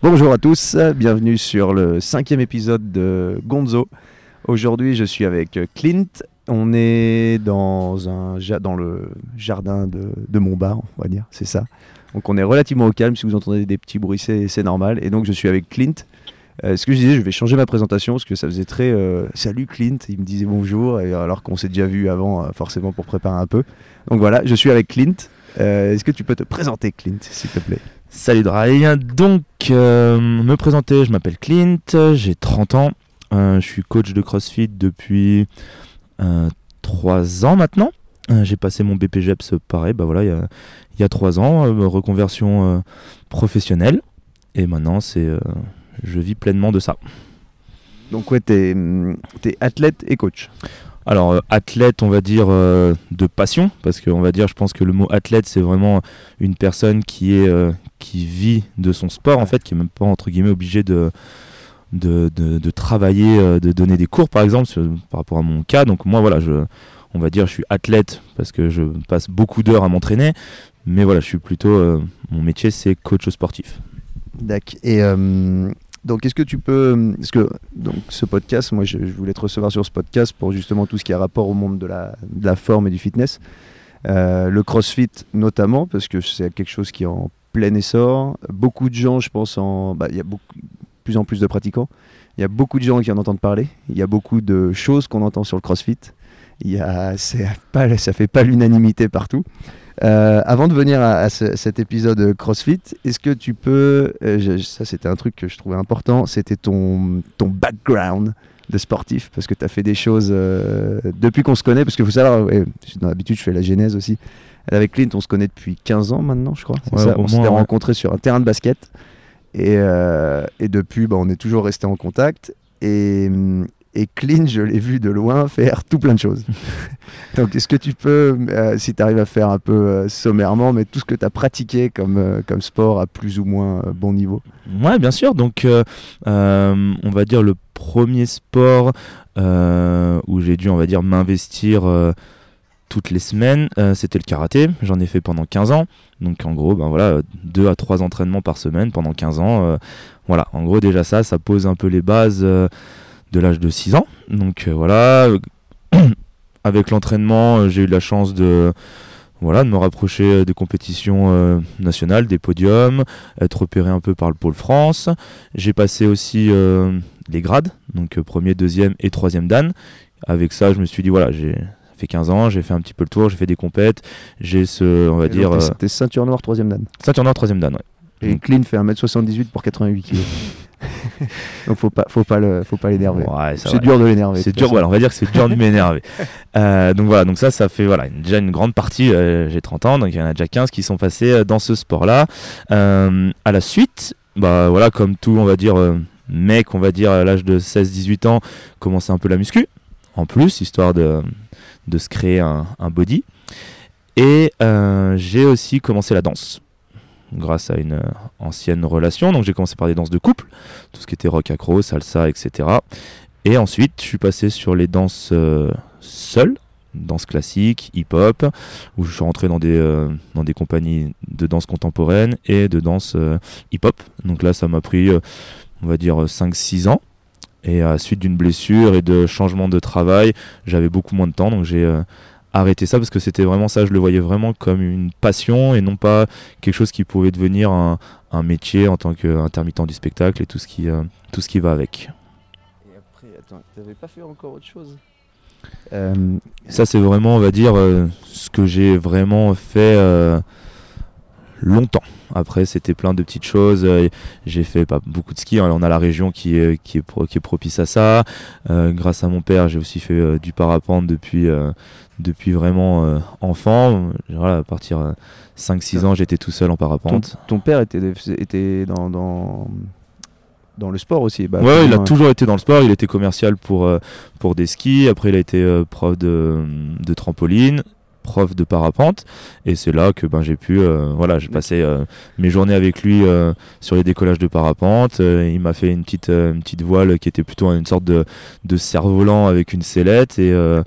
Bonjour à tous, bienvenue sur le cinquième épisode de Gonzo. Aujourd'hui, je suis avec Clint. On est dans, un, dans le jardin de, de mon bar, on va dire, c'est ça. Donc on est relativement au calme, si vous entendez des petits bruits, c'est normal. Et donc je suis avec Clint. Euh, ce que je disais, je vais changer ma présentation parce que ça faisait très euh, salut Clint. Il me disait bonjour, et alors qu'on s'est déjà vu avant, euh, forcément pour préparer un peu. Donc voilà, je suis avec Clint. Est-ce que tu peux te présenter, Clint, s'il te plaît? Salut Dry. Donc, me présenter, je m'appelle Clint, j'ai 30 ans. je suis coach de CrossFit depuis 3 ans maintenant. j'ai passé mon BPGEPS pareil, bah voilà, il y a, 3 ans, reconversion professionnelle. Et maintenant, c'est je vis pleinement de ça. Donc ouais, tu es, athlète et coach. Alors euh, athlète, on va dire euh, de passion, parce qu'on va dire, je pense que le mot athlète, c'est vraiment une personne qui est euh, qui vit de son sport en fait, qui est même pas entre guillemets obligé de de, de, travailler, de donner des cours par exemple, par rapport à mon cas. Donc moi voilà, je, on va dire, je suis athlète parce que je passe beaucoup d'heures à m'entraîner, mais voilà, je suis plutôt, mon métier c'est coach sportif. D'accord. Et donc, est-ce que tu peux. Parce que donc, ce podcast, moi, je, voulais te recevoir sur ce podcast pour justement tout ce qui a rapport au monde de la, forme et du fitness. Euh, le crossfit, notamment, parce que c'est quelque chose qui est en plein essor. Beaucoup de gens, je pense, en. Bah, il y a beaucoup, plus en plus de pratiquants. Il y a beaucoup de gens qui en entendent parler. Il y a beaucoup de choses qu'on entend sur le crossfit. Il y a, ça fait pas l'unanimité partout. Euh, avant de venir à, cet épisode CrossFit, est-ce que tu peux, euh, ça c'était un truc que je trouvais important, c'était ton, ton background de sportif, parce que tu as fait des choses euh, depuis qu'on se connaît, parce que vous savez, dans l'habitude je fais la genèse aussi. Avec Clint, on se connaît depuis 15 ans maintenant, je crois. on s'est rencontrés sur un terrain de basket. Et, et depuis, bah, on est toujours resté en contact. Et, et Clean, je l'ai vu de loin faire tout plein de choses. Donc, est-ce que tu peux, euh, si tu arrives à faire un peu euh, sommairement, mais tout ce que tu as pratiqué comme, euh, comme sport à plus ou moins bon niveau? Ouais, bien sûr. Donc, on va dire le premier sport où j'ai dû, on va dire, m'investir toutes les semaines, c'était le karaté. J'en ai fait pendant 15 ans. Donc, en gros, ben voilà, 2 à 3 entraînements par semaine pendant 15 ans. voilà, en gros, déjà ça, ça pose un peu les bases de l'âge de 6 ans. Donc euh, voilà, avec l'entraînement, euh, j'ai eu la chance de voilà, de me rapprocher euh, des compétitions nationales, des podiums, être repéré un peu par le pôle France. J'ai passé aussi les grades, donc premier, deuxième et troisième dan. Avec ça, je me suis dit voilà, j'ai fait 15 ans, j'ai fait un petit peu le tour, j'ai fait des compètes, j'ai ce, on va dire. T'es ceinture noire troisième dan. Ceinture noire troisième dan, ouais. Et Clean fait 1m78 pour 88 kg. Donc faut pas, faut pas le, faut pas l'énerver. c'est dur de l'énerver. C'est dur, voilà, on va dire que c'est dur de m'énerver. Euh, donc voilà, donc ça, ça fait voilà déjà une grande partie. Euh, j'ai 30 ans, donc il y en a déjà 15 qui sont passés euh, dans ce sport-là. à la suite, bah voilà, comme tout, on va dire mec, on va dire à l'âge de 16-18 ans, commencer un peu la muscu, en plus, histoire de, de se créer un, un body. Et j'ai aussi commencé la danse grâce à une euh, ancienne relation. Donc j'ai commencé par des danses de couple, tout ce qui était rock acro, salsa, etc. Et ensuite, je suis passé sur les danses euh, seules, danse classique, hip-hop, où je suis rentré dans des, euh, dans des compagnies de danse contemporaine et de danse hip-hop. Donc là, ça m'a pris, on va dire, 5-6 ans. Et à la suite d'une blessure et de changement de travail, j'avais beaucoup moins de temps, donc j'ai arrêter ça parce que c'était vraiment ça, je le voyais vraiment comme une passion et non pas quelque chose qui pouvait devenir un, métier en tant qu'intermittent du spectacle et tout ce qui, euh, tout ce qui va avec. Et après, attends, t'avais pas fait encore autre chose? Euh, Ça c'est vraiment, on va dire, euh, ce que j'ai vraiment fait longtemps. Après, c'était plein de petites choses. J'ai fait pas beaucoup de ski. On a la région qui est, qui est, qui est propice à ça. grâce à mon père, j'ai aussi fait du parapente depuis, depuis vraiment euh, enfant. Voilà, à partir de 5-6 ans, j'étais tout seul en parapente. Ton, père était, était dans, dans, dans, le sport aussi bah, Ouais, il a toujours été dans le sport. Il était commercial pour, euh, pour des skis. Après, il a été euh, prof de, de trampoline prof de parapente et c'est là que ben j'ai pu euh, voilà j'ai passé euh, mes journées avec lui euh, sur les décollages de parapente il m'a fait une petite une petite voile qui était plutôt une sorte de, de cerf-volant avec une sellette et, ah,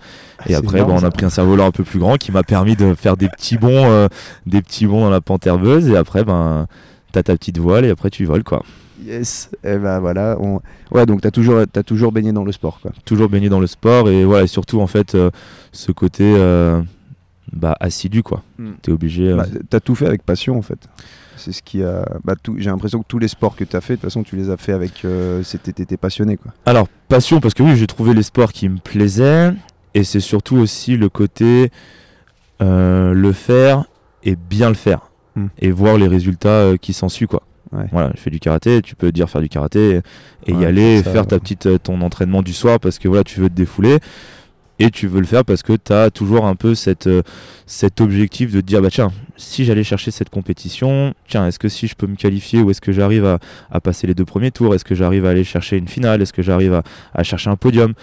et après ben, on a pris un cerf-volant un peu plus grand qui m'a permis de faire des petits bonds des petits bonds dans la pente herbeuse et après ben t'as ta petite voile et après tu voles quoi. Yes, et ben voilà. On... Ouais, donc t'as toujours, as toujours baigné dans le sport quoi. Toujours baigné dans le sport et voilà, et surtout en fait euh, ce côté euh, bah, assidu quoi. Mm. T'es obligé. euh, Bah, t'as tout fait avec passion en fait. C'est ce qui a. Bah, tout... J'ai l'impression que tous les sports que t'as fait, de toute façon, tu les as fait avec. Euh... C'était t'étais passionné quoi. Alors, passion, parce que oui, j'ai trouvé les sports qui me plaisaient, et c'est surtout aussi le côté euh, le faire et bien le faire, Hmm. et voir les résultats euh, qui s'ensuivent, quoi. Ouais. Voilà, je fais du karaté, tu peux dire faire du karaté, et y Ouais, aller, ça, faire ta petite, ton entraînement du soir, parce que voilà, tu veux te défouler, et tu veux le faire parce que tu as toujours un peu cette, euh, cet objectif de te dire, bah tiens, si j'allais chercher cette compétition, tiens, est-ce que si je peux me qualifier ou est-ce que j'arrive à, à passer les deux premiers tours Est-ce que j'arrive à aller chercher une finale Est-ce que j'arrive à, à chercher un podium?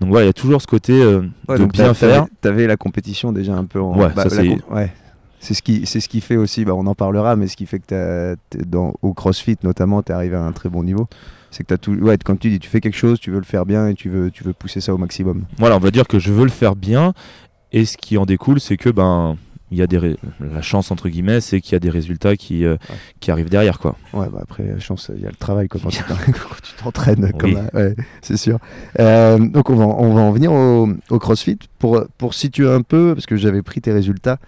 Donc voilà, il y a toujours ce côté euh, Ouais, de bien faire. T'avais, t'avais la compétition déjà un peu en. Ouais, bah, c'est- ouais. Ce qui, c'est ce qui fait aussi. Bah, on en parlera, mais ce qui fait que t'as, t'es dans au CrossFit notamment, t'es arrivé à un très bon niveau. C'est que t'as tout. Ouais, comme tu dis, tu fais quelque chose, tu veux le faire bien et tu veux, tu veux pousser ça au maximum. Voilà, on va dire que je veux le faire bien. Et ce qui en découle, c'est que ben il y a des ré- la chance entre guillemets, c'est qu'il y a des résultats qui, euh, Ouais. qui arrivent derrière quoi. Ouais, bah après, chance, il y a le travail quoi, quand, tu, t'entraînes. Oui. Ouais, c'est sûr. Euh, donc, on va, on va en venir au, au CrossFit pour, pour situer un peu, parce que j'avais pris tes résultats.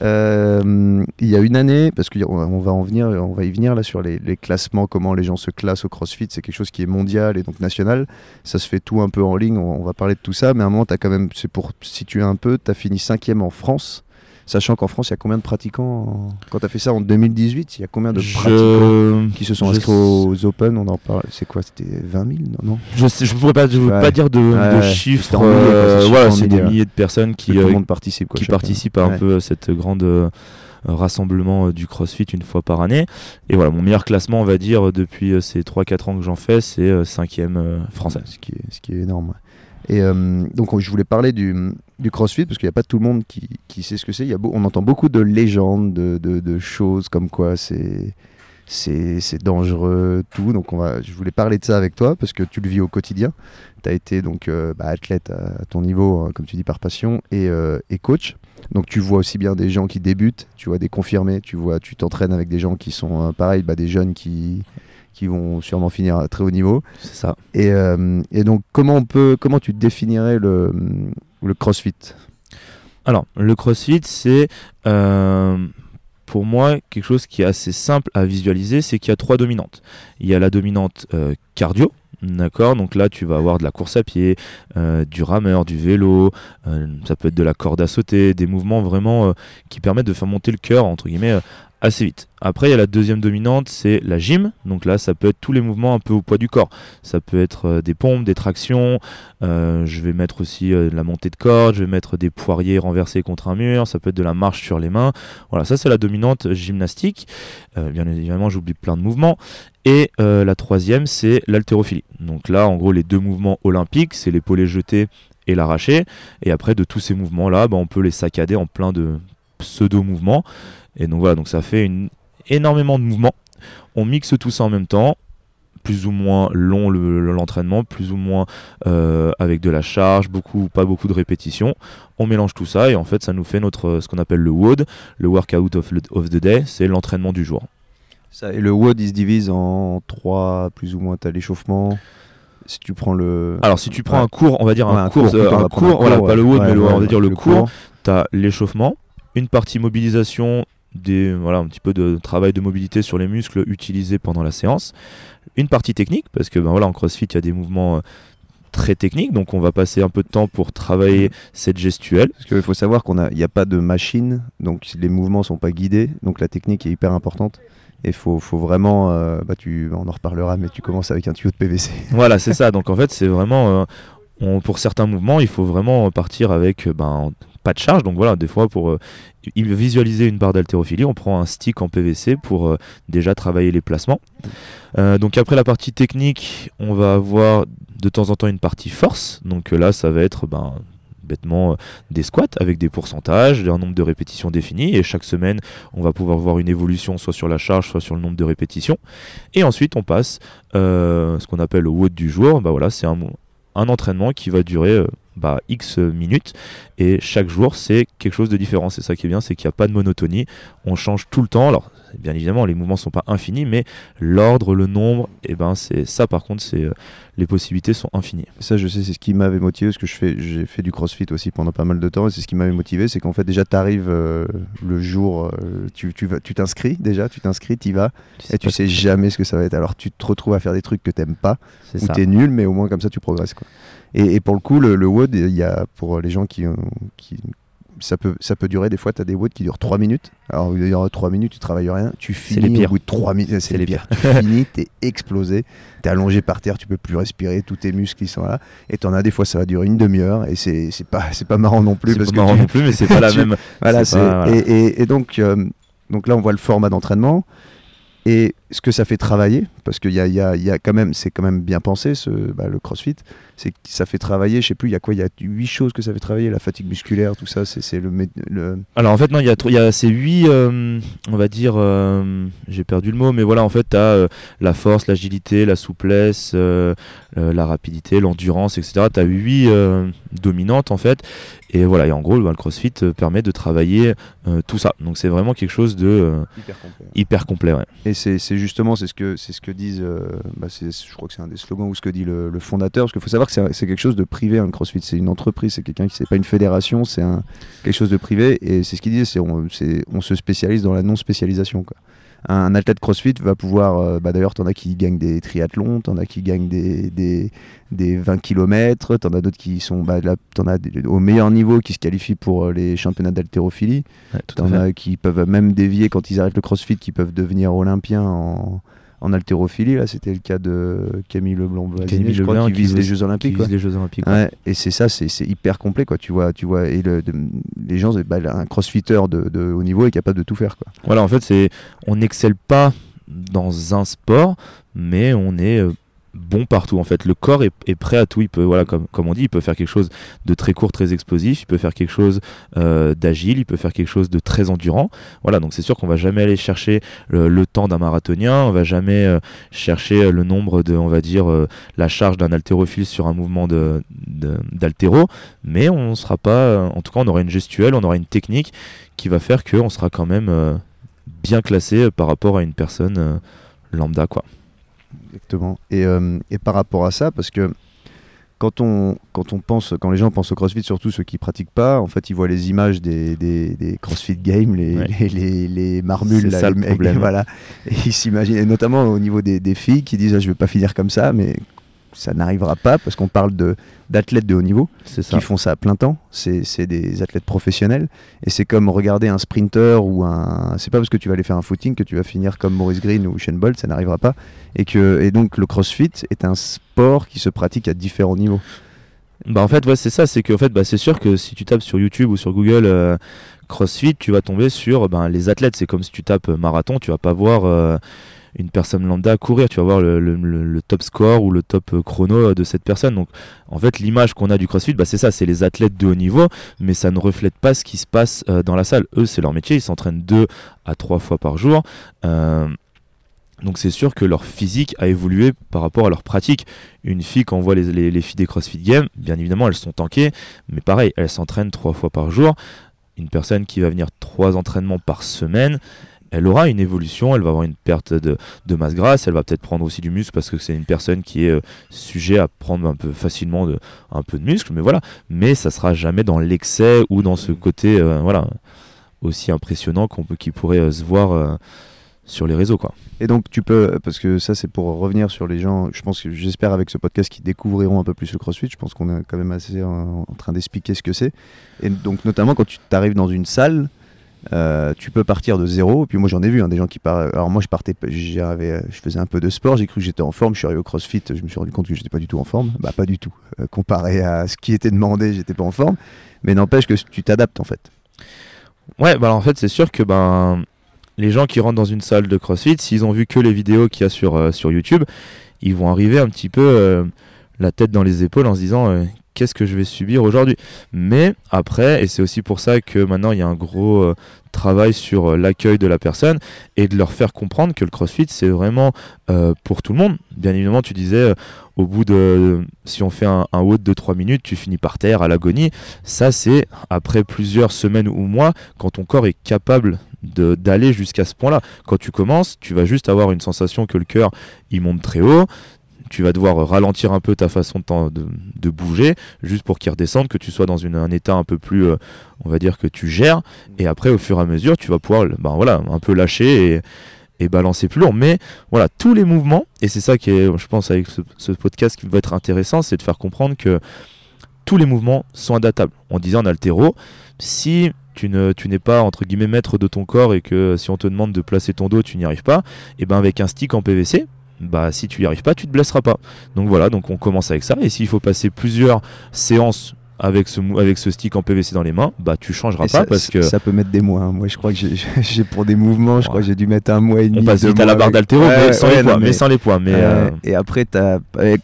Euh, il y a une année, parce qu'on on va en venir, on va y venir là sur les, les classements, comment les gens se classent au CrossFit. C'est quelque chose qui est mondial et donc national. Ça se fait tout un peu en ligne. On, on va parler de tout ça, mais à un moment, as quand même, c'est pour situer un peu, tu as fini cinquième en France. Sachant qu'en France, il y a combien de pratiquants Quand tu as fait ça en 2018, il y a combien de pratiquants Je, qui se sont je inscrits aux Open, on en parle. C'est quoi C'était 20 000 Non, non je, je pourrais pas, je Ouais. pas dire de, Ouais, chiffres. milliers, euh, chiffre voilà, c'est des milliers, de personnes qui, Tout euh, le monde participe. Quoi, qui participent à un peu à cette grande euh, rassemblement euh, du CrossFit une fois par année. Et voilà, mon meilleur classement, on va dire, euh, depuis euh, ces 3-4 ans que j'en fais, c'est euh, cinquième euh, français. Ce qui est, ce qui est énorme. Et euh, donc, on- je voulais parler du, du CrossFit parce qu'il n'y a pas tout le monde qui, qui sait ce que c'est. On entend beaucoup de légendes, de, de- choses comme quoi c'est. Dangereux, tout. Donc, on va, je voulais parler de ça avec toi parce que tu le vis au quotidien. Tu as été donc euh, bah, athlète à, à ton niveau, hein, comme tu dis, par passion et, euh, et coach. Donc, tu vois aussi bien des gens qui débutent, tu vois des confirmés, tu vois, tu t'entraînes avec des gens qui sont euh, pareil, bah, des jeunes qui, qui vont sûrement finir à très haut niveau. C'est ça. Et, euh, et donc, comment, on peut, comment tu définirais le, le CrossFit? Alors, le CrossFit, c'est euh, pour moi quelque chose qui est assez simple à visualiser, c'est qu'il y a trois dominantes. Il y a la dominante euh, cardio. D'accord, donc là tu vas avoir de la course à pied, du rameur, du vélo, ça peut être de la corde à sauter, des mouvements vraiment qui permettent de faire monter le cœur entre guillemets assez vite. Après il y a la deuxième dominante, c'est la gym, donc là ça peut être tous les mouvements un peu au poids du corps. Ça peut être euh, des pompes, des tractions, euh, je vais mettre aussi euh, de la montée de corde, je vais mettre des poiriers renversés contre un mur, ça peut être de la marche sur les mains. Voilà, ça c'est la dominante gymnastique. Bien évidemment, j'oublie plein de mouvements. Et la troisième, c'est l'haltérophilie. Donc là, en gros, les deux mouvements olympiques, c'est l'épaulé jeté et l'arraché. Et après, de tous ces mouvements-là, bah, on peut les saccader en plein de pseudo-mouvements. Et donc voilà, donc ça fait une... énormément de mouvements. On mixe tout ça en même temps plus ou moins long le- le- l'entraînement, plus ou moins euh, avec de la charge, beaucoup, pas beaucoup de répétitions. On mélange tout ça et en fait ça nous fait notre ce qu'on appelle le WOD, le workout of, the- of the day, c'est l'entraînement du jour. Ça, Et le WOD, il se divise en trois, plus ou moins. Tu as l'échauffement. Si tu prends le. Alors si tu prends Ouais. un cours, on va dire Ouais, un, un cours, cours, euh, un cours, voilà, pas le. WOD, mais le- on va dire le, le cours. Tu as l'échauffement, une partie mobilisation, des, voilà, un petit peu de travail de mobilité sur les muscles utilisés pendant la séance, une partie technique, parce que ben, voilà, en CrossFit, il y a des mouvements euh, très techniques, donc on va passer un peu de temps pour travailler cette gestuelle. Parce qu'il faut savoir qu'il n'y a pas de machine, donc les mouvements sont pas guidés, donc la technique est hyper importante. Et faut, faut vraiment, euh, bah tu, on en reparlera, mais tu commences avec un tuyau de PVC. Voilà, c'est ça. Donc en fait, c'est vraiment, euh, on- pour certains mouvements, il faut vraiment partir avec ben, de charge. Donc voilà, des fois, pour euh, visualiser une barre d'haltérophilie, on prend un stick en PVC pour euh, déjà travailler les placements. Euh, donc après la partie technique, on va avoir de temps en temps une partie force. Donc là, ça va être ben, bêtement des squats avec des pourcentages, un nombre de répétitions définies. Et chaque semaine, on va pouvoir voir une évolution soit sur la charge, soit sur le nombre de répétitions. Et ensuite, on passe ce qu'on appelle le WOD du jour. Bah voilà, c'est un, un entraînement qui va durer bah, X minutes. Et chaque jour, c'est quelque chose de différent. C'est ça qui est bien, c'est qu'il n'y a pas de monotonie. On change tout le temps. Alors, bien évidemment, les mouvements sont pas infinis, mais l'ordre, le nombre, et eh ben c'est ça par contre, c'est euh, les possibilités sont infinies. Ça, je sais, c'est ce qui m'avait motivé, parce que je fais, j'ai fait du CrossFit aussi pendant pas mal de temps, et c'est ce qui m'avait motivé, c'est qu'en fait déjà tu arrives euh, le jour, euh, tu, tu, vas, tu t'inscris déjà, tu t'inscris, tu y vas, et tu sais jamais ce que ça va être. Alors tu te retrouves à faire des trucs que t'aimes pas, ou t'es nul, mais au moins comme ça tu progresses quoi. Et, pour le coup, le, le WOD, il y a pour les gens qui, qui ça peut, ça peut durer des fois, tu as des WOD qui durent 3 minutes. Alors, il y aura 3 minutes, tu travailles rien, tu finis au bout de 3 minutes, c'est les pires. tu finis, tu es explosé, tu es allongé par terre, tu peux plus respirer, tous tes muscles ils sont là. Et tu en as des fois, ça va durer une demi-heure et c'est pas, pas marrant non plus. C'est pas marrant non plus, mais c'est pas la même. Voilà, Et, donc, euh, donc là, on voit le format d'entraînement et ce que ça fait travailler, parce qu'il y a, y, a, y a, quand même, c'est quand même bien pensé, ce, bah, le CrossFit, c'est que ça fait travailler, je sais plus, il y a quoi, il y a huit choses que ça fait travailler, la fatigue musculaire, tout ça, c'est le, le, Alors en fait, non, il y a, y a ces huit, euh, on va dire, euh, j'ai perdu le mot, mais voilà, en fait, tu as euh, la force, l'agilité, la souplesse, la rapidité, l'endurance, etc. Tu as huit dominantes, en fait, et voilà, et en gros, bah, le CrossFit permet de travailler tout ça. Donc c'est vraiment quelque chose de hyper complet. Hyper complet ouais. Et c'est justement, c'est ce que c'est ce que disent, euh, bah, je crois que c'est un des slogans ou ce que dit le, fondateur, parce qu'il faut savoir que c'est quelque chose de privé, un hein, CrossFit, c'est une entreprise, c'est quelqu'un qui c'est pas une fédération, c'est un quelque chose de privé, et c'est ce qu'il dit, c'est on, on, se spécialise dans la non spécialisation, quoi un, athlète CrossFit va pouvoir. Euh, bah D'ailleurs, t'en as qui gagnent des triathlons, t'en as qui gagnent des, des, des 20 km, t'en as d'autres qui sont bah, là, as au meilleur niveau qui se qualifient pour euh, les championnats d'haltérophilie. t'en as qui peuvent même dévier quand ils arrêtent le CrossFit, qui peuvent devenir olympiens en, en haltérophilie. Là, c'était le cas de Camille Leblanc, Camille je crois, qui, vise les Jeux Olympiques. les Jeux Olympiques. et c'est ça, c'est hyper complet, quoi. Tu vois, tu vois, et les gens, bah, un crossfitter de, de, haut niveau est capable de tout faire, quoi. Voilà, en fait, c'est, on n'excelle pas dans un sport, mais on est euh, bon partout en fait. Le corps est, prêt à tout. Il peut, voilà, comme, on dit, il peut faire quelque chose de très court, très explosif. Il peut faire quelque chose euh, d'agile. Il peut faire quelque chose de très endurant. Voilà, donc c'est sûr qu'on va jamais aller chercher le, temps d'un marathonien. On va jamais euh, chercher le nombre de, on va dire, euh, la charge d'un haltérophile sur un mouvement de, d'haltéro. Mais on sera pas, en tout cas, on aura une gestuelle, on aura une technique qui va faire qu'on sera quand même bien classé par rapport à une personne lambda, quoi. Exactement. Et, euh, et, par rapport à ça, parce que quand on, quand on pense, quand les gens pensent au CrossFit, surtout ceux qui pratiquent pas, en fait, ils voient les images des, des, des CrossFit Games, les, les, les, marmules, là, le problème. voilà. Et ils s'imaginent, et notamment au niveau des, des filles qui disent ah, je vais pas finir comme ça, mais ça n'arrivera pas parce qu'on parle d'athlètes de haut niveau qui font ça à plein temps. C'est des athlètes professionnels et c'est comme regarder un sprinter ou un. C'est pas parce que tu vas aller faire un footing que tu vas finir comme Maurice Green ou Shane Bolt, ça n'arrivera pas. Et que et donc le CrossFit est un sport qui se pratique à différents niveaux. Bah en fait ouais c'est ça, c'est que en fait bah, c'est sûr que si tu tapes sur YouTube ou sur Google euh, CrossFit, tu vas tomber sur ben, les athlètes. C'est comme si tu tapes marathon, tu vas pas voir. Euh, une personne lambda courir, tu vas voir le, top score ou le top euh, chrono de cette personne. Donc en fait l'image qu'on a du CrossFit, bah, c'est ça, c'est les athlètes de haut niveau, mais ça ne reflète pas ce qui se passe euh, dans la salle. Eux c'est leur métier, ils s'entraînent deux à trois fois par jour. Euh, donc c'est sûr que leur physique a évolué par rapport à leur pratique. Une fille, quand on voit les, les filles des CrossFit Games, bien évidemment elles sont tankées, mais pareil, elles s'entraînent trois fois par jour. Une personne qui va venir trois entraînements par semaine, elle aura une évolution, elle va avoir une perte de, masse grasse, elle va peut-être prendre aussi du muscle parce que c'est une personne qui est euh, sujet à prendre un peu facilement de, un peu de muscle, mais voilà. Mais ça sera jamais dans l'excès ou dans ce côté euh, voilà aussi impressionnant qu'on peut, qui pourrait euh, se voir sur les réseaux quoi. Et donc tu peux, parce que ça c'est pour revenir sur les gens, je pense que j'espère avec ce podcast qu'ils découvriront un peu plus le CrossFit, je pense qu'on est quand même assez en, en train d'expliquer ce que c'est. Et donc notamment quand tu t'arrives dans une salle, euh, tu peux partir de zéro. Puis moi j'en ai vu hein, des gens qui partent. Alors moi je partais, je faisais un peu de sport, j'ai cru que j'étais en forme. Je suis arrivé au CrossFit, je me suis rendu compte que j'étais pas du tout en forme. Bah pas du tout. Euh, comparé à ce qui était demandé, j'étais pas en forme. Mais n'empêche que tu t'adaptes en fait. Ouais, bah en fait c'est sûr que ben les gens qui rentrent dans une salle de CrossFit, s'ils ont vu que les vidéos qu'il y a sur euh, sur YouTube, ils vont arriver un petit peu la tête dans les épaules en se disant qu'est-ce que je vais subir aujourd'hui. Mais après, et c'est aussi pour ça que maintenant il y a un gros euh, travail sur euh, l'accueil de la personne et de leur faire comprendre que le CrossFit c'est vraiment euh, pour tout le monde. Bien évidemment, tu disais au bout de si on fait un, un haut de 3 minutes, tu finis par terre à l'agonie. Ça c'est après plusieurs semaines ou mois quand ton corps est capable d'aller jusqu'à ce point-là. Quand tu commences, tu vas juste avoir une sensation que le cœur il monte très haut. Tu vas devoir ralentir un peu ta façon de, bouger, juste pour qu'il redescende, que tu sois dans un état un peu plus, euh, on va dire que tu gères. Et après, au fur et à mesure, tu vas pouvoir, ben voilà, un peu lâcher et, balancer plus lourd. Mais voilà, tous les mouvements, et c'est ça qui est, je pense, avec ce, podcast qui va être intéressant, c'est de faire comprendre que tous les mouvements sont adaptables. On disait en altéro, si tu ne tu n'es pas entre guillemets maître de ton corps et que si on te demande de placer ton dos, tu n'y arrives pas, et ben avec un stick en PVC, bah si tu n'y arrives pas, tu te blesseras pas. Donc voilà, donc on commence avec ça et s'il faut passer plusieurs séances avec ce, avec ce stick en PVC dans les mains, bah tu changeras pas parce que ça peut mettre des mois. Hein. Moi, je crois que j'ai pour des mouvements, je crois que j'ai dû mettre un mois et demi. On passe vite à la barre d'altéro, mais, sans les poids, mais... sans les poids. Mais euh, Et après, as,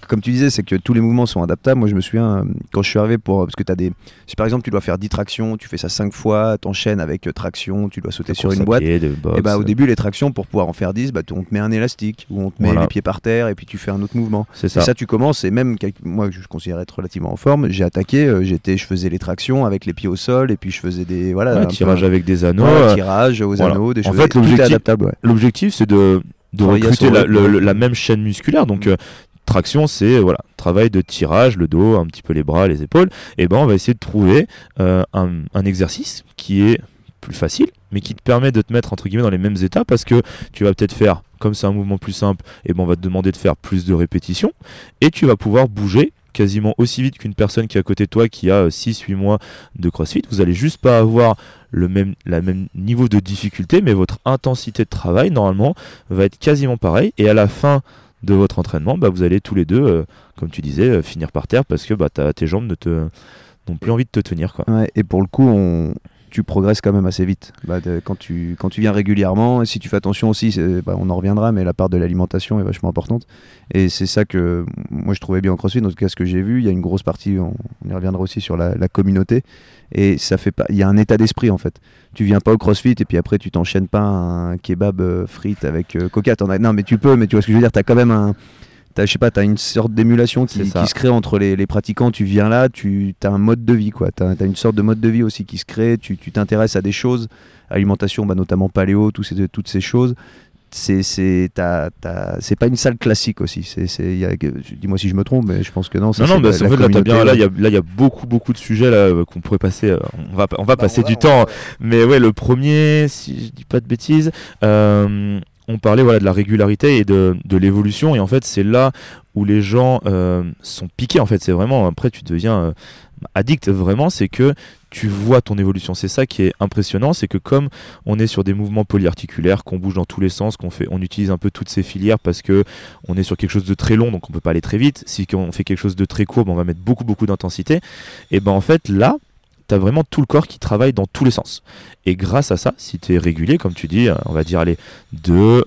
comme tu disais, c'est que tous les mouvements sont adaptables. Moi, je me souviens euh, quand je suis arrivé pour parce que tu as des, si par exemple tu dois faire 10 tractions, tu fais ça 5 fois, t'enchaînes avec euh, traction, tu dois sauter sur une boîte. et bah au début, les tractions pour pouvoir en faire 10, bah on te met un élastique ou on te met les pieds par terre et puis tu fais un autre mouvement. C'est ça. Et ça, tu commences et même moi, je considère être relativement en forme. J'ai attaqué, j'étais, je faisais les traction avec les pieds au sol et puis je faisais des voilà tirage avec des anneaux euh, tirage aux anneaux des choses en fait l'objectif l'objectif c'est de de recruter la, même chaîne musculaire. Donc mm. euh, traction c'est voilà travail de tirage le dos un petit peu les bras les épaules. Et ben on va essayer de trouver euh, un, un exercice qui est plus facile mais qui te permet de te mettre entre guillemets dans les mêmes états parce que tu vas peut-être faire comme c'est un mouvement plus simple et ben on va te demander de faire plus de répétitions et tu vas pouvoir bouger quasiment aussi vite qu'une personne qui est à côté de toi qui a 6-8 euh, mois de CrossFit. Vous allez juste pas avoir le même, niveau de difficulté, mais votre intensité de travail, normalement, va être quasiment pareil. Et à la fin de votre entraînement, bah, vous allez tous les deux, euh, comme tu disais, euh, finir par terre parce que bah, tes jambes ne te n'ont plus envie de te tenir. Quoi. et pour le coup, on, tu progresses quand même assez vite. Bah, quand, tu, quand tu viens régulièrement, et si tu fais attention aussi, bah, on en reviendra, mais la part de l'alimentation est vachement importante. Et c'est ça que moi je trouvais bien en CrossFit, dans tout cas ce que j'ai vu, il y a une grosse partie, on, y reviendra aussi sur la, communauté, et ça fait pas, il y a un état d'esprit en fait. Tu viens pas au CrossFit et puis après tu t'enchaînes pas un kebab euh, frites avec euh, coca. non mais tu peux, mais tu vois ce que je veux dire, tu as quand même un je sais pas, tu as une sorte d'émulation qui, se crée entre les, pratiquants. Tu viens là, tu as un mode de vie, quoi. Tu as, une sorte de mode de vie aussi qui se crée. Tu t'intéresses à des choses, alimentation, bah, notamment paléo, tous ces, toutes ces choses. C'est pas une salle classique aussi. Dis-moi si je me trompe, mais je pense que non. non, non, bah, là, il y, y, a beaucoup, beaucoup de sujets là euh, qu'on pourrait passer. Euh, on va, on va bah, passer du temps. Mais ouais, le premier, si je dis pas de bêtises. Euh, on parlait voilà, de la régularité et de, l'évolution, et en fait, c'est là où les gens euh, sont piqués. En fait, c'est vraiment, après, tu deviens euh, addict vraiment, c'est que tu vois ton évolution. C'est ça qui est impressionnant, c'est que comme on est sur des mouvements polyarticulaires, qu'on bouge dans tous les sens, qu'on fait, on utilise un peu toutes ces filières parce que on est sur quelque chose de très long, donc on peut pas aller très vite. Si on fait quelque chose de très court, ben, on va mettre beaucoup beaucoup d'intensité. Et ben en fait là, tu as vraiment tout le corps qui travaille dans tous les sens. Et grâce à ça, si tu es régulier, comme tu dis, on va dire allez, deux,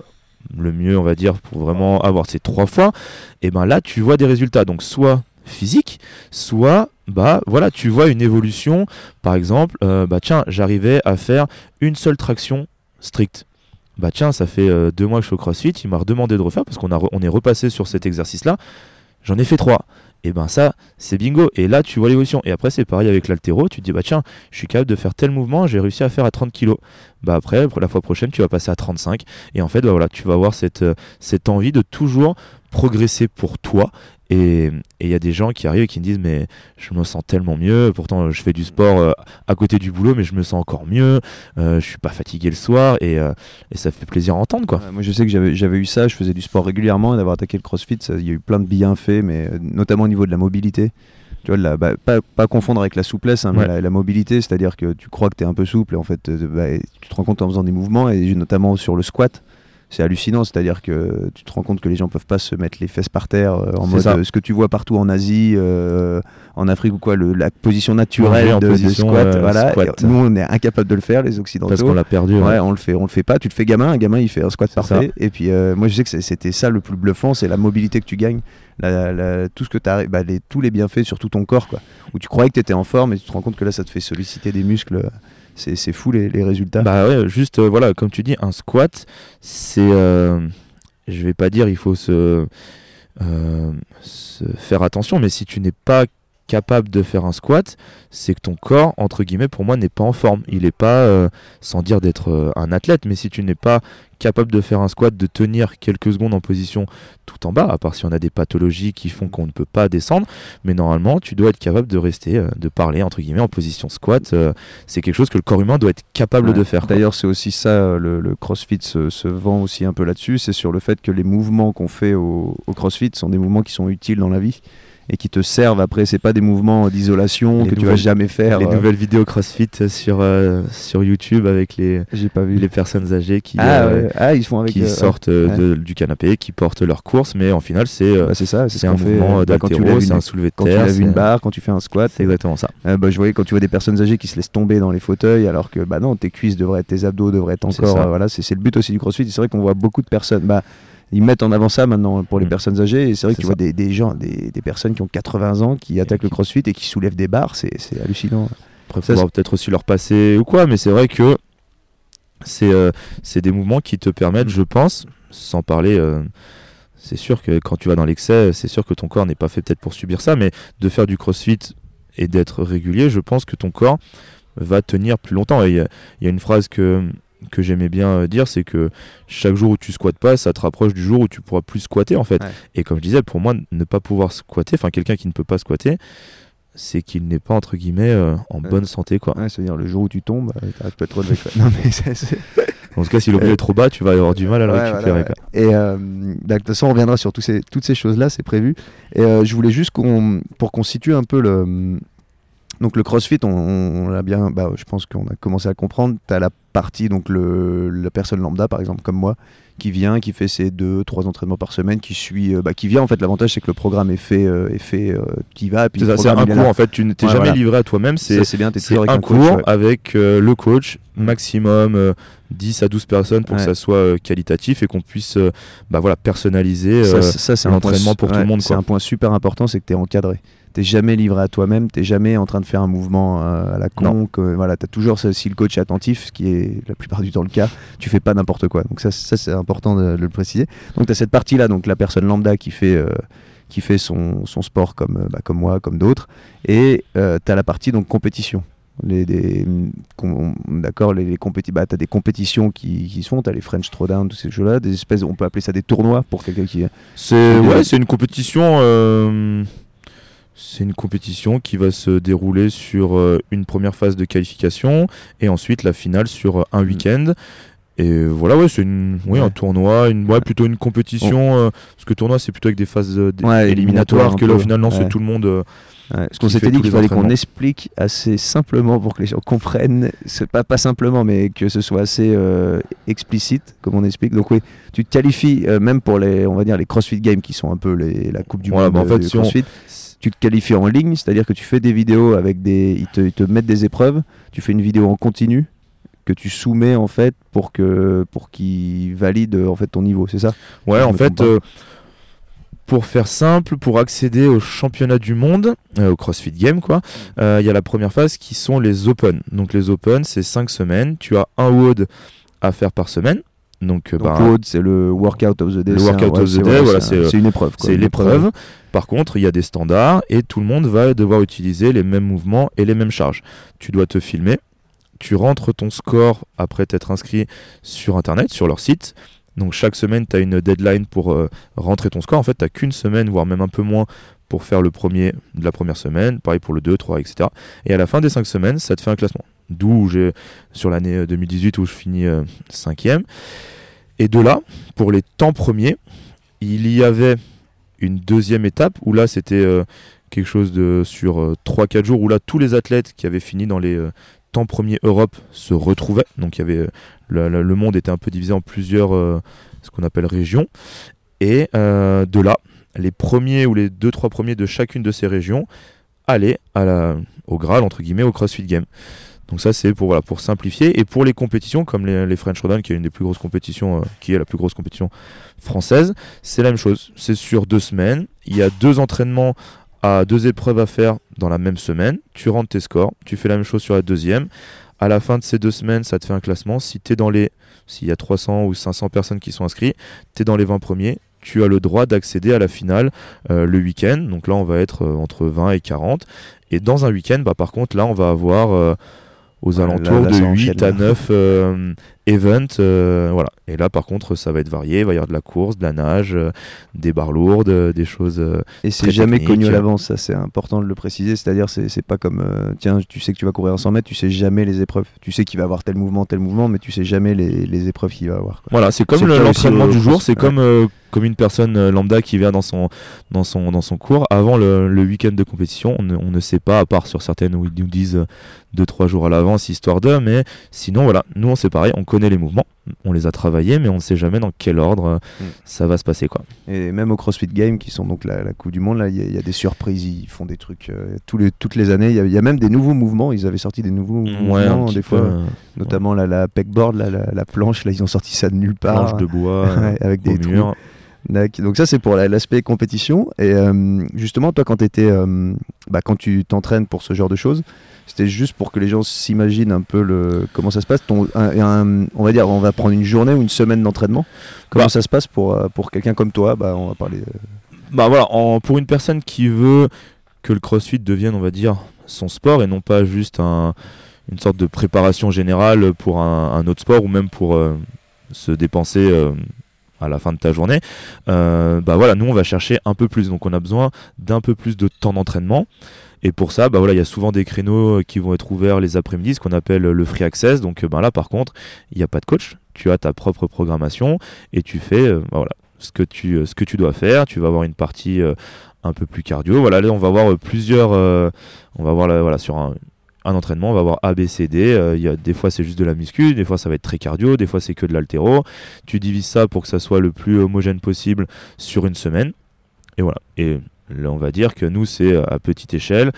le mieux on va dire pour vraiment avoir ces trois fois, et ben là tu vois des résultats. Donc soit physique, soit bah voilà, tu vois une évolution. Par exemple, euh, bah tiens, j'arrivais à faire une seule traction stricte. Bah tiens, ça fait euh, deux mois que je suis au CrossFit, il m'a redemandé de refaire parce qu'on est repassé sur cet exercice-là. J'en ai fait trois et ben ça c'est bingo. Et là tu vois l'évolution. Et après c'est pareil avec l'altéro. Tu te dis bah tiens je suis capable de faire tel mouvement j'ai réussi à faire à 30 kg bah après la fois prochaine tu vas passer à 35 et en fait bah voilà tu vas avoir cette, euh, cette envie de toujours progresser pour toi. Et il y a des gens qui arrivent et qui me disent mais je me sens tellement mieux, pourtant je fais du sport euh, à côté du boulot mais je me sens encore mieux, euh, je suis pas fatigué le soir et, euh, et ça fait plaisir à entendre quoi. moi je sais que j'avais eu ça, je faisais du sport régulièrement et d'avoir attaqué le crossfit, il y a eu plein de bienfaits mais notamment au niveau de la mobilité. Tu vois, bah, pas, pas, confondre avec la souplesse, hein, mais la, mobilité, c'est-à-dire que tu crois que tu es un peu souple et en fait bah, tu te rends compte en faisant des mouvements et notamment sur le squat c'est hallucinant. C'est-à-dire que tu te rends compte que les gens peuvent pas se mettre les fesses par terre euh, en mode euh, ce que tu vois partout en Asie, euh, en Afrique ou quoi, le, la position naturelle de, squat. voilà. Nous, on est incapable de le faire, les Occidentaux. Parce qu'on l'a perdu. Ouais, on le fait, on le fait pas. Tu te fais gamin, un gamin il fait un squat parfait. Et puis moi, je sais que c'était ça le plus bluffant, c'est la mobilité que tu gagnes. tout ce que tu bah, les, tous les bienfaits sur tout ton corps, quoi. Où tu croyais que tu étais en forme et tu te rends compte que là, ça te fait solliciter des muscles c'est fou les, résultats. Bah ouais, juste euh, voilà, comme tu dis, un squat, c'est, euh, je vais pas dire il faut se, euh, se, faire attention, mais si tu n'es pas capable de faire un squat, c'est que ton corps, entre guillemets, pour moi, n'est pas en forme. Il n'est pas, euh, sans dire d'être euh, un athlète, mais si tu n'es pas capable de faire un squat, de tenir quelques secondes en position tout en bas, à part si on a des pathologies qui font qu'on ne peut pas descendre, mais normalement, tu dois être capable de rester, euh, de parler, entre guillemets, en position squat. c'est quelque chose que le corps humain doit être capable de faire. D'ailleurs, c'est aussi ça, le, CrossFit se, vend aussi un peu là-dessus, c'est sur le fait que les mouvements qu'on fait au CrossFit sont des mouvements qui sont utiles dans la vie et qui te servent après. C'est pas des mouvements d'isolation que tu vas jamais faire. Les euh. nouvelles vidéos CrossFit sur euh, sur YouTube avec les pas vu. les personnes âgées qui ah, euh, ah ils font avec qui sortent du canapé, qui portent leur course, mais en final c'est bah, ça, c'est un mouvement bah, d'altéro, c'est un soulevé de quand terre. Quand tu lèves une barre, quand tu fais un squat, c'est exactement ça. bah, je voyais quand tu vois des personnes âgées qui se laissent tomber dans les fauteuils, alors que bah non, tes cuisses devraient être, tes abdos devraient être encore. voilà, c'est le but aussi du CrossFit. C'est vrai qu'on voit beaucoup de personnes. Bah, ils mettent en avant ça maintenant pour les mm. personnes âgées. Et c'est vrai que tu vois des, gens, des, personnes qui ont 80 ans qui attaquent le crossfit et qui soulèvent des barres, c'est hallucinant. Après, faudra peut-être aussi leur passer ou quoi, mais c'est vrai que c'est euh, des mouvements qui te permettent, je pense, sans parler. Euh, c'est sûr que quand tu vas dans l'excès, c'est sûr que ton corps n'est pas fait peut-être pour subir ça, mais de faire du crossfit et d'être régulier, je pense que ton corps va tenir plus longtemps. Il y, y, a une phrase que que j'aimais bien euh, dire, c'est que chaque jour où tu squattes pas, ça te rapproche du jour où tu pourras plus squatter en fait. Et comme je disais, pour moi, ne pas pouvoir squatter, enfin quelqu'un qui ne peut pas squatter, c'est qu'il n'est pas entre guillemets euh, en bonne santé quoi. c'est-à-dire le jour où tu tombes, euh, t'arrives pas trop de non mais En tout cas, si l'objet est trop bas, tu vas avoir du mal à le récupérer. Et de toute façon, on reviendra sur tous ces, toutes ces choses-là, c'est prévu. Et je voulais juste qu'on, pour qu'on situe un peu le, donc le CrossFit, on, l'a bien, bah, je pense qu'on a commencé à comprendre. Tu as la partie, donc le, la personne lambda, par exemple, comme moi, qui vient, qui fait ses deux, trois entraînements par semaine, qui suit, euh, bah, qui vient. En fait, l'avantage c'est que le programme est fait, euh, est fait, euh, qui va. C'est un cours en fait. Tu ne t'es jamais livré à toi-même. C'est bien. Es un, un cours avec le coach maximum 10 à 12 personnes pour que ça soit qualitatif et qu'on puisse bah, voilà, personnaliser l'entraînement pour tout le monde. C'est un point super important, c'est que tu es encadré t'es jamais livré à toi-même, t'es jamais en train de faire un mouvement euh, à la con. Que, voilà, t'as toujours si le coach est attentif, ce qui est la plupart du temps le cas, tu fais pas n'importe quoi. Donc ça, ça c'est important de, le préciser. Donc tu as cette partie-là, donc la personne lambda qui fait euh, qui fait son, son sport comme, euh, bah, comme moi, comme d'autres, et euh, tu as la partie donc compétition. Les, d'accord les, les bah, tu as des compétitions qui, qui se font tu as les French Throwdown tous ces choses là des espèces on peut appeler ça des tournois pour quelqu'un qui c'est ouais c'est une compétition c'est une compétition qui va se dérouler sur euh, une première phase de qualification et ensuite la finale sur euh, un mm. week-end. Et voilà, ouais, c'est une, un tournoi, une, ouais, plutôt une compétition. Euh, parce que tournoi, c'est plutôt avec des phases éliminatoires, que là, au final, non, c'est tout le monde. Parce qu'on s'était dit qu'il fallait qu'on explique assez simplement pour que les gens comprennent, c'est pas, pas simplement, mais que ce soit assez explicite, comme on explique. Donc oui, tu te qualifies même pour les, on va dire, les CrossFit Games qui sont un peu les, la Coupe du Monde bah, en fait, CrossFit tu te qualifies en ligne, c'est-à-dire que tu fais des vidéos avec des. Ils te, ils te, mettent des épreuves, tu fais une vidéo en continu que tu soumets en fait pour que pour qu'ils valident en fait ton niveau, c'est ça? Ouais, en fait. Euh, pour faire simple, pour accéder au championnat du monde, euh, au CrossFit Game, quoi, mm. euh, il y a la première phase qui sont les Open. Donc les Open, c'est 5 semaines. Tu as un WOD à faire par semaine. Donc, Donc bah, c'est le workout of the day. Le workout of the day, voilà, c'est une épreuve. C'est l'épreuve. Par contre, il y a des standards et tout le monde va devoir utiliser les mêmes mouvements et les mêmes charges. Tu dois te filmer, tu rentres ton score après t'être inscrit sur Internet, sur leur site. Donc chaque semaine, tu as une deadline pour euh, rentrer ton score. En fait, tu n'as qu'une semaine, voire même un peu moins, pour faire le premier de la première semaine. Pareil pour le 2, 3, etc. Et à la fin des 5 semaines, ça te fait un classement. D'où j'ai, sur l'année 2018 où je finis 5 Et de là, pour les temps premiers, il y avait une deuxième étape où là c'était euh, quelque chose de sur 3-4 euh, jours où là tous les athlètes qui avaient fini dans les euh, temps premiers Europe se retrouvaient. Donc il y avait le, monde était un peu divisé en plusieurs ce qu'on appelle régions. Et de là, les premiers ou les 2-3 premiers de chacune de ces régions allaient au Graal entre guillemets au CrossFit Game. Donc ça c'est pour voilà pour simplifier et pour les compétitions comme les, French Rodin qui est une des plus grosses compétitions euh, qui est la plus grosse compétition française, c'est la même chose. C'est sur deux semaines. Il y a deux entraînements à deux épreuves à faire dans la même semaine. Tu rentres tes scores, tu fais la même chose sur la deuxième. À la fin de ces deux semaines, ça te fait un classement. Si tu es dans les s'il y a 300 ou 500 personnes qui sont inscrites, tu es dans les 20 premiers, tu as le droit d'accéder à la finale le week-end. Donc là, on va être entre 20 et 40. Et dans un week-end, bah, par contre, là, on va avoir aux alentours de 8 à 9 euh, events. Euh, voilà. Et là, par contre, ça va être varié. Il va y avoir de la course, de la nage, euh, des barres lourdes, des choses. et c'est jamais connu à l'avance, ça c'est important de le préciser. C'est-à-dire, c'est pas comme tiens, tu sais que tu vas courir à 100 mètres, tu sais jamais les épreuves. Tu sais qu'il va avoir tel mouvement, tel mouvement, mais tu sais jamais les, les épreuves qu'il va avoir. Voilà, c'est comme l'entraînement du jour, c'est comme comme une personne lambda qui vient dans son, dans son, dans son cours, avant le, week-end de compétition, on ne, sait pas, à part sur certaines où ils nous disent 2-3 jours à l'avance, histoire de, mais sinon, voilà, nous on sait pareil, on connaît les mouvements, on les a travaillés, mais on ne sait jamais dans quel ordre euh, mm. ça va se passer. Quoi. Et même au CrossFit Games, qui sont donc la, la Coupe du Monde, là, il y, a des surprises, ils font des trucs euh, tous les, toutes les années. Il y, a même des nouveaux mouvements, ils avaient sorti des nouveaux mouvements, des fois, notamment la, la pegboard, la, la, planche, là, ils ont sorti ça de nulle part. Planche de bois, avec des murs. Donc ça c'est pour l'aspect compétition et euh, justement toi quand étais, bah, quand tu t'entraînes pour ce genre de choses, c'était juste pour que les gens s'imaginent un peu le, comment ça se passe. Ton, on va dire, on va prendre une journée ou une semaine d'entraînement. Comment bah. ça se passe pour, euh, pour quelqu'un comme toi? Bah, On va parler. Euh. Bah voilà, pour une personne qui veut que le CrossFit devienne, on va dire, son sport et non pas juste un, une sorte de préparation générale pour un, autre sport ou même pour euh, se dépenser à la fin de ta journée, bah voilà, nous on va chercher un peu plus. Donc on a besoin d'un peu plus de temps d'entraînement. Et pour ça, bah voilà, il y a souvent des créneaux euh, qui vont être ouverts les après-midi, ce qu'on appelle le free access. Donc ben là, par contre, il n'y a pas de coach. Tu as ta propre programmation et tu fais euh, bah voilà, ce, que tu, dois faire. Tu vas avoir une partie un peu plus cardio. Voilà, là, on va voir plusieurs. on va voir voilà, sur un, un entraînement, on va avoir A, B, C. Il y a, des fois, c'est juste de la muscu, des fois, ça va être très cardio, des fois, c'est que de l'altéro. Tu divises ça pour que ça soit le plus homogène possible sur une semaine. Et voilà. Et on va dire que nous, c'est euh, à petite échelle.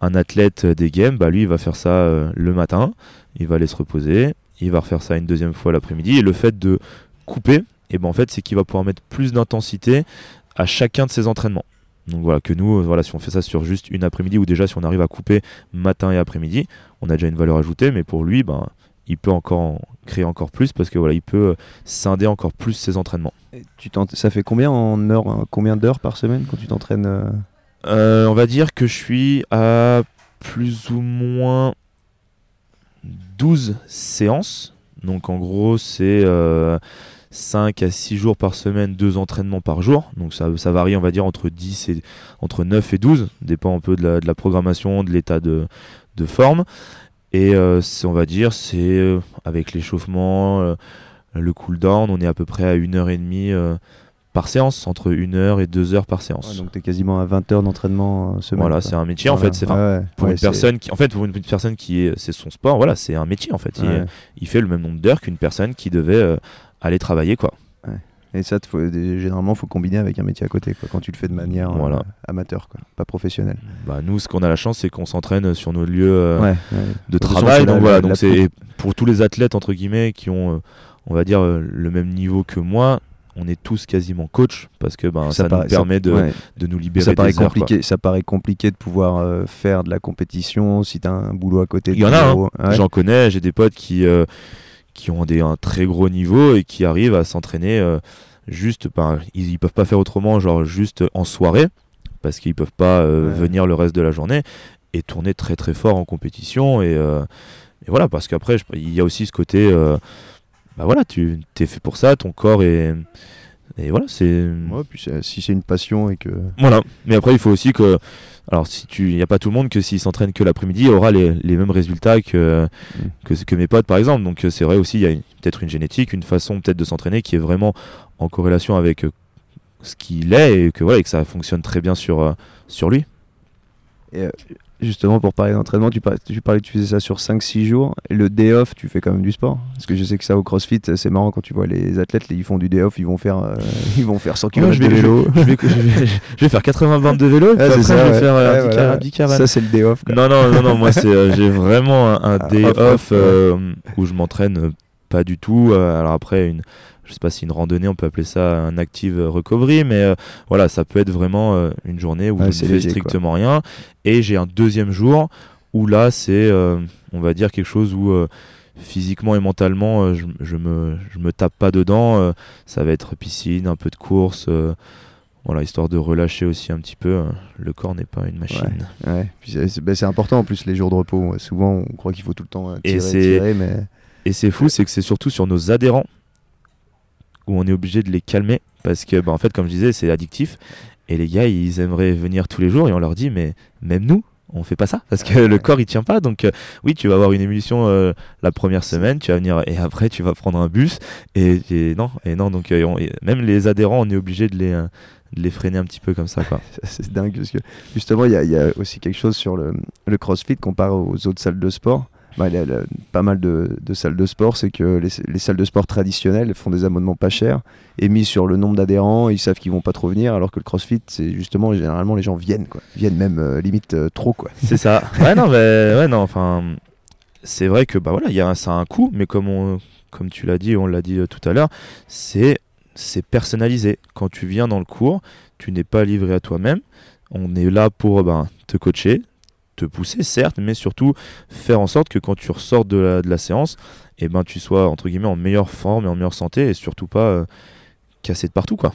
Un athlète des games, bah, lui, il va faire ça euh, le matin, il va aller se reposer, il va refaire ça une deuxième fois l'après-midi. Et le fait de couper, et eh ben, en fait, c'est qu'il va pouvoir mettre plus d'intensité à chacun de ses entraînements. Donc voilà, que nous, euh, voilà, si on fait ça sur juste une après-midi, ou déjà si on arrive à couper matin et après-midi, on a déjà une valeur ajoutée, mais pour lui, ben, il peut encore créer encore plus parce que voilà, il peut scinder encore plus ses entraînements. tu ça fait combien en heures, hein, combien d'heures par semaine quand tu t'entraînes euh euh, On va dire que je suis à plus ou moins 12 séances. Donc en gros, c'est 5 euh, à 6 jours par semaine, 2 entraînements par jour. Donc ça, ça, varie, on va dire, entre 10 et entre 9 et 12. Dépend un peu de la, de la programmation, de l'état de, de forme. Et euh, on va dire, c'est euh, avec l'échauffement, euh, le cool-down, on est à peu près à une heure et demie par séance, entre une heure et deux heures par séance. donc tu es quasiment à 20 heures d'entraînement semaine. Voilà, c'est un métier en fait. C'est pour une personne qui, en fait, pour une personne qui est, c'est son sport. Voilà, c'est un métier en fait. Il, il, fait le même nombre d'heures qu'une personne qui devait aller travailler quoi. Et ça, faut, généralement, il faut combiner avec un métier à côté, quoi, quand tu le fais de manière euh, amateur, quoi, pas professionnelle. Bah, nous, ce qu'on a la chance, c'est qu'on s'entraîne sur nos lieux euh, de travail. Donc, voilà, donc c'est pour tous les athlètes, entre guillemets, qui ont, euh, on va dire, le même niveau que moi, on est tous quasiment coach parce que ben, ça, nous permet de, de, nous libérer ça paraît des compliqué ça paraît compliqué de pouvoir faire de la compétition si tu as un boulot à côté il y en a hein. j'en connais j'ai des potes qui qui ont des, un très gros niveau et qui arrivent à s'entraîner euh, juste, ben, ils, peuvent pas faire autrement, genre juste en soirée, parce qu'ils peuvent pas euh, venir le reste de la journée et tourner très très fort en compétition et, euh, et voilà parce qu'après il y a aussi ce côté bah voilà tu t'es fait pour ça ton corps est et voilà c'est ouais, puis si c'est une passion et que voilà. Mais après il faut aussi que alors, si tu, il n'y a pas tout le monde que s'il s'entraîne que l'après-midi, il aura les, les, mêmes résultats que, mm. que, que, mes potes, par exemple. Donc, euh, c'est vrai aussi, il y a peut-être une génétique, une façon peut-être de s'entraîner qui est vraiment en corrélation avec euh, ce qu'il est et que, voilà, et que ça fonctionne très bien sur, euh, sur lui. Et justement, pour parler d'entraînement, tu parlais, tu parlais tu faisais ça sur 5-6 jours. Et le day off, tu fais quand même du sport Parce que je sais que ça au crossfit, c'est marrant quand tu vois les athlètes, ils font du day off, ils vont faire, euh, ils vont faire 100 km de vélo. Je, vais, faire 80 bandes de vélo, et après, ça, je vais faire euh, Ça, c'est le day off. Non, non, non, non, moi, euh, j'ai vraiment un, ah, day off, où je m'entraîne pas du tout. alors après, une je sais pas si une randonnée, on peut appeler ça un active recovery, mais euh, voilà, ça peut être vraiment euh, une journée où je ne fais strictement rien. Et j'ai un deuxième jour où là, c'est, euh, on va dire, quelque chose où physiquement et mentalement, je, je, me, je me tape pas dedans. ça va être piscine, un peu de course. voilà, histoire de relâcher aussi un petit peu. Le corps n'est pas une machine. Ouais, ben, c'est important en plus les jours de repos. Souvent, on croit qu'il faut tout le temps tirer, et tirer, mais... Et c'est fou, c'est que c'est surtout sur nos adhérents où on est obligé de les calmer parce que, bah, en fait, comme je disais, c'est addictif. Et les gars, ils aimeraient venir tous les jours et on leur dit, mais même nous, on fait pas ça parce que le corps il tient pas. Donc, euh, oui, tu vas avoir une émulsion euh, la première semaine, tu vas venir et après tu vas prendre un bus. Et, non, et non, donc euh, même les adhérents, on est obligé de les, les freiner un petit peu comme ça. c'est dingue parce que justement, il y, y, a aussi quelque chose sur le, le crossfit comparé aux autres salles de sport bah, il y a, pas mal de, salles de sport, c'est que les, salles de sport traditionnelles font des abonnements pas chers et mis sur le nombre d'adhérents, ils savent qu'ils vont pas trop venir, alors que le CrossFit, c'est justement généralement les gens viennent, quoi, viennent même euh, limite euh, trop, quoi. C'est ça. ouais non, mais, ouais non, enfin, c'est vrai que bah voilà, il y a ça a un coût, mais comme on, comme tu l'as dit, on l'a dit euh, tout à l'heure, c'est c'est personnalisé. Quand tu viens dans le cours, tu n'es pas livré à toi-même. On est là pour ben, te coacher, te pousser, certes, mais surtout faire en sorte que quand tu ressors de la, de la séance, et eh ben, tu sois entre guillemets en meilleure forme et en meilleure santé et surtout pas euh, cassé de partout. Quoi.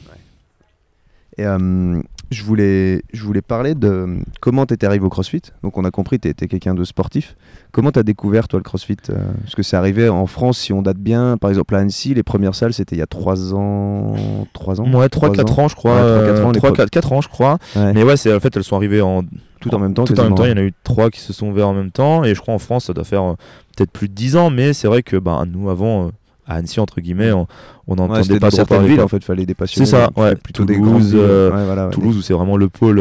Et euh, je, voulais, je voulais parler de comment tu étais arrivé au CrossFit. Donc on a compris, tu étais quelqu'un de sportif. Comment tu as découvert toi le CrossFit euh, Parce que c'est arrivé en France, si on date bien, par exemple à Annecy, les premières salles c'était il y a 3 ans. 3 ans Ouais, 3-4 ans je crois. 3-4 ans, 3, 4, 4 ans je crois. Mais ouais, c'est en fait elles sont arrivées en tout en même temps. Tout en même temps, il y en a eu trois qui se sont ouverts en même temps, et je crois en France, ça doit faire euh, peut-être plus de 10 ans, mais c'est vrai que bah, nous, avant, euh, à Annecy, entre guillemets, on, on entendait pas trop parler. Villes, en fait, fallait des passionnés. C'est ça, ouais, plutôt Toulouse, des euh, Toulouse où c'est vraiment le pôle.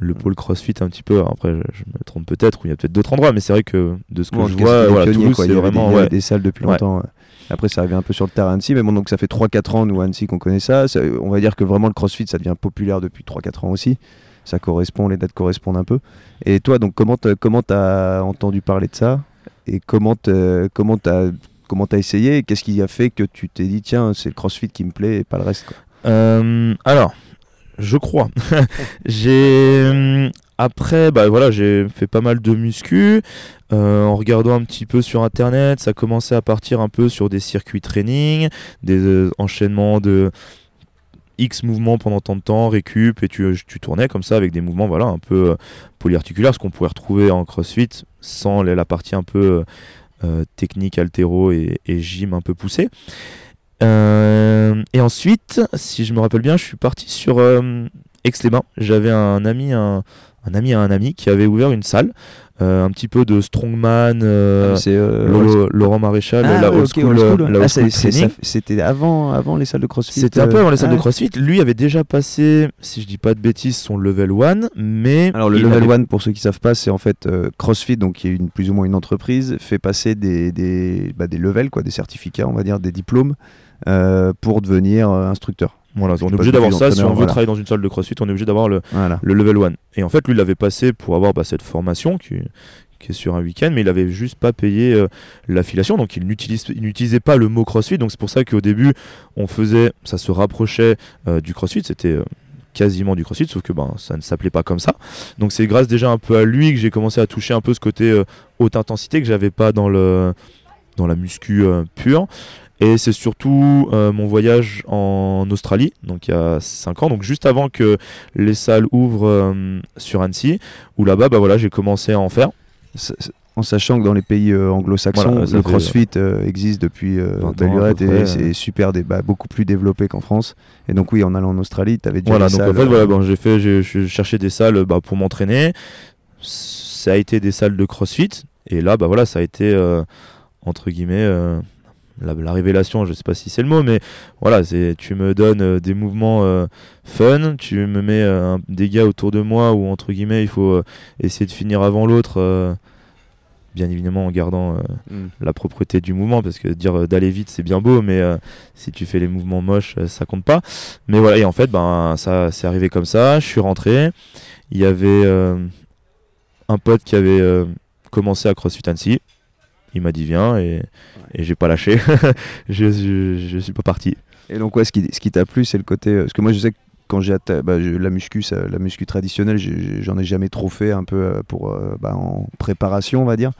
le pôle CrossFit un petit peu. Après, je, me trompe peut-être, ou il y a peut-être d'autres endroits, mais c'est vrai que de ce que je vois, voilà, Toulouse, c'est vraiment des, des salles depuis longtemps. Après, ça arrivé un peu sur le terrain Annecy, mais bon, donc ça fait 3-4 ans, nous, à Annecy, qu'on connaît ça. ça. On va dire que vraiment le CrossFit, ça devient populaire depuis 3-4 ans aussi ça correspond, les dates correspondent un peu. Et toi, donc, comment tu as entendu parler de ça? Et comment tu comment as, comment as essayé Qu'est-ce qui a fait que tu t'es dit, tiens, c'est le crossfit qui me plaît et pas le reste euh, Alors, je crois. j'ai. Euh, après, bah voilà, j'ai fait pas mal de muscu. Euh, en regardant un petit peu sur internet, ça commençait à partir un peu sur des circuits training, des enchaînements de X mouvements pendant tant de temps, récup, et tu, tournais comme ça avec des mouvements voilà, un peu polyarticulaires, ce qu'on pourrait retrouver en crossfit sans la partie un peu technique, altéro et, gym un peu poussé. et ensuite, si je me rappelle bien, je suis parti sur Aix-les-Bains. J'avais un ami, un ami à un ami qui avait ouvert une salle euh, un petit peu de strongman, euh, ah, euh, Laurent Maréchal, ah, la old school, ah, C'était avant, avant les salles de CrossFit. C'était un peu avant les salles de CrossFit. Lui avait déjà passé, si je dis pas de bêtises, son level 1, mais alors le level 1 pour ceux qui savent pas, c'est en fait CrossFit, donc qui est une plus ou moins une entreprise, fait passer des des, bah, des levels quoi, des certificats, on va dire, des diplômes pour devenir instructeur. Voilà, on est obligé d'avoir ça. Si on veut travailler dans une salle de crossfit, on est obligé d'avoir le, le level 1. Et en fait, lui, il l'avait passé pour avoir bah, cette formation qui, qui, est sur un week-end, mais il avait juste pas payé euh, l'affiliation. Donc, il n'utilisait pas le mot crossfit. Donc, c'est pour ça qu'au début, on faisait, ça se rapprochait euh, du crossfit. C'était. Euh, quasiment du crossfit sauf que ben ça ne s'appelait pas comme ça donc c'est grâce déjà un peu à lui que j'ai commencé à toucher un peu ce côté haute intensité que j'avais pas dans le dans la muscu pure et c'est surtout euh, mon voyage en Australie, donc il y a 5 ans, donc juste avant que les salles ouvrent euh, sur Annecy, où là-bas, bah voilà, j'ai commencé à en faire. En sachant que dans les pays euh, anglo-saxons, le CrossFit existe depuis belle lurette et c'est super, bah, beaucoup plus développé qu'en France. Et donc oui, en allant en Australie, tu avais déjà voilà, donc en fait, voilà, bon, j'ai fait, j'ai cherché des salles bah, pour m'entraîner. Ça a été des salles de CrossFit, et là, bah voilà, ça a été entre guillemets la, révélation, je sais pas si c'est le mot, mais voilà, c'est tu me donnes euh, des mouvements euh, fun, tu me mets euh, des gars autour de moi où entre guillemets il faut essayer de finir avant l'autre, bien évidemment en gardant mm. la propreté du mouvement, parce que dire d'aller vite c'est bien beau, mais si tu fais les mouvements moches ça compte pas. Mais voilà, et en fait ben ça c'est arrivé comme ça, je suis rentré, il y avait un pote qui avait commencé à CrossFit Annecy il m'a dit viens et, et j'ai pas lâché. je, je, suis pas parti. Et donc, ouais, ce qui, ce qui t'a plu, c'est le côté. Euh, parce que moi, je sais que quand j'ai bah, la muscu, la muscu traditionnelle, j'en ai jamais trop fait un peu euh, pour, euh, bah, en préparation, on va dire.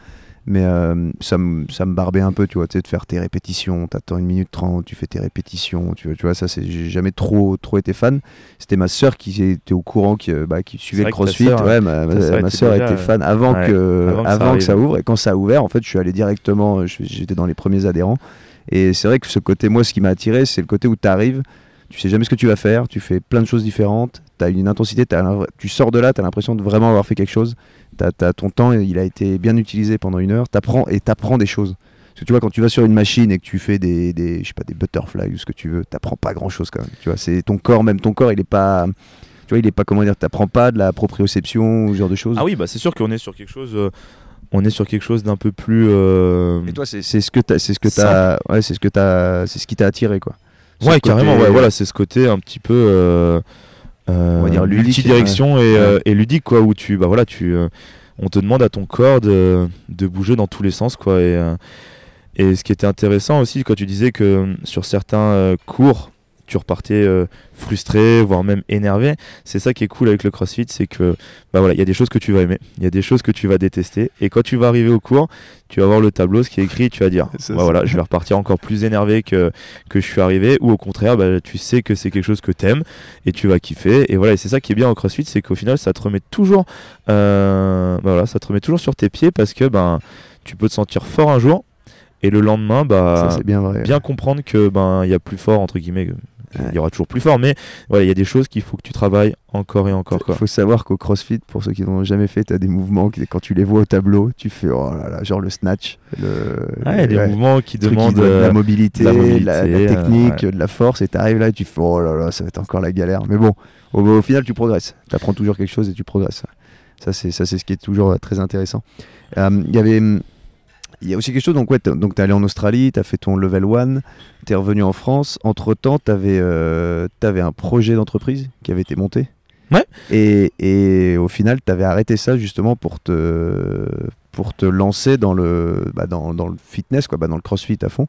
Mais euh, ça, me, ça me barbait un peu, tu vois, tu sais, de faire tes répétitions, t'attends une minute trente, tu fais tes répétitions, tu vois, tu vois ça, c'est, j'ai jamais trop, trop été fan. C'était ma sœur qui était au courant, qui, euh, bah, qui suivait le crossfit. ouais, ma, sœur était déjà, fan avant, ouais, que, avant que ça avant que ça arrive. ouvre. Et quand ça a ouvert, en fait, je suis allé directement, j'étais dans les premiers adhérents. Et c'est vrai que ce côté, moi, ce qui m'a attiré, c'est le côté où tu arrives, tu sais jamais ce que tu vas faire, tu fais plein de choses différentes, tu as une intensité, l'im- tu sors de là, tu as l'impression de vraiment avoir fait quelque chose. T'as- t'as ton temps, il a été bien utilisé pendant une heure, t'apprends et t'apprends des choses. Parce que tu vois, quand tu vas sur une machine et que tu fais des, des je sais pas, des butterflies ou ce que tu veux, t'apprends pas grand chose quand même. Tu vois, c'est ton corps, même ton corps, il est pas, tu vois, il est pas, comment dire, t'apprends pas de la proprioception ou ce genre de choses. Ah oui, bah c'est sûr qu'on est sur quelque chose. euh, on est sur quelque chose d'un peu plus. euh, Et toi, c'est ce que t'as, c'est ce que t'as, ouais, c'est ce que t'as, c'est ce qui t'a attiré quoi. Ce Ouais, carrément. Ouais, voilà, c'est ce côté un petit peu. Euh, On va dire ludique, multidirection et, ouais. euh, et ludique quoi, où tu, bah voilà, tu, euh, on te demande à ton corps de, de bouger dans tous les sens quoi. Et, euh, et ce qui était intéressant aussi quand tu disais que euh, sur certains euh, cours tu repartais euh, frustré, voire même énervé. C'est ça qui est cool avec le CrossFit, c'est que bah voilà, il y a des choses que tu vas aimer, il y a des choses que tu vas détester, et quand tu vas arriver au cours, tu vas voir le tableau, ce qui est écrit, tu vas dire, bah voilà, je vais repartir encore plus énervé que que je suis arrivé, ou au contraire, bah, tu sais que c'est quelque chose que t'aimes et tu vas kiffer, et voilà, et c'est ça qui est bien au CrossFit, c'est qu'au final, ça te remet toujours, euh, bah voilà, ça te remet toujours sur tes pieds parce que ben tu peux te sentir fort un jour. Et le lendemain, bah, Ça, bien vrai. bien comprendre que ben il y a plus fort entre guillemets il Ouais. y aura toujours plus fort mais voilà il y a des choses qu'il faut que tu travailles encore et encore Il faut savoir qu'au CrossFit, pour ceux qui n'ont jamais fait, tu as des mouvements qui, quand tu les vois au tableau, tu fais oh là là, genre le snatch, le, il y a des ouais, mouvements qui demandent de euh, la mobilité, de la la, mobilité, la euh, technique, de la force, et tu arrives là et tu fais oh là là, ça va être encore la galère. Mais bon, au, au final, tu progresses. Tu apprends toujours quelque chose et tu progresses. Ça, c'est ce qui est toujours euh, très intéressant. Euh, Il y avait. Il y a aussi quelque chose, donc ouais, t'es- donc tu es allé en Australie, tu as fait ton level 1, tu es revenu en France. Entre-temps, tu avais, un projet d'entreprise qui avait été monté. Ouais. Et, et au final, tu avais arrêté ça justement pour te, pour te lancer dans le, bah, dans, dans le fitness, quoi, bah, dans le crossfit à fond.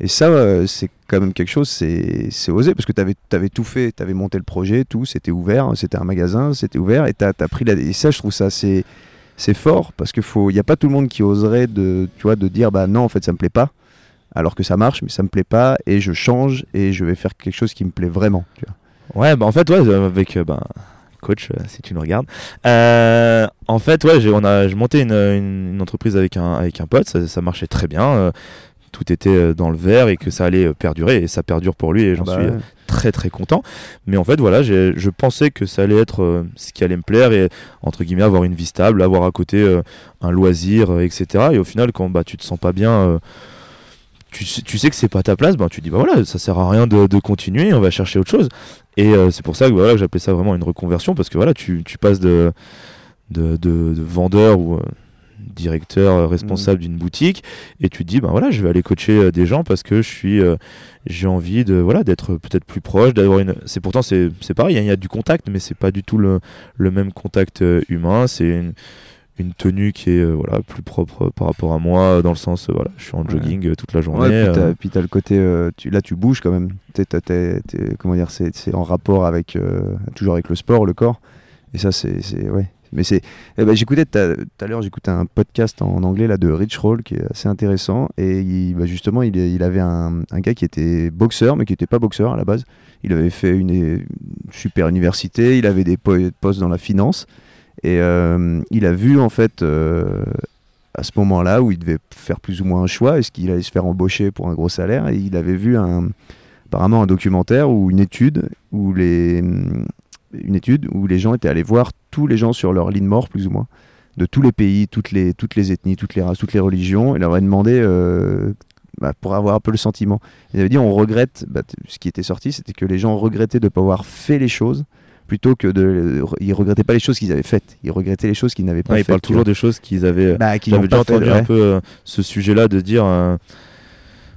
Et ça, euh, c'est quand même quelque chose, c'est c'est osé, parce que tu avais, tout fait, tu avais monté le projet, tout, c'était ouvert, c'était un magasin, c'était ouvert, et tu as, pris la... Et ça, je trouve ça, c'est c'est fort, parce qu'il n'y a pas tout le monde qui oserait de, tu vois, de dire, bah non, en fait, ça me plaît pas, alors que ça marche, mais ça me plaît pas, et je change, et je vais faire quelque chose qui me plaît vraiment. Tu vois. ouais bah en fait ouais euh, avec euh, ben, coach euh, si tu nous regardes Euh, en fait ouais j'ai on a j'ai monté une, une, une entreprise avec un avec un pote ça, ça marchait très bien euh, tout était dans le vert et que ça allait perdurer et ça perdure pour lui et j'en Bah suis ouais. Très très content. Mais en fait, voilà, je pensais que ça allait être euh, ce qui allait me plaire et entre guillemets avoir une vie stable, avoir à côté euh, un loisir, euh, etc. Et au final, quand bah, tu te sens pas bien, tu, tu sais que c'est pas ta place, bah, tu dis bah voilà, ça sert à rien de, continuer, on va chercher autre chose. Et c'est pour ça que voilà, que j'appelais ça vraiment une reconversion parce que voilà, tu, tu passes de, de, de- de vendeur ou directeur euh, responsable d'une boutique et tu te dis ben voilà je vais aller coacher euh, des gens parce que je suis euh, j'ai envie de voilà d'être peut-être plus proche d'avoir une c'est pourtant c'est c'est pareil hein, il y a du contact mais c'est pas du tout le, le même contact humain c'est une, une tenue qui est euh, voilà plus propre par rapport à moi dans le sens euh, voilà je suis en Ouais. jogging toute la Ouais, journée euh, puis t'as le côté, tu, là tu bouges quand même. T'es- t'es- comment dire, c'est, en rapport avec toujours avec le sport, le corps. Et ça, c'est, c'est ouais. Mais c'est, eh ben, j'écoutais tout à l'heure, j'écoutais un podcast en anglais là de Rich Roll qui est assez intéressant. Et il, bah, justement, il, avait un, gars qui était boxeur, mais qui n'était pas boxeur à la base. Il avait fait une, super université, il avait des po- postes dans la finance. Et euh, il a vu en fait euh, à ce moment-là où il devait faire plus ou moins un choix, est-ce qu'il allait se faire embaucher pour un gros salaire Et il avait vu apparemment un documentaire ou une étude où les, une étude où les gens étaient allés voir tous les gens sur leur lit de mort plus ou moins de tous les pays, toutes les, toutes les ethnies, toutes les races, toutes les religions, et leur avait demandé euh, bah, pour avoir un peu le sentiment. Il avait dit on regrette, bah, ce qui était sorti, c'était que les gens regrettaient de ne pas avoir fait les choses plutôt que de. Ils regrettaient pas les choses qu'ils avaient faites, ils regrettaient les choses qu'ils n'avaient pas ouais, faites. parle tu toujours des choses qu'ils avaient Bah, qu'ils n'ont pas entendu ouais. un peu euh, ce sujet-là de dire, euh,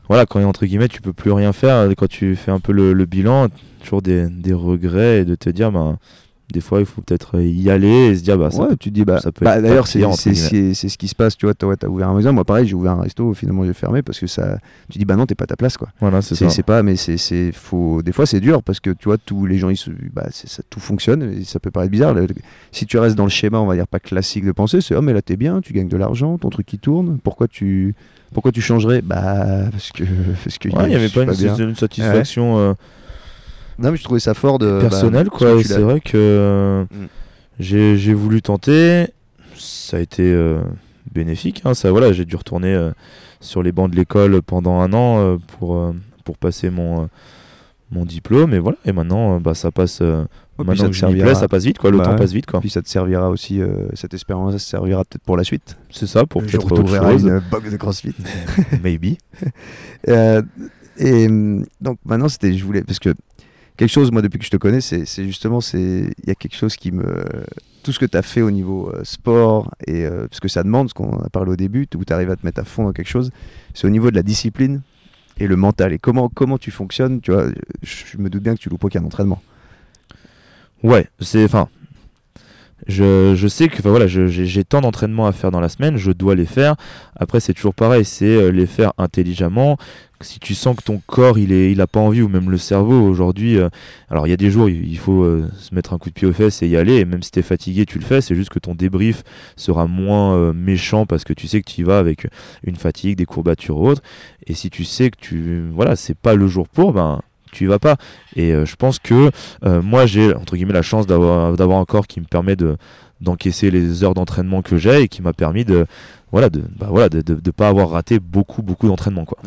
voilà, quand entre guillemets tu peux plus rien faire, euh, quand tu fais un peu le, bilan, toujours des, des regrets et de te dire, ben, des fois il faut peut-être y aller et se dire bah ça ouais, peut- tu te dis bah, bah, d'ailleurs c'est ce qui se passe tu vois t'as ouais, ouvert un magasin. Moi pareil j'ai ouvert un resto finalement j'ai fermé parce que ça tu dis bah non t'es pas à ta place quoi. Voilà c'est c'est ça. c'est pas mais c'est faut des fois c'est dur parce que tu vois tous les gens ils se bah ça tout fonctionne et ça peut paraître bizarre. Le- si tu restes dans le schéma on va dire pas classique de pensée c'est oh mais là t'es bien tu gagnes de l'argent ton truc qui tourne. Pourquoi tu pourquoi tu changerais? Bah parce que parce que Ouais, n'y avait pas, une satisfaction euh, non mais je trouvais ça fort de bah, personnelle parce quoi c'est vrai que Mm. j'ai j'ai voulu tenter. Ça a été euh, bénéfique hein, ça voilà j'ai dû retourner euh, sur les bancs de l'école pendant un an euh, pour euh, pour passer mon euh, mon diplôme. Et voilà. Et maintenant euh, bah ça passe euh, puis maintenant ça que servira. plais ça passe vite quoi. Le Bah temps ouais. passe vite quoi. Puis ça te servira aussi euh, cette expérience ça te servira peut-être pour la suite. C'est ça pour peut-être autre chose. une box de CrossFit. Maybe. Euh, et hum, donc maintenant c'était je voulais parce que quelque chose moi depuis que je te connais c'est justement il y a quelque chose qui me tout ce que tu as fait au niveau euh, sport et euh, parce que ça demande ce qu'on a parlé au début où tu arrives à te mettre à fond dans quelque chose c'est au niveau de la discipline et le mental et comment comment tu fonctionnes tu vois je me doute bien que tu loupes aucun entraînement Ouais, c'est. Je, je sais que voilà, j'ai tant d'entraînements à faire dans la semaine, je dois les faire. Après, c'est toujours pareil, c'est euh, les faire intelligemment. Si tu sens que ton corps il est, il pas envie ou même le cerveau aujourd'hui, euh, alors il y a des jours il faut euh, se mettre un coup de pied aux fesses et y aller. Et même si t'es fatigué, tu le fais. C'est juste que ton débrief sera moins méchant parce que tu sais que tu y vas avec une fatigue, des courbatures ou autres. Et si tu sais que tu, voilà, c'est pas le jour pour, ben tu y vas pas. Et euh, je pense que euh, moi, j'ai entre guillemets la chance d'avoir un corps qui me permet de d'encaisser les heures d'entraînement que j'ai et qui m'a permis de voilà de bah voilà de, de, pas avoir raté beaucoup beaucoup d'entraînement quoi.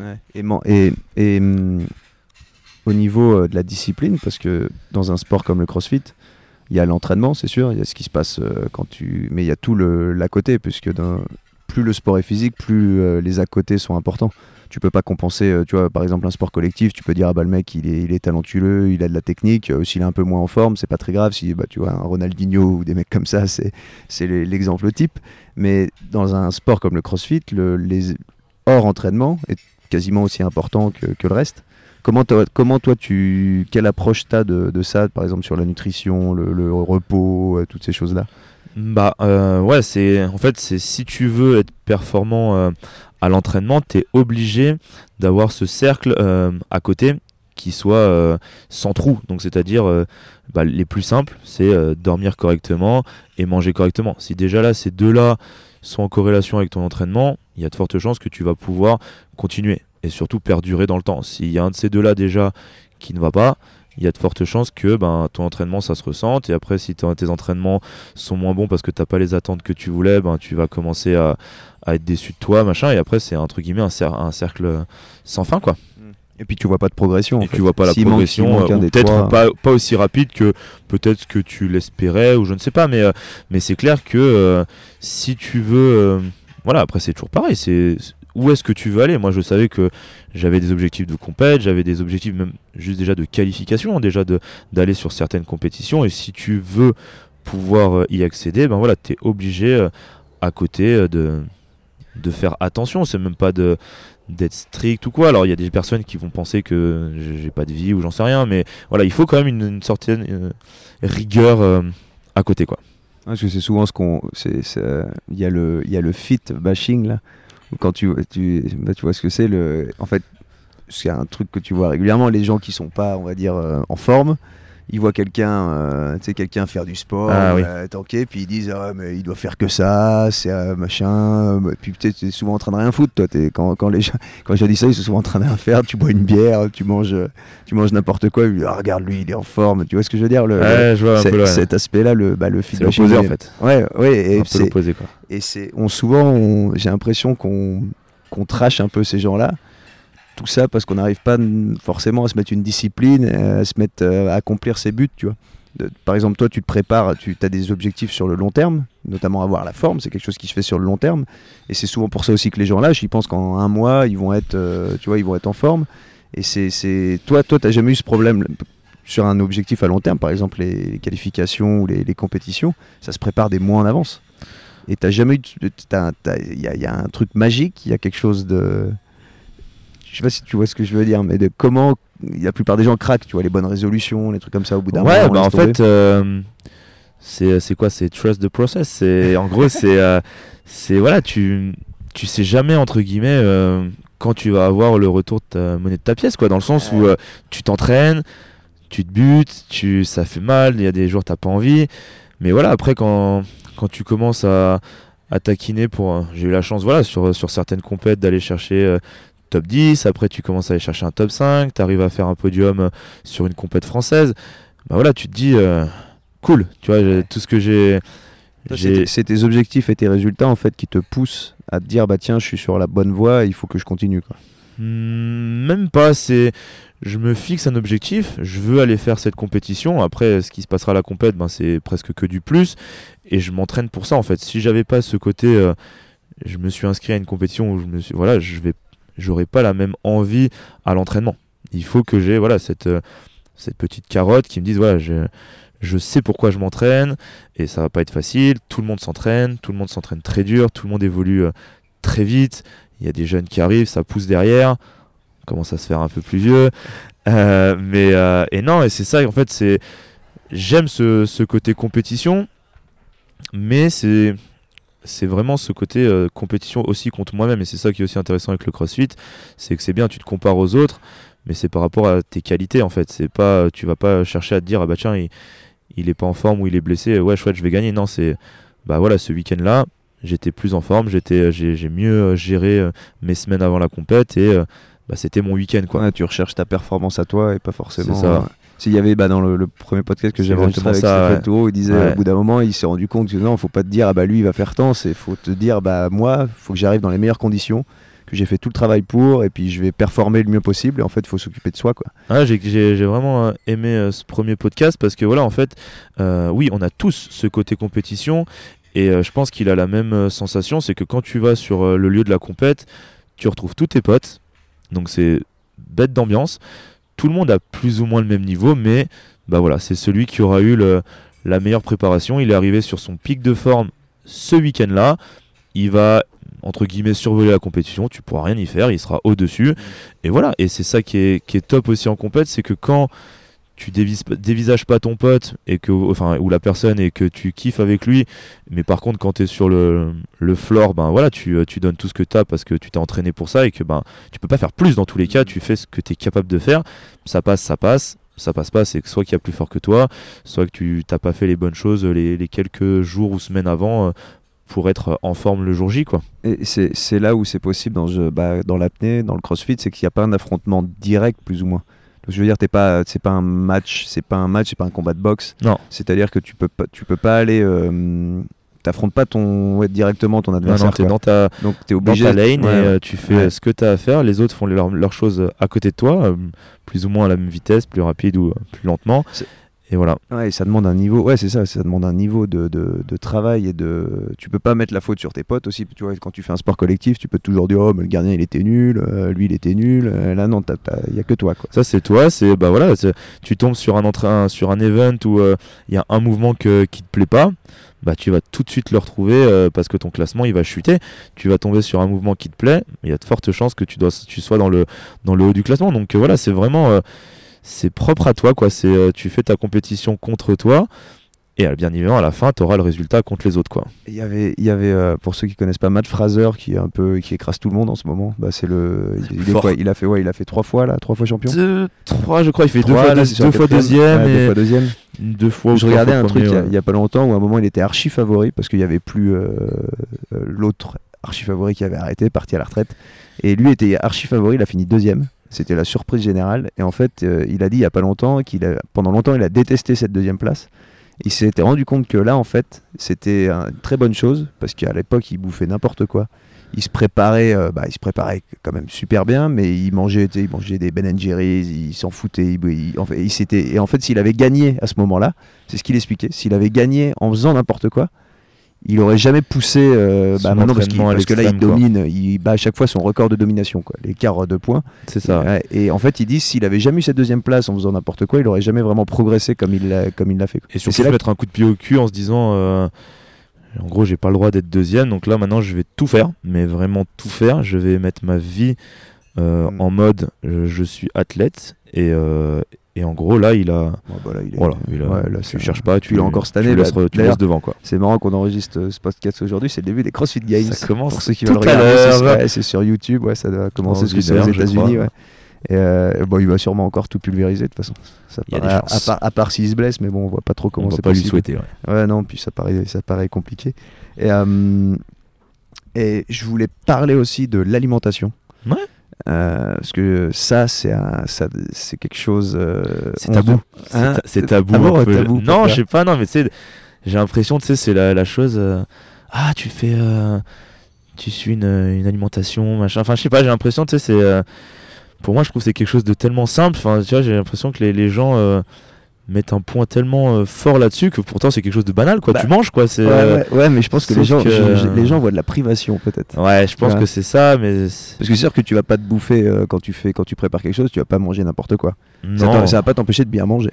Et, hum, au niveau euh, de la discipline, parce que dans un sport comme le CrossFit, il y a l'entraînement, c'est sûr, il y a ce qui se passe quand tu. Mais il y a tout le l'à côté, puisque plus le sport est physique, plus les à côté sont importants. Tu peux pas compenser, euh, tu vois, par exemple, un sport collectif, tu peux dire, ah bah le mec, il est, il est talentueux, il a de la technique, euh, s'il est un peu moins en forme, c'est pas très grave. Si, bah, tu vois, un Ronaldinho ou des mecs comme ça, c'est c'est le- l'exemple type. Mais dans un sport comme le CrossFit, le, hors entraînement est quasiment aussi important que, que le reste. Comment comment toi tu quelle approche t'as de, de ça, par exemple sur la nutrition, le, repos, euh, toutes ces choses là Bah euh, ouais, c'est en fait c'est si tu veux être performant euh, à l'entraînement, tu es obligé d'avoir ce cercle euh, à côté qui soit sans trou. Donc c'est-à-dire bah, les plus simples, c'est dormir correctement et manger correctement. Si déjà là ces deux-là sont en corrélation avec ton entraînement, il y a de fortes chances que tu vas pouvoir continuer et surtout perdurer dans le temps. S'il y a un de ces deux-là déjà qui ne va pas, il y a de fortes chances que ben, ton entraînement ça se ressente et après si tes entraînements sont moins bons parce que t'as pas les attentes que tu voulais, ben, tu vas commencer à, à être déçu de toi, machin, et après c'est entre guillemets un, cer- un cercle sans fin quoi. Et puis tu vois pas de progression. en Et fait. tu vois pas la manque- s'il progression, euh, peut-être pas, pas aussi rapide que peut-être que tu l'espérais, ou je ne sais pas, mais, euh, mais c'est clair que euh, si tu veux. voilà, après c'est toujours pareil, c'est où est-ce que tu veux aller Moi je savais que j'avais des objectifs de compète, j'avais des objectifs même juste déjà de qualification, déjà de d'aller sur certaines compétitions, et si tu veux pouvoir euh, y accéder, ben voilà, tu es obligé euh, à côté euh, de, de faire attention, c'est même pas d'être strict ou quoi. Alors il y a des personnes qui vont penser que j'ai pas de vie ou j'en sais rien, mais voilà, il faut quand même une, certaine rigueur à côté quoi. Parce que c'est souvent ce qu'on. Il y, il y a le fit bashing là. Quand bah, tu vois ce que c'est. En fait, c'est un truc que tu vois régulièrement. Les gens qui sont pas, on va dire, euh, en forme, ils voient quelqu'un euh, quelqu'un faire du sport, Ah, oui. euh, tanker, puis ils disent ah, mais il doit faire que ça, c'est euh, machin. euh, Puis peut-être tu es souvent en train de rien foutre. Toi, quand, quand, les gens, quand je dis ça, ils sont souvent en train de rien faire. Tu bois une bière, tu manges, tu manges n'importe quoi. puis, Ah, regarde lui, il est en forme. Tu vois ce que je veux dire le, Ouais, je vois un c'est- peu là. Cet aspect-là, le, bah, le C'est feedback l'opposé en fait. Ouais, ouais, et c'est, et c'est, on souvent, j'ai l'impression qu'on, qu'on trash un peu ces gens-là. Tout ça parce qu'on n'arrive pas forcément à se mettre une discipline, euh, à se mettre euh, à accomplir ses buts, tu vois. Par exemple, toi, tu te prépares, tu as des objectifs sur le long terme, notamment avoir la forme, c'est quelque chose qui se fait sur le long terme. Et c'est souvent pour ça aussi que les gens lâchent. Ils pensent qu'en un mois, ils vont être, euh, tu vois, ils vont être en forme. Et c'est, toi, toi, t'as jamais eu ce problème sur un objectif à long terme, par exemple les, qualifications ou les, compétitions, ça se prépare des mois en avance. Et t'as jamais eu, il y a un truc magique, il y a quelque chose de, je sais pas si tu vois ce que je veux dire, mais de comment la plupart des gens craquent, tu vois, les bonnes résolutions, les trucs comme ça au bout d'un Ouais, moment. bah en fait, euh, c'est c'est quoi C'est trust the process. C'est en gros c'est euh, c'est voilà tu tu sais jamais entre guillemets euh, quand tu vas avoir le retour de ta monnaie de ta pièce quoi dans le sens où euh, tu t'entraînes tu te butes tu ça fait mal il y a des jours t'as pas envie mais voilà après quand quand tu commences à à taquiner pour j'ai eu la chance voilà sur sur certaines compètes d'aller chercher top 10 après tu commences à aller chercher un top 5 tu arrives à faire un podium sur une compète française. Bah voilà tu te dis cool tu vois tout ce que j'ai c'est tes objectifs et tes résultats en fait qui te poussent à te dire bah tiens je suis sur la bonne voie il faut que je continue quoi. Hmm, même pas c'est je me fixe un objectif je veux aller faire cette compétition. Après ce qui se passera à la compète ben, c'est presque que du plus. Et je m'entraîne pour ça en fait. Si j'avais pas ce côté euh, je me suis inscrit à une compétition où je me suis voilà je vais j'aurais pas la même envie à l'entraînement il faut que j'ai voilà cette euh, cette petite carotte qui me dise voilà je je sais pourquoi je m'entraîne et ça va pas être facile. Tout le monde s'entraîne, tout le monde s'entraîne très dur, tout le monde évolue euh, très vite. Il y a des jeunes qui arrivent, ça pousse derrière, on commence à se faire un peu plus vieux. Euh, mais et non, et c'est ça en fait, c'est j'aime ce, côté compétition, mais c'est c'est vraiment ce côté compétition aussi contre moi-même et c'est ça qui est aussi intéressant avec le CrossFit, c'est que c'est bien, tu te compares aux autres, mais c'est par rapport à tes qualités en fait. C'est pas, tu vas pas chercher à te dire ah bah tiens il, il est pas en forme ou il est blessé, ouais chouette je vais gagner. Non c'est bah voilà ce week-end là j'étais plus en forme, j'étais j'ai mieux euh, géré euh, mes semaines avant la compète et euh, bah, c'était mon week-end quoi. tu recherches ta performance à toi et pas forcément. ça. S'il y avait bah, dans le, premier podcast que j'ai enregistré avec ça, il disait au bout d'un moment, il s'est rendu compte que non, faut pas te dire ah bah lui il va faire tant, c'est faut te dire bah moi, faut que j'arrive dans les meilleures conditions j'ai fait tout le travail pour et puis je vais performer le mieux possible et en fait il faut s'occuper de soi quoi. Ah, j'ai, vraiment euh, aimé euh, ce premier podcast parce que voilà en fait euh, oui on a tous ce côté compétition et je pense qu'il a la même sensation c'est que quand tu vas sur le lieu de la compète tu retrouves tous tes potes donc c'est bête d'ambiance tout le monde a plus ou moins le même niveau mais bah voilà c'est celui qui aura eu le, la meilleure préparation. Il est arrivé sur son pic de forme ce week-end là il va entre guillemets survoler la compétition, tu pourras rien y faire, il sera au-dessus. Mm. Et voilà, et c'est ça qui est, qui est top aussi en compète, c'est que quand tu dévisages pas ton pote et que enfin ou la personne et que tu kiffes avec lui mais par contre quand tu es sur le, le floor ben voilà tu, tu donnes tout ce que tu as parce que tu t'es entraîné pour ça et que ben tu peux pas faire plus dans tous les cas tu fais ce que tu es capable de faire ça passe ça passe ça passe pas c'est soit qu'il y a plus fort que toi soit que tu t'as pas fait les bonnes choses les, les quelques jours ou semaines avant euh, pour être en forme le jour J. Quoi. Et c'est là où c'est possible dans, bah, dans l'apnée, dans le crossfit, c'est qu'il n'y a pas un affrontement direct, plus ou moins. Je veux dire, c'est pas, pas un match, c'est pas un match, c'est pas un combat de boxe. Non. C'est-à-dire que tu peux pas, tu peux pas aller, euh, t'affrontes pas ton, directement ton adversaire. Non, non, es dans ta, Donc es obligé, dans ta lane et euh, tu fais ce que tu as à faire. Les autres font leurs leur choses à côté de toi, euh, plus ou moins à la même vitesse, plus rapide ou plus lentement. Et voilà. Ouais, ça demande un niveau. Ouais, c'est ça. Ça demande un niveau de, de, travail et de. Tu peux pas mettre la faute sur tes potes aussi. Tu vois, quand tu fais un sport collectif, tu peux toujours dire oh mais le gardien il était nul, euh, lui il était nul. Euh, là non, il y a que toi quoi. Ça c'est toi. C'est bah voilà. Tu tombes sur un entrain, sur un event où il euh, y a un mouvement que, qui te plaît pas. Bah, tu vas tout de suite le retrouver parce que ton classement il va chuter. Tu vas tomber sur un mouvement qui te plaît, il y a de fortes chances que tu, dois, tu sois dans le, dans le haut du classement. Donc voilà, c'est vraiment c'est propre à toi, quoi. C'est euh, tu fais ta compétition contre toi. Et euh, bien évidemment, à la fin, tu auras le résultat contre les autres. quoi. Il y avait, il y avait euh, pour ceux qui connaissent pas Matt Fraser, qui est un peu, qui écrase tout le monde en ce moment. Bah, c'est le, il, a fait, ouais, il a fait trois fois là, trois fois champion. Deux, trois, je crois. Il fait deux, fois, deux, fois deuxième, et deux fois deuxième. Deux fois. Je regardais un truc il y, a pas longtemps où à un moment il était archi favori parce qu'il y avait plus l'autre archi favori qui avait arrêté, parti à la retraite, et lui était archi favori. Il a fini deuxième. C'était la surprise générale. Et en fait, euh, il a dit il n'y a pas longtemps qu'il a, pendant longtemps, il a détesté cette deuxième place. Il s'était rendu compte que là, en fait, c'était une très bonne chose parce qu'à l'époque, il bouffait n'importe quoi. Il se préparait, euh, bah, il se préparait quand même super bien, mais il mangeait, il mangeait des Ben Jerry's, il s'en foutait. En fait, il et en fait, s'il avait gagné à ce moment-là, c'est ce qu'il expliquait. S'il avait gagné en faisant n'importe quoi, il aurait jamais poussé euh, bah maintenant parce, que là il domine il bat à chaque fois son record de domination quoi. L'écart de points. C'est ça. Et, en fait il dit s'il avait jamais eu cette deuxième place en faisant n'importe quoi il aurait jamais vraiment progressé comme il l'a comme il l'a fait et surtout se mettre un coup de pied au cul en se disant euh, en gros j'ai pas le droit d'être deuxième. Donc là maintenant je vais tout faire. Mais vraiment tout faire. Je vais mettre ma vie euh, Mm. en mode euh, je suis athlète et, euh, et en gros là il a bah là, il est- voilà il a- ouais, là, tu cherches pas tu tu l'as encore cette tu année, laisses, là. tu laisses devant quoi C'est marrant qu'on enregistre euh, ce podcast aujourd'hui, c'est le début des CrossFit Games. ça commence Pour ceux qui veulent à regarder, c'est- sur YouTube, ouais, ça doit commencer que c'est aux je États-Unis. Ouais. Et euh, bon, il va sûrement encore tout pulvériser de toute façon. Ça Il y a des paraît- à, chances. part, à part s'il se blesse, mais bon, on voit pas trop on comment va c'est pas lui possible. souhaiter ouais. Ouais, non, puis ça paraît, ça paraît compliqué. Et, euh, et je voulais parler aussi de l'alimentation. Ouais. Euh, parce que ça, c'est c'est quelque chose. euh, C'est tabou. C'est Hein c'est tabou. Ah bon, non, je sais pas, non, mais tu sais, j'ai l'impression, tu sais, c'est la, la chose. euh, ah, tu fais. tu suis une, une alimentation, machin. Enfin, je sais pas, j'ai l'impression, tu sais, c'est. pour moi, je trouve que c'est quelque chose de tellement simple. Enfin, tu vois, j'ai l'impression que les, les gens. Euh, mettent un point tellement euh, fort là-dessus que pourtant c'est quelque chose de banal quoi Bah, tu manges quoi c'est Ouais, ouais, ouais, mais je pense que les gens, sauf que- je- je- les gens voient de la privation peut-être. Ouais, je pense Ouais. que c'est ça mais Parce que c'est sûr que tu vas pas te bouffer euh, quand tu fais, quand tu prépares quelque chose, tu vas pas manger n'importe quoi. Ça, ça va pas t'empêcher de bien manger.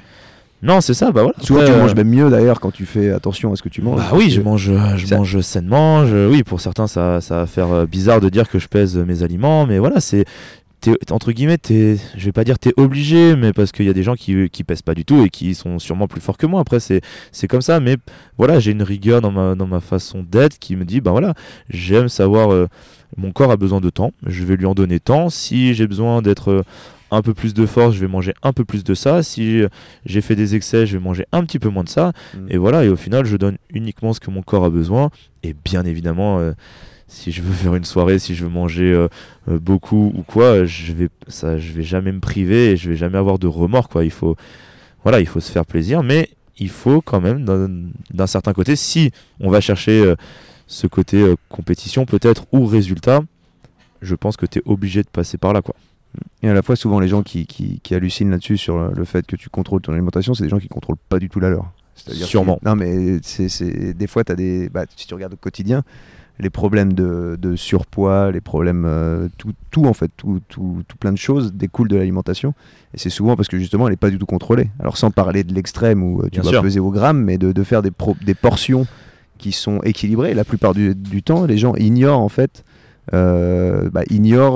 non c'est ça bah voilà Souvent tu euh, manges même mieux d'ailleurs quand tu fais attention à ce que tu manges. Bah oui, je mange, euh, je mange sainement. je- oui, pour certains, ça, ça va faire euh, bizarre de dire que je pèse euh, mes aliments, mais voilà, c'est entre guillemets, t'es, je vais pas dire t'es obligé, mais parce qu'il y a des gens qui, qui pèsent pas du tout et qui sont sûrement plus forts que moi. Après, c'est, c'est comme ça, mais voilà, j'ai une rigueur dans ma, dans ma façon d'être qui me dit, bah voilà, j'aime savoir, euh, mon corps a besoin de temps, je vais lui en donner tant. Si j'ai besoin d'être euh, un peu plus de force, je vais manger un peu plus de ça. Si euh, j'ai fait des excès, je vais manger un petit peu moins de ça. Mm. Et voilà, et au final, je donne uniquement ce que mon corps a besoin. Et bien évidemment, euh, si je veux faire une soirée, si je veux manger euh, euh, beaucoup ou quoi, je vais, ça, je vais jamais me priver et je vais jamais avoir de remords. Quoi. Il faut, voilà, il faut se faire plaisir, mais il faut quand même, d'un certain côté, si on va chercher euh, ce côté euh, compétition peut-être ou résultat, je pense que tu es obligé de passer par là. Quoi. Et à la fois, souvent, les gens qui, qui, qui hallucinent là-dessus sur le- fait que tu contrôles ton alimentation, c'est des gens qui contrôlent pas du tout la leur. Sûrement. que- non, mais c'est, c'est- des fois, as des, bah, si tu regardes au quotidien, les problèmes de, de surpoids, les problèmes, euh, tout, tout en fait, tout, tout, tout plein de choses découlent de l'alimentation. Et c'est souvent parce que justement, elle n'est pas du tout contrôlée. Alors, sans parler de l'extrême où euh, tu Bien vas sûr. peser au gramme, mais de, de faire des, pro- des portions qui sont équilibrées. La plupart du, du temps, les gens ignorent en fait. euh, bah,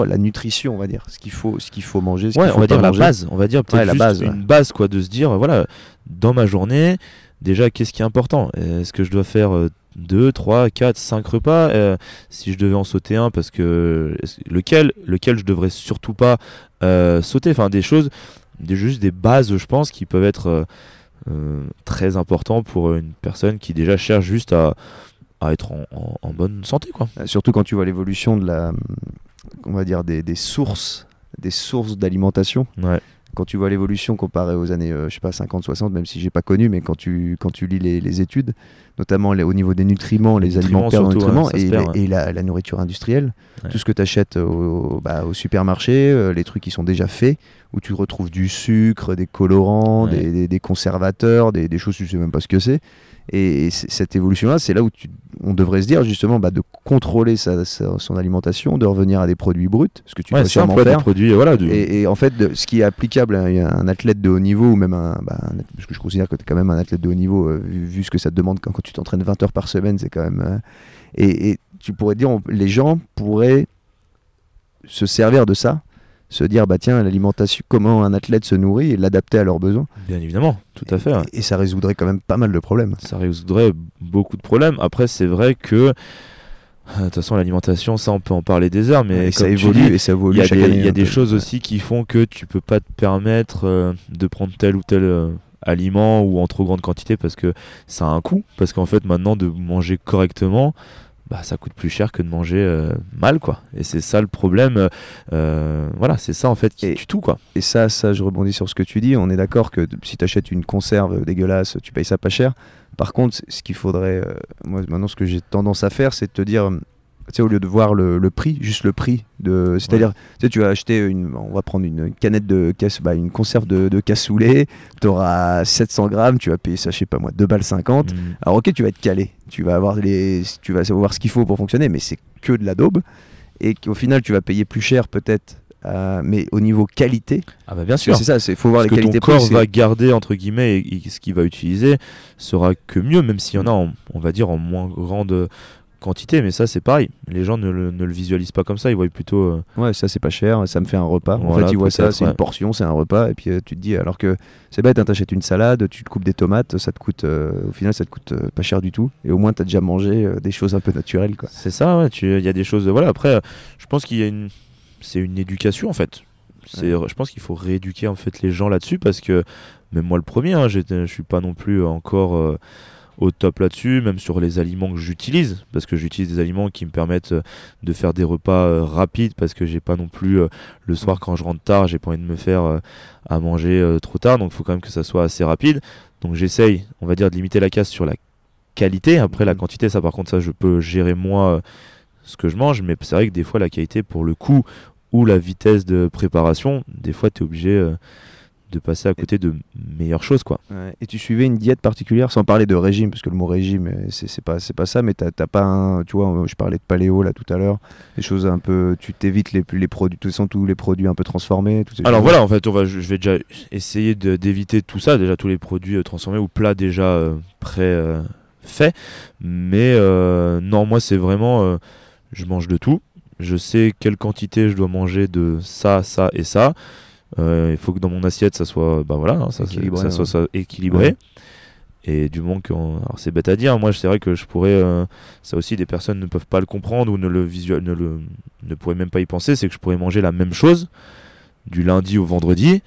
la nutrition, on va dire, ce qu'il faut, ce qu'il faut manger, ce Ouais, qu'il on va dire la base, on va dire peut-être Ouais, la base, une ouais. base quoi, de se dire euh, voilà, dans ma journée, déjà qu'est-ce qui est important? Est-ce que je dois faire 2, 3, 4, 5 repas Euh, Si je devais en sauter un, parce que lequel, lequel je devrais surtout pas euh, sauter? Enfin, des choses, des, juste des bases, je pense, qui peuvent être euh, très importants pour une personne qui déjà cherche juste à, à être en, en- en bonne santé quoi. Surtout quand tu vois l'évolution de la, on va dire des, des sources, des sources d'alimentation. Ouais. Quand tu vois l'évolution comparée aux années, euh, je sais pas, 50, 60, même si j'ai pas connu, mais quand tu, quand tu lis les, les études, notamment les- au niveau des nutriments, les, Les aliments perdent en surtout, nutriments, ouais, et, perd, la- ouais. et la, la nourriture industrielle, Ouais. tout ce que tu achètes au, bah, au supermarché, euh, les trucs qui sont déjà faits, où tu retrouves du sucre, des colorants, des, des- des conservateurs, des, des choses, tu sais même pas ce que c'est. Et, cette évolution-là, c'est là où tu- on devrait se dire justement bah, de contrôler sa- sa- son alimentation, de revenir à des produits bruts, ce que tu un sûrement des faire. produits voilà, de- Et, en fait, de- ce qui est applicable à un, un athlète de haut niveau, ou même un, bah, un- parce que je considère que tu es quand même un athlète de haut niveau, euh, vu, vu ce que ça te demande quand, quand tu t'entraînes 20 heures par semaine, c'est quand même. euh, et, et tu pourrais dire, on- les gens pourraient se servir de ça, se dire, bah tiens, l'alimentation, comment un athlète se nourrit et l'adapter à leurs besoins. bien évidemment, tout à fait. Et, et ça résoudrait quand même pas mal de problèmes. ça résoudrait beaucoup de problèmes. Après, c'est vrai que euh, de toute façon, l'alimentation, ça, on peut en parler des heures, mais ça évolue dis, et ça évolue il y a des, y a des choses aussi qui font que tu peux pas te permettre euh, de prendre tel ou tel euh, aliment ou en trop grande quantité parce que ça a un coût. Parce qu'en fait, maintenant, de manger correctement, bah, ça coûte plus cher que de manger euh, mal, quoi. Et c'est ça le problème. euh, euh, voilà, c'est ça en fait qui Et- tue tout, quoi. Et ça, ça, je rebondis sur ce que tu dis. On est d'accord que si tu achètes une conserve dégueulasse, tu payes ça pas cher. Par contre, ce qu'il faudrait, euh, moi maintenant, ce que j'ai tendance à faire, c'est de te dire, euh, tu sais, au lieu de voir le, le prix, juste le prix de, c'est-à-dire, tu sais, tu vas acheter une, on va prendre une canette de casse, bah, une conserve de, de cassoulet, tu auras 700 grammes, tu vas payer ça, je sais pas moi, 2 balles 50. Mm. Alors ok, tu vas être calé, tu vas avoir les, tu vas savoir ce qu'il faut pour fonctionner, mais c'est que de la daube. Et qu'au final, tu vas payer plus cher peut-être, euh, mais au niveau qualité, Ah bah bien parce sûr. c'est ça, c'est faut voir ce les que ton corps va garder entre guillemets et, et ce qu'il va utiliser sera que mieux même s'il y en a en- on va dire en moins grande quantité, mais ça c'est pareil. Les gens ne le, ne le, visualisent pas comme ça, ils voient plutôt. Euh, ouais, ça c'est pas cher, ça me fait un repas. en fait, ils voient ça, c'est une portion, c'est un repas, et puis euh, tu te dis, alors que c'est bête, hein, t'achètes une salade, tu te coupes des tomates, ça te coûte, au final, ça te coûte pas cher du tout, et au moins t'as déjà mangé des choses un peu naturelles, quoi. C'est ça, ouais. Il y a des choses. Voilà. Après, je pense qu'il y a une, c'est une éducation en fait. Je pense qu'il faut rééduquer en fait les gens là-dessus parce que même moi le premier, hein, je suis pas non plus encore au top là-dessus, même sur les aliments que j'utilise, parce que j'utilise des aliments qui me permettent euh, de faire des repas euh, rapides, parce que j'ai pas non plus euh, le soir quand je rentre tard, j'ai pas envie de me faire à manger trop tard, donc il faut quand même que ça soit assez rapide. Donc j'essaye, on va dire, de limiter la casse sur la qualité. Après la mmh. quantité, ça par contre, ça je peux gérer moi ce que je mange, mais c'est vrai que des fois la qualité pour le coût ou la vitesse de préparation, des fois tu es obligé de passer à côté de meilleures choses quoi. Et tu suivais une diète particulière sans parler de régime parce que le mot régime euh, c'est pas c'est pas ça mais t'as pas un tu vois je parlais de paléo là tout à l'heure des choses un peu tu t'évites les les produits tous tous les produits un peu transformés Alors voilà en fait on va je vais déjà essayer d'éviter tout ça déjà tous les produits euh, transformés ou plats déjà euh, pré faits. Mais non moi c'est vraiment je mange de tout. Je sais quelle quantité je dois manger de ça ça et ça. euh, il faut que dans mon assiette, ça soit, bah voilà, hein, ça, équilibré, ça soit équilibré. Et du moment que, alors c'est bête à dire, moi c'est vrai que je pourrais, euh, ça aussi des personnes ne peuvent pas le comprendre ou ne le visuel, ne le, ne pourraient même pas y penser, c'est que je pourrais manger la même chose du lundi au vendredi,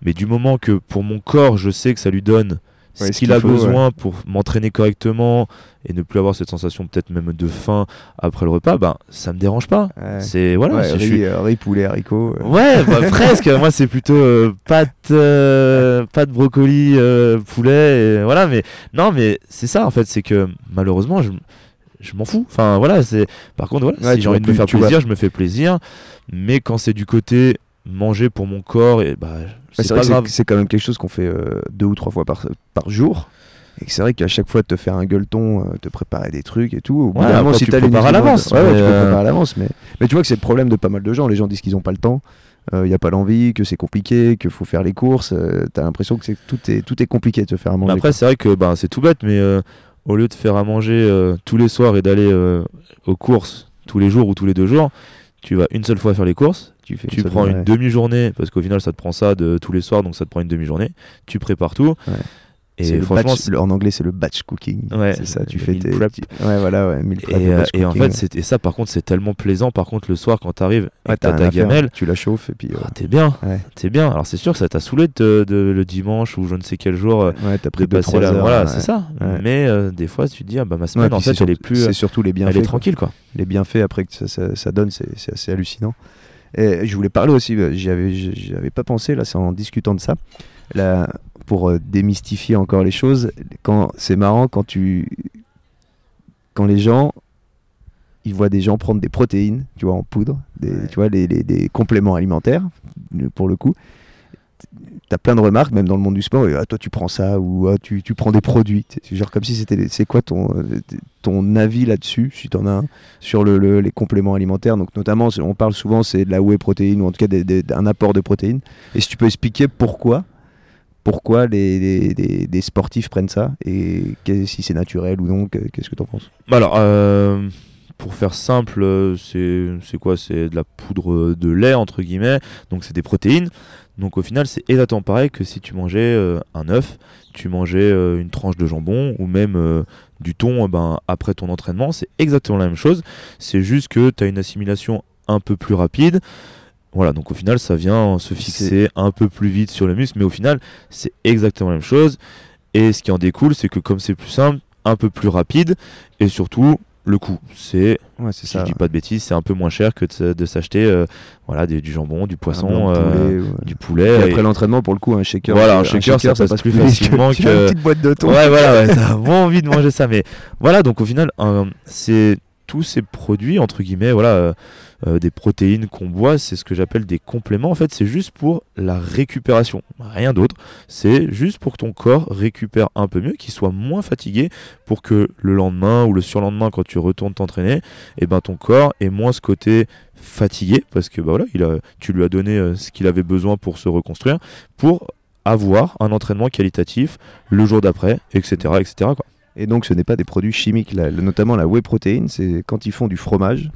mais du moment que pour mon corps je sais que ça lui donne ce qu'il a besoin pour m'entraîner correctement et ne plus avoir cette sensation peut-être même de faim après le repas, ben ça me dérange pas. C'est voilà, riz, euh, riz, poulet, haricots. Euh. Ouais, bah, presque. Moi c'est plutôt euh, pâte, pâte brocoli, poulet, et voilà. Mais non, mais c'est ça en fait, c'est que malheureusement je je m'en fous. Enfin voilà, c'est par contre voilà, si j'ai envie de me faire plaisir, je me fais plaisir. Mais quand c'est du côté manger pour mon corps et bah c'est pas grave. C'est quand même quelque chose qu'on fait euh, deux ou trois fois par, par jour. Et c'est vrai qu'à chaque fois de te faire un gueuleton, euh, te préparer des trucs et tout. Ouais, moment, si tu prépares à l'avance. Ouais, tu peux euh, préparer à l'avance. Mais, mais tu vois que c'est le problème de pas mal de gens. Les gens disent qu'ils n'ont pas le temps. Il n'y a pas l'envie, que c'est compliqué, qu'il faut faire les courses. tu as l'impression que tout est, tout est compliqué de te faire à manger. après, c'est vrai que bah, c'est tout bête, mais au lieu de faire à manger tous les soirs et d'aller aux courses tous les jours ou tous les deux jours, tu vas une seule fois faire les courses, tu, fais tu prends une demi-journée, parce qu'au final ça te prend ça de tous les soirs, donc ça te prend une demi-journée, tu prépares tout. Et franchement, en anglais, c'est le batch cooking. Ouais, c'est ça. Tu fais tes. Ouais, voilà, ouais. Meal prep, et, euh, et en fait, c'était ça. Par contre, c'est tellement plaisant. Par contre, le soir, quand t'arrives, ouais, t'as ta gamelle, tu la chauffes et puis. Ah, t'es bien. T'es bien. Alors, c'est sûr que ça t'a saoulé de, le dimanche ou je ne sais quel jour. Euh, ouais, t'as pris passer là. Voilà, c'est ça. Mais euh, des fois, tu te dis, ah, bah ma semaine, en fait, elle est plus. C'est surtout les bienfaits. Elle est tranquille, quoi. Les bienfaits après que ça donne, c'est assez hallucinant. Et je voulais parler aussi, j'y avais pas pensé, là, c'est en discutant de ça. Là, pour euh, démystifier encore les choses, quand c'est marrant quand tu quand les gens ils voient des gens prendre des protéines, tu vois, en poudre, des, tu vois, les, des compléments alimentaires, pour le coup. Tu as plein de remarques, même dans le monde du sport, ah, toi tu prends ça, ou ah, tu, tu, prends des produits. Genre comme si c'était. C'est quoi ton, ton avis là-dessus, si tu en as un, sur le, les compléments alimentaires? Donc, notamment, on parle souvent, c'est de la whey protéine, ou en tout cas d'un apport de protéines. Et si tu peux expliquer pourquoi pourquoi les, des sportifs prennent ça et si c'est naturel ou non, qu'est-ce que tu en penses Alors, euh, pour faire simple, euh, c'est quoi? C'est de la poudre de lait, entre guillemets, donc c'est des protéines. Donc au final, c'est exactement pareil que si tu mangeais euh, un œuf, tu mangeais une tranche de jambon ou même du thon ben, après ton entraînement, c'est exactement la même chose. C'est juste que tu as une assimilation un peu plus rapide. Voilà, donc au final, ça vient se fixer un peu plus vite sur le muscle, mais au final, c'est exactement la même chose. Et ce qui en découle, c'est que comme c'est plus simple, un peu plus rapide, et surtout, le coût. C'est, si ça. je dis pas de bêtises, c'est un peu moins cher que de, s'acheter euh, voilà, du jambon, du poisson, euh, du poulet. Et après l'entraînement, pour le coup, un shaker, voilà, un shaker, ça, passe plus facilement que. Une petite boîte de thon. Ouais, voilà, t'as vraiment envie de manger ça. Mais voilà, donc au final, c'est tous ces produits, entre guillemets, voilà. Euh, des protéines qu'on boit, c'est ce que j'appelle des compléments. En fait, c'est juste pour la récupération, rien d'autre. C'est juste pour que ton corps récupère un peu mieux, qu'il soit moins fatigué, pour que le lendemain ou le surlendemain, quand tu retournes t'entraîner, eh ben ton corps ait moins ce côté fatigué, parce que bah tu lui as donné euh, ce qu'il avait besoin pour se reconstruire, pour avoir un entraînement qualitatif le jour d'après, etc., etc. Et donc, ce n'est pas des produits chimiques. Notamment la whey protéine, c'est quand ils font du fromage.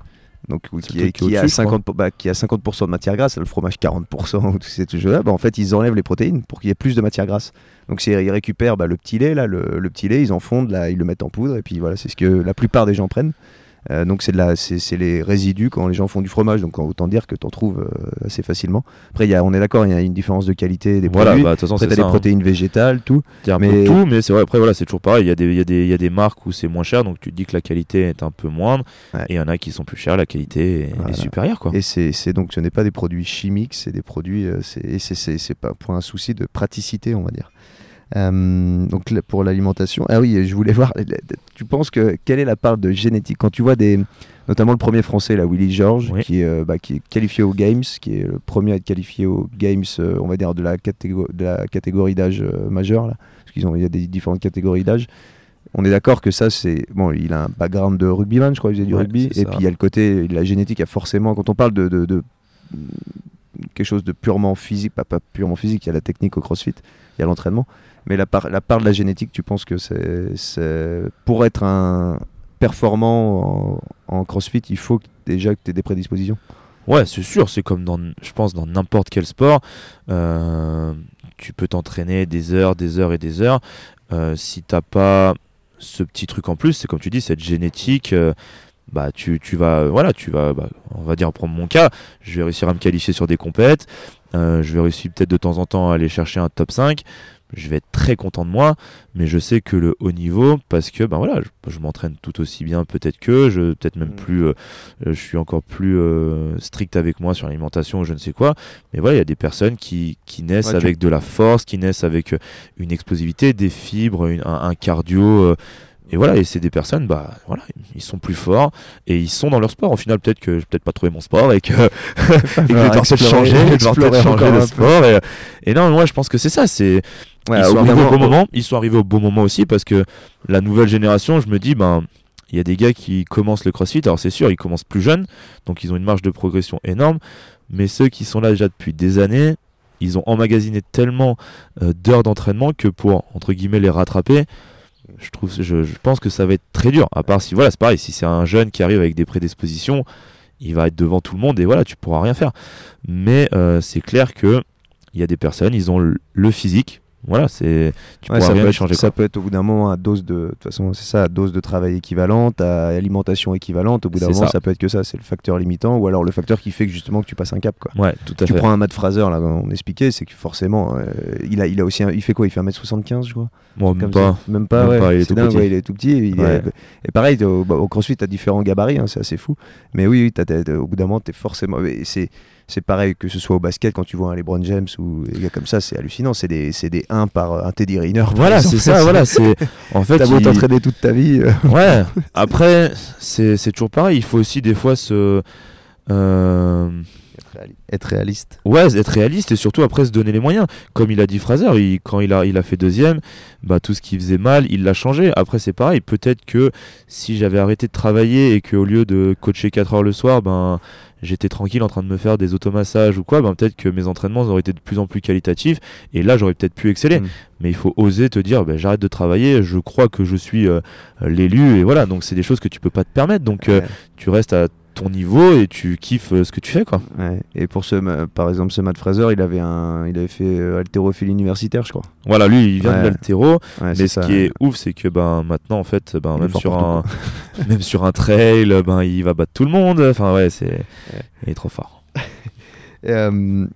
Donc, oui, qui, est- qui qui a au-dessus, je 50, bah, qui a 50% de matière grasse, le fromage 40%, ou tous ces jeux-là, bah, en fait, ils enlèvent les protéines pour qu'il y ait plus de matière grasse. Donc, ils récupèrent bah, le petit lait, là, le, le petit lait, ils en font, de la- ils le mettent en poudre, et puis voilà, c'est ce que la plupart des gens prennent. Euh, donc, c'est de la- c'est c'est les résidus quand les gens font du fromage, donc autant dire que tu en trouves euh, assez facilement. Après, y a, on est d'accord, il y a une différence de qualité des Voilà, produits. bah, de toute façon, Après, ça. des hein. protéines végétales, tout. Un Mais- peu de tout, mais c'est vrai, après, voilà, c'est toujours pareil. Il y, a des, y a des, il y a des marques où c'est moins cher, donc tu te dis que la qualité est un peu moindre. Ouais. Et il y en a qui sont plus chers, la qualité est, Voilà. est supérieure. Quoi. Et c'est c'est donc ce n'est pas des produits chimiques, c'est des produits, euh, c'est et c'est- c'est c'est pas pour un souci de praticité, on va dire. Euh, donc pour l'alimentation, ah oui, je voulais voir. Tu penses que quelle est la part de génétique? Quand tu vois des, notamment le premier français là, Willy George, Oui. qui est euh, bah, qui est qualifié aux Games, qui est le premier à être qualifié aux Games, euh, on va dire de la catégorie de la catégorie d'âge majeur là, parce qu'ils ont il y a des différentes catégories d'âge. On est d'accord que ça, c'est. Bon, il a un background de rugbyman, je crois, il faisait du Ouais, rugby. Et ça. puis il y a le côté. La génétique a forcément. Quand on parle de, de- de- quelque chose de purement physique, pas, pas purement physique, il y a la technique au crossfit, il y a l'entraînement. Mais la part, la part de la génétique, tu penses que c'est. Pour être un performant en, crossfit, il faut déjà que tu aies des prédispositions. Ouais, c'est sûr, c'est comme dans, je pense, dans n'importe quel sport. Euh, tu peux t'entraîner des heures, des heures et des heures. Euh, si t'as pas ce petit truc en plus, c'est comme tu dis, cette génétique. euh, bah tu, vas voilà tu vas bah, on va dire prendre mon cas je vais réussir à me qualifier sur des compètes je vais réussir peut-être de temps en temps à aller chercher un top 5 je vais être très content de moi mais je sais que le haut niveau parce que ben voilà je, je m'entraîne tout aussi bien peut-être que je peut-être même Mm. plus euh, euh, je suis encore plus euh, strict avec moi sur l'alimentation ou je ne sais quoi mais voilà il y a des personnes qui, qui naissent Ouais, tu- avec de la force qui naissent avec une explosivité des fibres une- un, un cardio euh, et voilà, et c'est des personnes, bah voilà, ils sont plus forts et ils sont dans leur sport. Au final, peut-être que je peut-être pas trouvé mon sport et que, et que je vais changer, je vais changer de sport. Et, et non, moi je pense que c'est ça. C'est Ouais, ils sont arrivés au bon moment- moment. Ils sont arrivés au bon moment aussi parce que la nouvelle génération, je me dis, ben il y a des gars qui commencent le CrossFit. Alors c'est sûr, ils commencent plus jeunes, donc ils ont une marge de progression énorme. Mais ceux qui sont là déjà depuis des années, ils ont emmagasiné tellement euh, d'heures d'entraînement que pour entre guillemets les rattraper, je pense que ça va être très dur. À part si voilà, c'est pareil, si c'est un jeune qui arrive avec des prédispositions, il va être devant tout le monde et voilà, tu pourras rien faire. Mais euh, c'est clair que il y a des personnes, ils ont le physique. Voilà, c'est tu Ouais, ça, peut être, changer. ça peut être au bout d'un moment à dose de, de toute façon c'est ça, à dose de travail équivalente, à alimentation équivalente. Au bout d'un moment, ça. ça. peut être que ça, c'est le facteur limitant, ou alors le facteur qui fait que justement que tu passes un cap. Quoi. Ouais, tout à Tu fait. prends un Matt Fraser là, on expliquait, c'est que forcément, euh, il a, il a aussi, un- il fait quoi? Il fait 1m75 je crois. Bon, même pas. Même pas, Même ouais. pas, il est tout dingue, petit. ouais, il est tout petit. il est- Ouais. Et pareil, au, bah, au CrossFit, tu as différents gabarits, hein, c'est assez fou. Mais oui, t'as- t'as- au bout d'un moment, tu es forcément. C'est, c'est pareil que ce soit au basket, quand tu vois un LeBron James ou des gars comme ça, c'est hallucinant. C'est des, c'est des 1 par un Teddy Riner. Voilà, c'est ça. voilà, c'est en fait. T'as beau il- t'entraîner toute ta vie. euh, Ouais. Après, c'est c'est toujours pareil. Il faut aussi des fois se euh, être, réali- être réaliste. Ouais, être réaliste et surtout après se donner les moyens. Comme il a dit Fraser, il- quand il a, il a fait deuxième, bah, tout ce qui faisait mal, il l'a changé. Après, c'est pareil. Peut-être que si j'avais arrêté de travailler et qu'au lieu de coacher 4 heures le soir, ben, j'étais tranquille en train de me faire des automassages ou quoi, ben, peut-être que mes entraînements auraient été de plus en plus qualitatifs et là, j'aurais peut-être pu exceller. Mm. Mais il faut oser te dire, ben, j'arrête de travailler, je crois que je suis euh, l'élu et voilà. Donc, c'est des choses que tu peux pas te permettre. Donc, euh, tu restes à ton niveau et tu kiffes euh, ce que tu fais, quoi. Ouais. Et pour ce, par exemple, ce Matt Fraser, il avait, un, il avait fait euh, haltérophilie universitaire, je crois. Voilà, lui, il vient de Ouais. l'altéro. Ouais, Mais ce ça. qui est ouf, c'est que ben maintenant en fait, ben Il même sur un, même sur un trail, ben il va battre tout le monde. Enfin ouais, c'est, il est trop fort. Euh,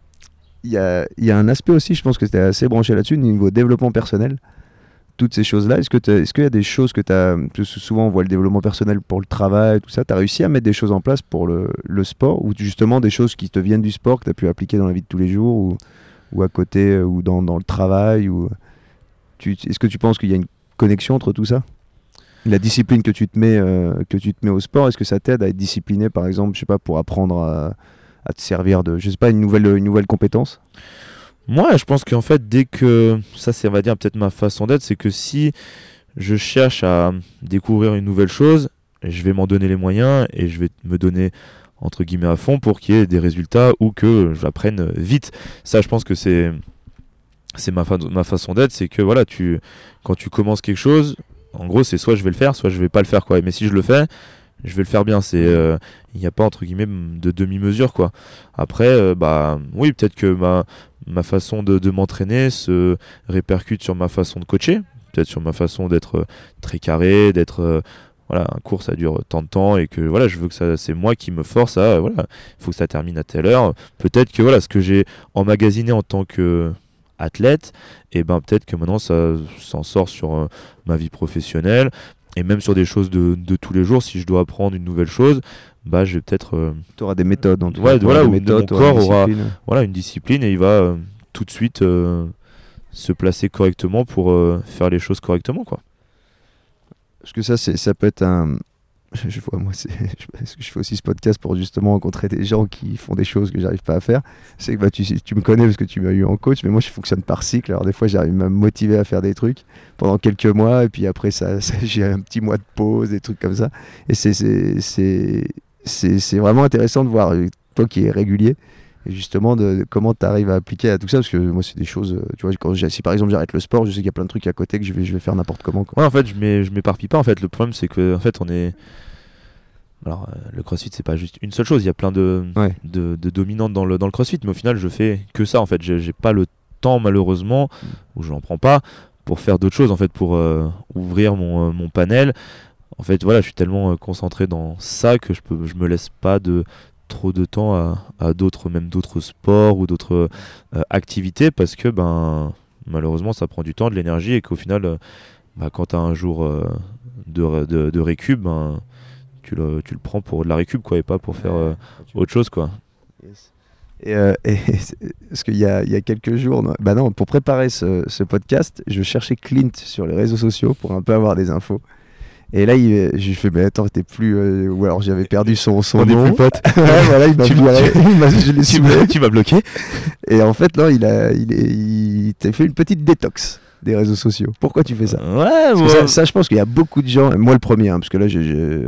Il y, a, il y a un aspect aussi, je pense que tu es assez branché là-dessus, niveau développement personnel. Toutes ces choses-là, est-ce que est-ce qu'il y a des choses que tu as. Souvent, on voit le développement personnel pour le travail, tout ça. Tu as réussi à mettre des choses en place pour le, sport ou justement des choses qui te viennent du sport que tu as pu appliquer dans la vie de tous les jours ou, à côté euh, ou dans, le travail ou... Est-ce que tu penses qu'il y a une connexion entre tout ça? La discipline que tu te mets euh, que tu te mets au sport est-ce que ça t'aide à être discipliné par exemple je sais pas pour apprendre à, à te servir de je sais pas une nouvelle une nouvelle compétence? Moi, je pense qu'en fait, dès que ça, c'est on va dire peut-être ma façon d'être, c'est que si je cherche à découvrir une nouvelle chose, je vais m'en donner les moyens et je vais me donner entre guillemets à fond pour qu'il y ait des résultats ou que j'apprenne vite. Ça, je pense que c'est c'est ma, ma façon d'être, c'est que voilà, tu quand tu commences quelque chose, en gros, c'est soit je vais le faire, soit je vais pas le faire, quoi. Mais si je le fais, je vais le faire bien. C'est, euh, il n'y a pas entre guillemets de demi-mesure, quoi. Après, euh, bah, oui, peut-être que ma façon de, m'entraîner se répercute sur ma façon de coacher, peut-être sur ma façon d'être euh, très carré, d'être voilà, un cours ça dure tant de temps et que voilà, je veux que ça, c'est moi qui me force à voilà, il faut que ça termine à telle heure. Peut-être que voilà, ce que j'ai emmagasiné en tant que athlète, et ben peut-être que maintenant ça s'en sort sur euh, ma vie professionnelle et même sur des choses de, de, tous les jours. Si je dois apprendre une nouvelle chose, bah je vais peut-être. Euh, tu auras des méthodes. En tout ouais, voilà, où mon corps aura voilà une discipline et il va euh, tout de suite se placer correctement pour faire les choses correctement, quoi. Parce que ça, ça peut être un, je, vois, moi, je, fais aussi ce podcast pour justement rencontrer des gens qui font des choses que j'arrive pas à faire. C'est que bah, tu, tu me connais parce que tu m'as eu en coach, mais moi, je fonctionne par cycle. Alors, des fois, j'arrive à me motiver à faire des trucs pendant quelques mois, et puis après, ça, j'ai un petit mois de pause, des trucs comme ça. Et c'est, vraiment intéressant de voir, euh, toi qui es régulier, et justement de, comment tu arrives à appliquer à tout ça parce que moi c'est des choses euh, tu vois quand si par exemple j'arrête le sport je sais qu'il y a plein de trucs à côté que je vais, je vais faire n'importe comment ouais en fait je m'éparpille pas en fait le problème c'est que en fait on est alors, euh, le crossfit, c'est pas juste une seule chose. Il y a plein de, de, dominantes dans le, dans le crossfit, mais au final, je fais que ça. En fait, j'ai pas le temps, malheureusement, ou je n'en prends pas, pour faire d'autres choses, en fait, pour euh, ouvrir mon, euh, mon, panel. En fait, voilà, je suis tellement concentré dans ça que je, peux, je me laisse pas de trop de temps à, à d'autres, même d'autres sports ou d'autres activités, parce que, ben, malheureusement, ça prend du temps, de l'énergie, et qu'au final, bah, quand tu as un jour de, de, de récup, ben tu le, tu le prends pour de la récup quoi et pas pour faire euh, autre chose quoi. Et, euh, parce qu'il y a, y a, quelques jours, bah non, pour préparer ce, ce, podcast, je cherchais Clint sur les réseaux sociaux pour un peu avoir des infos. Et là, il, je lui fais, mais attends, t'es plus. Euh, ou alors j'avais perdu son, son On nom. plus pote. ouais, voilà, il m'a je Tu m'as bloqué. Et en fait, non, il a, il, il t'a fait une petite détox des réseaux sociaux. Pourquoi tu fais ça Ouais, ça, je pense qu'il y a beaucoup de gens, moi le premier, hein, parce que là,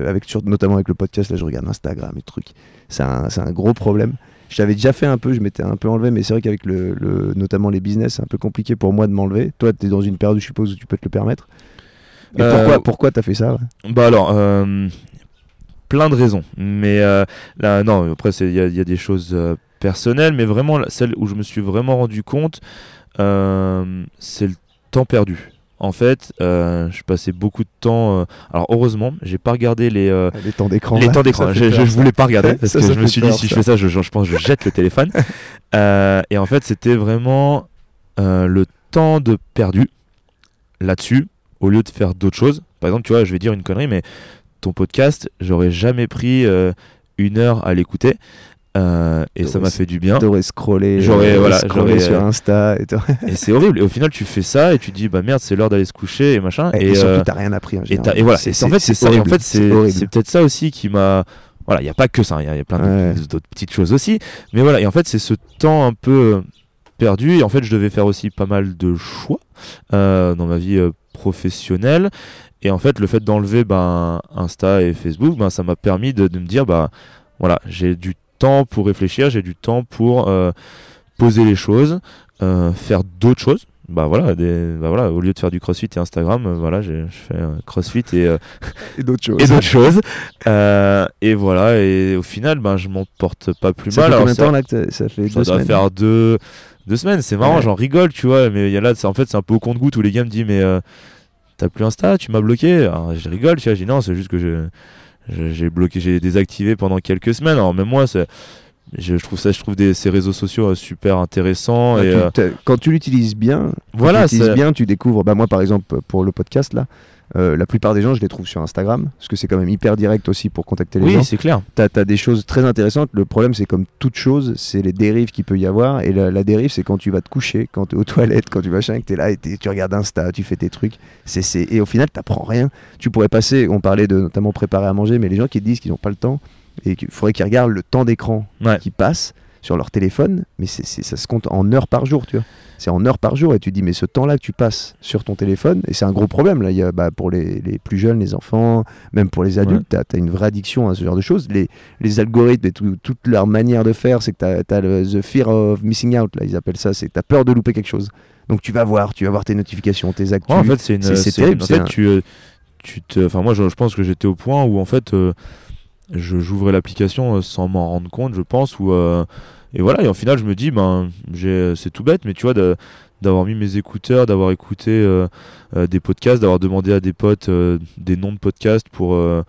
avec, notamment avec le podcast, là, je regarde Instagram et trucs. C'est un, un, gros problème. Je l'avais déjà fait un peu, je m'étais un peu enlevé, mais c'est vrai qu'avec le, notamment les business, c'est un peu compliqué pour moi de m'enlever. Toi, tu es dans une période, je suppose, où tu peux te le permettre. Mais euh, pourquoi, pourquoi tu as fait ça Bah alors, euh, plein de raisons. Mais euh, là, non, après, il y, y, a des choses personnelles, mais vraiment, celle où je me suis vraiment rendu compte, c'est le temps perdu. En fait, euh, je passais beaucoup de temps. Euh, alors heureusement, j'ai pas regardé les euh, les temps d'écran. Les temps d'écran. Je, je, voulais pas regarder parce que je me suis dit si je fais ça, je, je, pense que je jette le téléphone. et en fait, c'était vraiment le temps de perdu là-dessus au lieu de faire d'autres choses. Par exemple, tu vois, je vais dire une connerie, mais ton podcast, j'aurais jamais pris une heure à l'écouter. Euh, et ça m'a fait du bien. T'aurais scrollé, j'aurais voilà, scrollé sur euh, Insta. Et, et c'est horrible. Et au final, tu fais ça et tu dis bah merde, c'est l'heure d'aller se coucher et machin. Et, surtout, euh, t'as rien appris. et, et, voilà. en fait, c'est ça. En fait, c'est peut-être ça aussi qui m'a. Voilà, il n'y a pas que ça. Il y, a plein d'autres petites choses aussi. Mais voilà. Et en fait, c'est ce temps un peu perdu. Et en fait, je devais faire aussi pas mal de choix dans ma vie professionnelle. Et en fait, le fait d'enlever ben, Insta et Facebook, ben, ça m'a permis de, de me dire bah voilà, j'ai du temps pour réfléchir, j'ai du temps pour euh, poser les choses, euh, faire d'autres choses. Bah voilà, des, bah voilà, au lieu de faire du crossfit et Instagram, euh, voilà, je fais crossfit et, et d'autres choses. Et d'autres choses. et voilà, et au final, ben, je m'en porte pas plus ça mal. Fait combien de temps là que ça fait Ça doit faire deux, deux semaines. C'est marrant, j'en rigole, tu vois, mais y a là, en fait, c'est un peu au compte-goutte où les gars me disent, mais t'as plus Insta, tu m'as bloqué. Alors, je rigole, tu vois, je dis non, c'est juste que je j'ai bloqué, j'ai désactivé pendant quelques semaines. Alors même moi, je, trouve ça, je trouve des, ces réseaux sociaux euh, super intéressants. et, euh, quand tu l'utilises bien, voilà, tu bien, tu découvres. Bah moi, par exemple, pour le podcast là, euh, la plupart des gens, je les trouve sur Instagram, parce que c'est quand même hyper direct aussi pour contacter les gens. Oui, c'est clair. Tu as, des choses très intéressantes. Le problème, c'est comme toute chose, c'est les dérives qu'il peut y avoir. Et la, dérive, c'est quand tu vas te coucher, quand tu es aux toilettes, quand tu vas que tu es là et tu regardes Insta, tu fais tes trucs. c'est Et au final, tu rien. Tu pourrais passer, on parlait de notamment préparer à manger, mais les gens qui te disent qu'ils n'ont pas le temps, et qu'il faudrait qu'ils regardent le temps d'écran qui passe sur leur téléphone, mais c'est ça se compte en heures par jour, tu vois. C'est en heures par jour et tu dis mais ce temps-là que tu passes sur ton téléphone et c'est un gros problème là. Il y a, bah, pour les, les, plus jeunes les enfants même pour les adultes tu as, une vraie addiction à ce genre de choses. Les, les algorithmes et toute leur manière de faire c'est que tu as, le the fear of missing out là. Ils appellent ça c'est tu as peur de louper quelque chose. Donc tu vas voir tu vas voir tes notifications tes actus. En fait c'est terrible en fait tu, euh, tu te, enfin moi je, je pense que j'étais au point où en fait euh, je j'ouvrais l'application euh, sans m'en rendre compte, je pense, ou euh, et voilà et au final je me dis ben j'ai c'est tout bête, mais tu vois de- d'avoir mis mes écouteurs, d'avoir écouté euh, euh, des podcasts, d'avoir demandé à des potes euh, des noms de podcasts pour euh,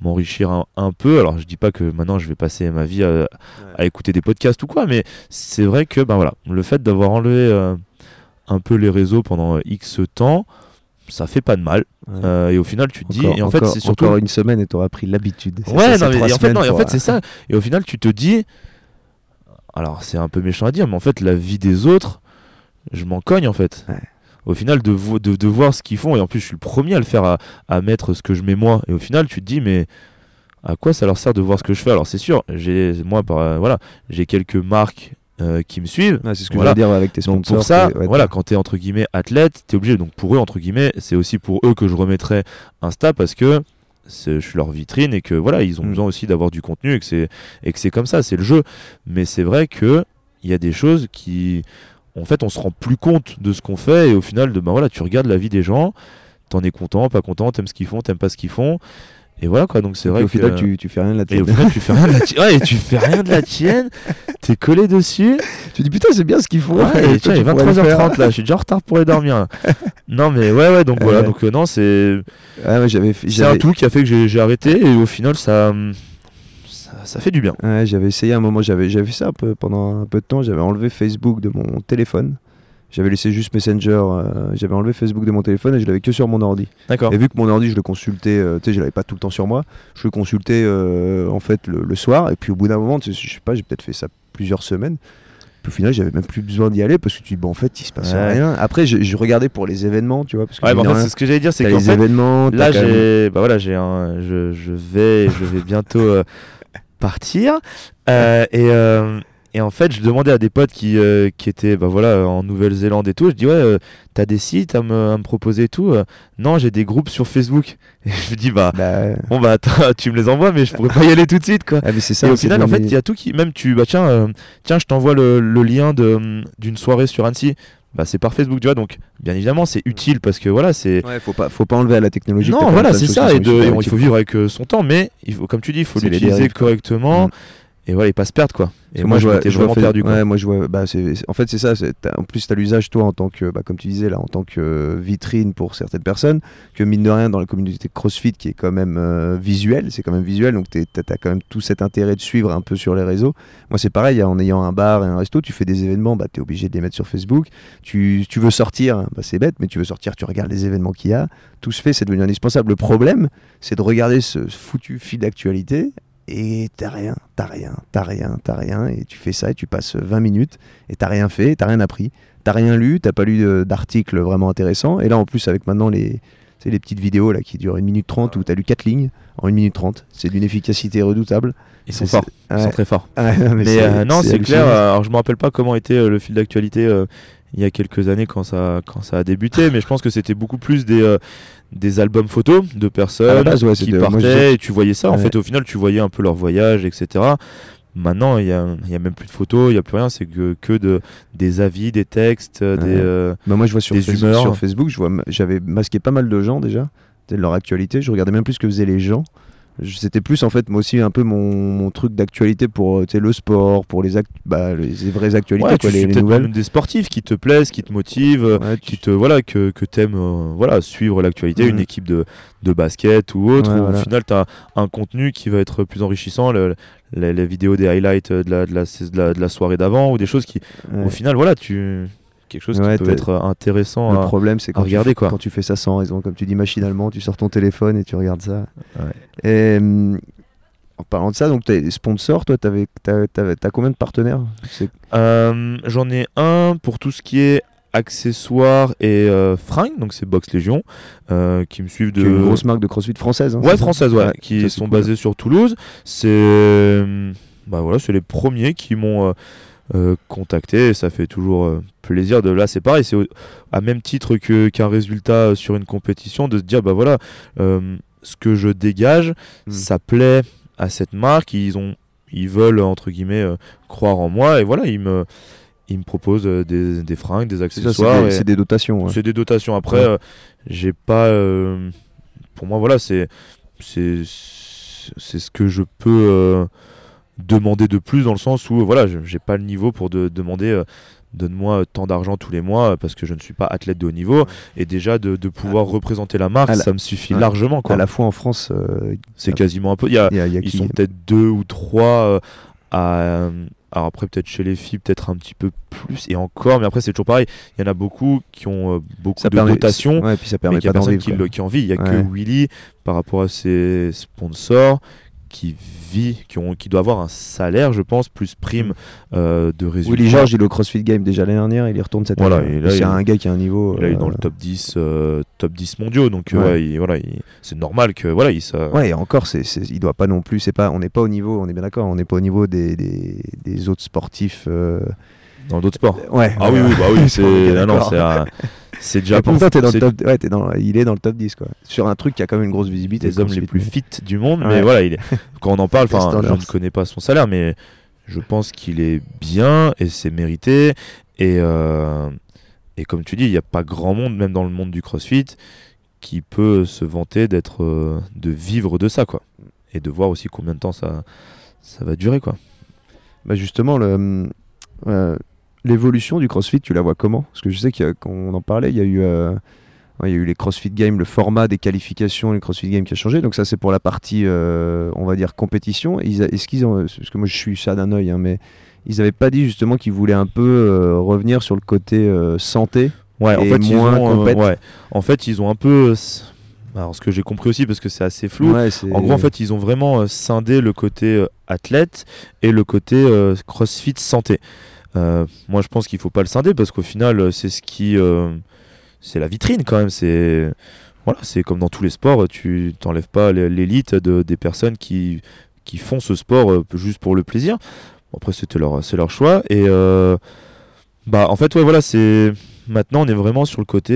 m'enrichir un, un peu. Alors je dis pas que maintenant je vais passer ma vie à, à écouter des podcasts ou quoi, mais c'est vrai que ben voilà, le fait d'avoir enlevé euh, un peu les réseaux pendant X temps, ça fait pas de mal. Ouais. Euh, et au final, tu te dis, Encore- et en fait, c'est surtout. encore une semaine et t'auras pris l'habitude. Ouais, ça, non, mais et en fait, non, et en fait, c'est ça. Et au final, tu te dis, alors c'est un peu méchant à dire, mais en fait, la vie des autres, je m'en cogne en fait. Ouais. Au final, de, vo- de, de voir ce qu'ils font, et en plus, je suis le premier à le faire, à, à mettre ce que je mets moi. Et au final, tu te dis, mais à quoi ça leur sert de voir ce que je fais? Alors, c'est sûr, j'ai moi, par, euh, voilà, j'ai quelques marques euh, qui me suivent. Ouais, c'est ce que Voilà. je veux dire avec tes Donc sponsors. pour ça, ouais, voilà, quand t'es entre guillemets athlète, t'es obligé. Donc pour eux, entre guillemets, c'est aussi pour eux que je remettrai Insta parce que je suis leur vitrine et que voilà, ils ont Mm. besoin aussi d'avoir du contenu et que c'est et que c'est comme ça, c'est le jeu. Mais c'est vrai que il y a des choses qui, en fait, on se rend plus compte de ce qu'on fait et au final, de ben voilà, tu regardes la vie des gens, t'en es content, pas content, t'aimes ce qu'ils font, t'aimes pas ce qu'ils font, et voilà quoi. Donc c'est vrai au que final, tu, tu fais rien de la et au tienne. final, tu fais rien de la tienne. Ouais, et tu fais rien de la tienne. T'es collé dessus. tu dis putain, c'est bien ce qu'ils font. Ouais, et et tiens, il est tu pourrais le 23h30 là, je suis déjà en retard pour aller dormir. là. non, mais ouais, ouais, donc voilà, Ouais. donc euh, non, c'est faire. Ouais, j'avais fait- c'est un tout qui a fait que j'ai arrêté et au final, ça, ça, ça fait du bien. Ouais, j'avais essayé un moment, j'avais j'avais fait ça un peu, pendant un peu de temps, j'avais enlevé Facebook de mon téléphone. J'avais laissé juste Messenger, euh, j'avais enlevé Facebook de mon téléphone et je l'avais que sur mon ordi. D'accord. Et vu que mon ordi, je le consultais, euh, tu sais, je l'avais pas tout le temps sur moi, je le consultais euh, en fait le, le soir. Et puis au bout d'un moment, je sais pas, j'ai peut-être fait ça plusieurs semaines. Puis au final, j'avais même plus besoin d'y aller parce que tu dis, bon, en fait, il se passe Ouais. rien. Après, je, je regardais pour les événements, tu vois. Parce que Ouais, bah, en fait, c'est ce que j'allais dire, c'est qu'en les fait, événements, là, même- bah voilà, j'ai un, je, je vais, je vais bientôt euh, partir et et en fait, je demandais à des potes qui, euh, qui étaient bah voilà, en Nouvelle-Zélande et tout, je dis ouais, euh, t'as des sites à me, à me proposer et tout Euh, Non, j'ai des groupes sur Facebook. Et je me dis bah Bah, bon bah tu me les envoies, mais je pourrais pas y aller tout de suite quoi. ah, mais c'est ça. et au final, en fait, il y a tout qui, même tu, bah tiens, euh, tiens, je t'envoie le, le lien de d'une soirée sur Annecy. Bah c'est par Facebook, tu vois. Donc bien évidemment, c'est utile parce que voilà, c'est Ouais, faut pas, faut pas enlever à la technologie. non, voilà, c'est ça. Et de- super et bon, il faut vivre avec euh, son temps, mais il faut, comme tu dis, il faut l'utiliser correctement. Mm. Et voilà, il pas se perdre quoi. Et moi, je vois- fait- perdu quoi. Ouais, moi je vois. Bah, c'est, en fait, c'est ça. c'est- t'as- en plus, tu as l'usage, toi, en tant que, bah, comme tu disais là, en tant que euh, vitrine pour certaines personnes, que mine de rien, dans la communauté CrossFit, qui est quand même euh, visuelle, c'est quand même visuel, donc tu as quand même tout cet intérêt de suivre un peu sur les réseaux. Moi, c'est pareil, en ayant un bar et un resto, tu fais des événements, bah, tu es obligé de les mettre sur Facebook. Tu, tu veux sortir, bah, c'est bête, mais tu veux sortir, tu regardes les événements qu'il y a. Tout se fait, c'est devenu indispensable. Le problème, c'est de regarder ce foutu fil d'actualité et t'as rien, t'as rien, t'as rien, t'as rien, et tu fais ça et tu passes 20 minutes et t'as rien fait, t'as rien appris, t'as rien lu, t'as pas lu d'articles vraiment intéressants, et là en plus avec maintenant les, c'est les petites vidéos là qui durent 1 minute 30 où t'as lu 4 lignes en 1 minute 30, c'est d'une efficacité redoutable. Ils sont forts, ils sont très forts. Mais c'est- euh, non, c'est clair. euh, Alors, je me rappelle pas comment était euh, le fil d'actualité euh, il y a quelques années quand ça, quand ça a débuté, mais je pense que c'était beaucoup plus des, euh, des albums photos de personnes base, ouais, qui moi, partaient et tu voyais ça. En fait, au final, tu voyais un peu leur voyage, etc. Maintenant, il y a, y a même plus de photos, il y a plus rien. C'est que, que de, des avis, des textes, euh, des. Euh, Bah, moi je vois sur, des Facebook, humeurs. sur Facebook, j'avais masqué pas mal de gens déjà, de leur actualité, je regardais même plus ce que faisaient les gens. C'était plus en fait moi aussi un peu mon, mon truc d'actualité pour euh, tu le sport, pour les, act- bah, les, les vraies actualités, ouais, tu quoi, les, suis les peut-être nouvelles. des sportifs qui te plaisent, qui te motivent. euh, Ouais, qui te voilà que, que t'aimes euh, voilà suivre l'actualité Mhm. une équipe de, de basket ou autre Ouais, où voilà. au final tu as un contenu qui va être plus enrichissant le- les, les vidéos des highlights de la, de la, de la, de la soirée d'avant ou des choses qui Ouais. au final voilà tu quelque chose Ouais, qui peut être intéressant Le à- problème, c'est quand, tu regarder, fais- quoi. quand tu fais ça sans raison, comme tu dis machinalement, tu sors ton téléphone et tu regardes ça. Ouais. Et hum, en parlant de ça, donc t'es sponsor, toi, t'avais, t'as, combien de partenaires? Euh, j'en ai un pour tout ce qui est accessoires et euh, fringues donc c'est Box Légion euh, qui me suivent de une grosse marque de CrossFit française. hein, Ouais, françaises, ouais, Ouais, qui ça, sont cool. basées sur Toulouse. C'est euh, bah voilà, c'est les premiers qui m'ont euh, euh, contacté. Et ça fait toujours euh, plaisir. De là, c'est pareil, c'est à même titre que qu'un résultat sur une compétition de se dire bah voilà, euh, ce que je dégage, Mm. ça plaît à cette marque. Ils ont, ils veulent entre guillemets euh, croire en moi et voilà, ils me ils me proposent euh, des, des fringues, des c'est accessoires. des, c'est des dotations. ouais. c'est des dotations. Après, Ouais. euh, j'ai pas euh, pour moi, voilà, c'est c'est c'est ce que je peux euh, demander de plus dans le sens où voilà, j'ai pas le niveau pour de, demander euh, donne-moi tant d'argent tous les mois euh, parce que je ne suis pas athlète de haut niveau et déjà de, de pouvoir représenter la marque, à la- ça me suffit ouais. largement À quoi. la fois en France, euh, C'est quasiment un peu. Il y a, il y a, il y a ils qui sont peut-être deux ou trois euh, à. euh, alors après peut-être chez les filles peut-être un petit peu plus et encore mais après c'est toujours pareil il y en a beaucoup qui ont euh, beaucoup ça de permet- dotations Ouais, puis ça mais permet qu'il y a pas personne qui, qui en vit. Il y a Ouais. que Willy, par rapport à ses sponsors, qui vit, qui, ont, qui doit avoir un salaire, je pense, plus prime euh, de résultats. Willy Georges, il est au CrossFit Game déjà l'année dernière, il y retourne cette Voilà, année. C'est un gars qui a un niveau. Il est euh, dans le top 10, euh, top 10 mondiaux, donc euh, Ouais. ouais, il- voilà, il- c'est normal que voilà, il ça. Ouais, et encore, c'est- il doit pas non plus. C'est pas, on n'est pas au niveau. On est bien d'accord. On n'est pas au niveau des, des, des autres sportifs. Euh, dans d'autres sports. Ouais. Ah oui, oui, bah oui, c'est ah non, c'est un- c'est déjà Et pourtant, t'es dans le c'est top. Ouais, t'es dans, il est dans le top 10 quoi. Sur un truc qui a quand même une grosse visibilité. des hommes les plus fit du monde, Ouais. mais voilà, il est, quand on en parle, Les enfin, je ne connais pas son salaire, mais je pense qu'il est bien et c'est mérité. Et, euh, et comme tu dis, il n'y a pas grand monde, même dans le monde du CrossFit, qui peut se vanter d'être, euh, de vivre de ça, quoi. Et de voir aussi combien de temps ça, ça va durer, quoi. Bah justement, le, euh, l'évolution du CrossFit, tu la vois comment? Parce que je sais qu'on en parlait, il y a eu, euh, il y a eu les CrossFit Games, le format des qualifications, les CrossFit Games qui a changé. Donc ça, c'est pour la partie, euh, on va dire, compétition. Est-ce qu'ils ont, parce que moi, je suis ça d'un œil, hein, mais ils n'avaient pas dit justement qu'ils voulaient un peu euh, revenir sur le côté euh, santé. Ouais, en fait, ils ont, compète. ouais. en fait, ils ont un peu. Alors, ce que j'ai compris aussi, parce que c'est assez flou, Ouais, En gros, en fait, ils ont vraiment scindé le côté athlète et le côté CrossFit santé. Euh, moi, je pense qu'il faut pas le scinder parce qu'au final, euh, c'est ce qui, euh, c'est la vitrine quand même. C'est voilà, c'est comme dans tous les sports, tu t'enlèves pas l'é- l'élite de, des personnes qui qui font ce sport juste pour le plaisir. Après, c'était leur, c'est leur choix et bah en fait, ouais, voilà, c'est maintenant on est vraiment sur le côté,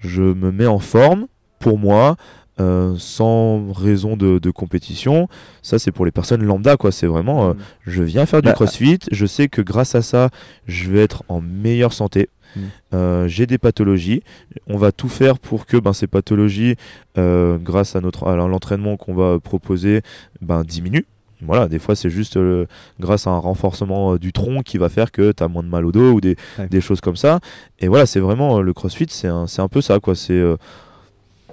je me mets en forme pour moi. Euh, sans raison de, de compétition, ça c'est pour les personnes lambda quoi. C'est vraiment, euh, je viens faire du Bah, crossfit, je sais que grâce à ça, je vais être en meilleure santé. Mm. Euh, j'ai des pathologies. On va tout faire pour que ben, ces pathologies, grâce à notre à l'entraînement qu'on va proposer, ben, diminuent. Voilà, des fois c'est juste euh, grâce à un renforcement euh, du tronc qui va faire que tu as moins de mal au dos ou des, Ouais. des choses comme ça. Et voilà, c'est vraiment euh, le crossfit, c'est un, c'est un peu ça quoi. C'est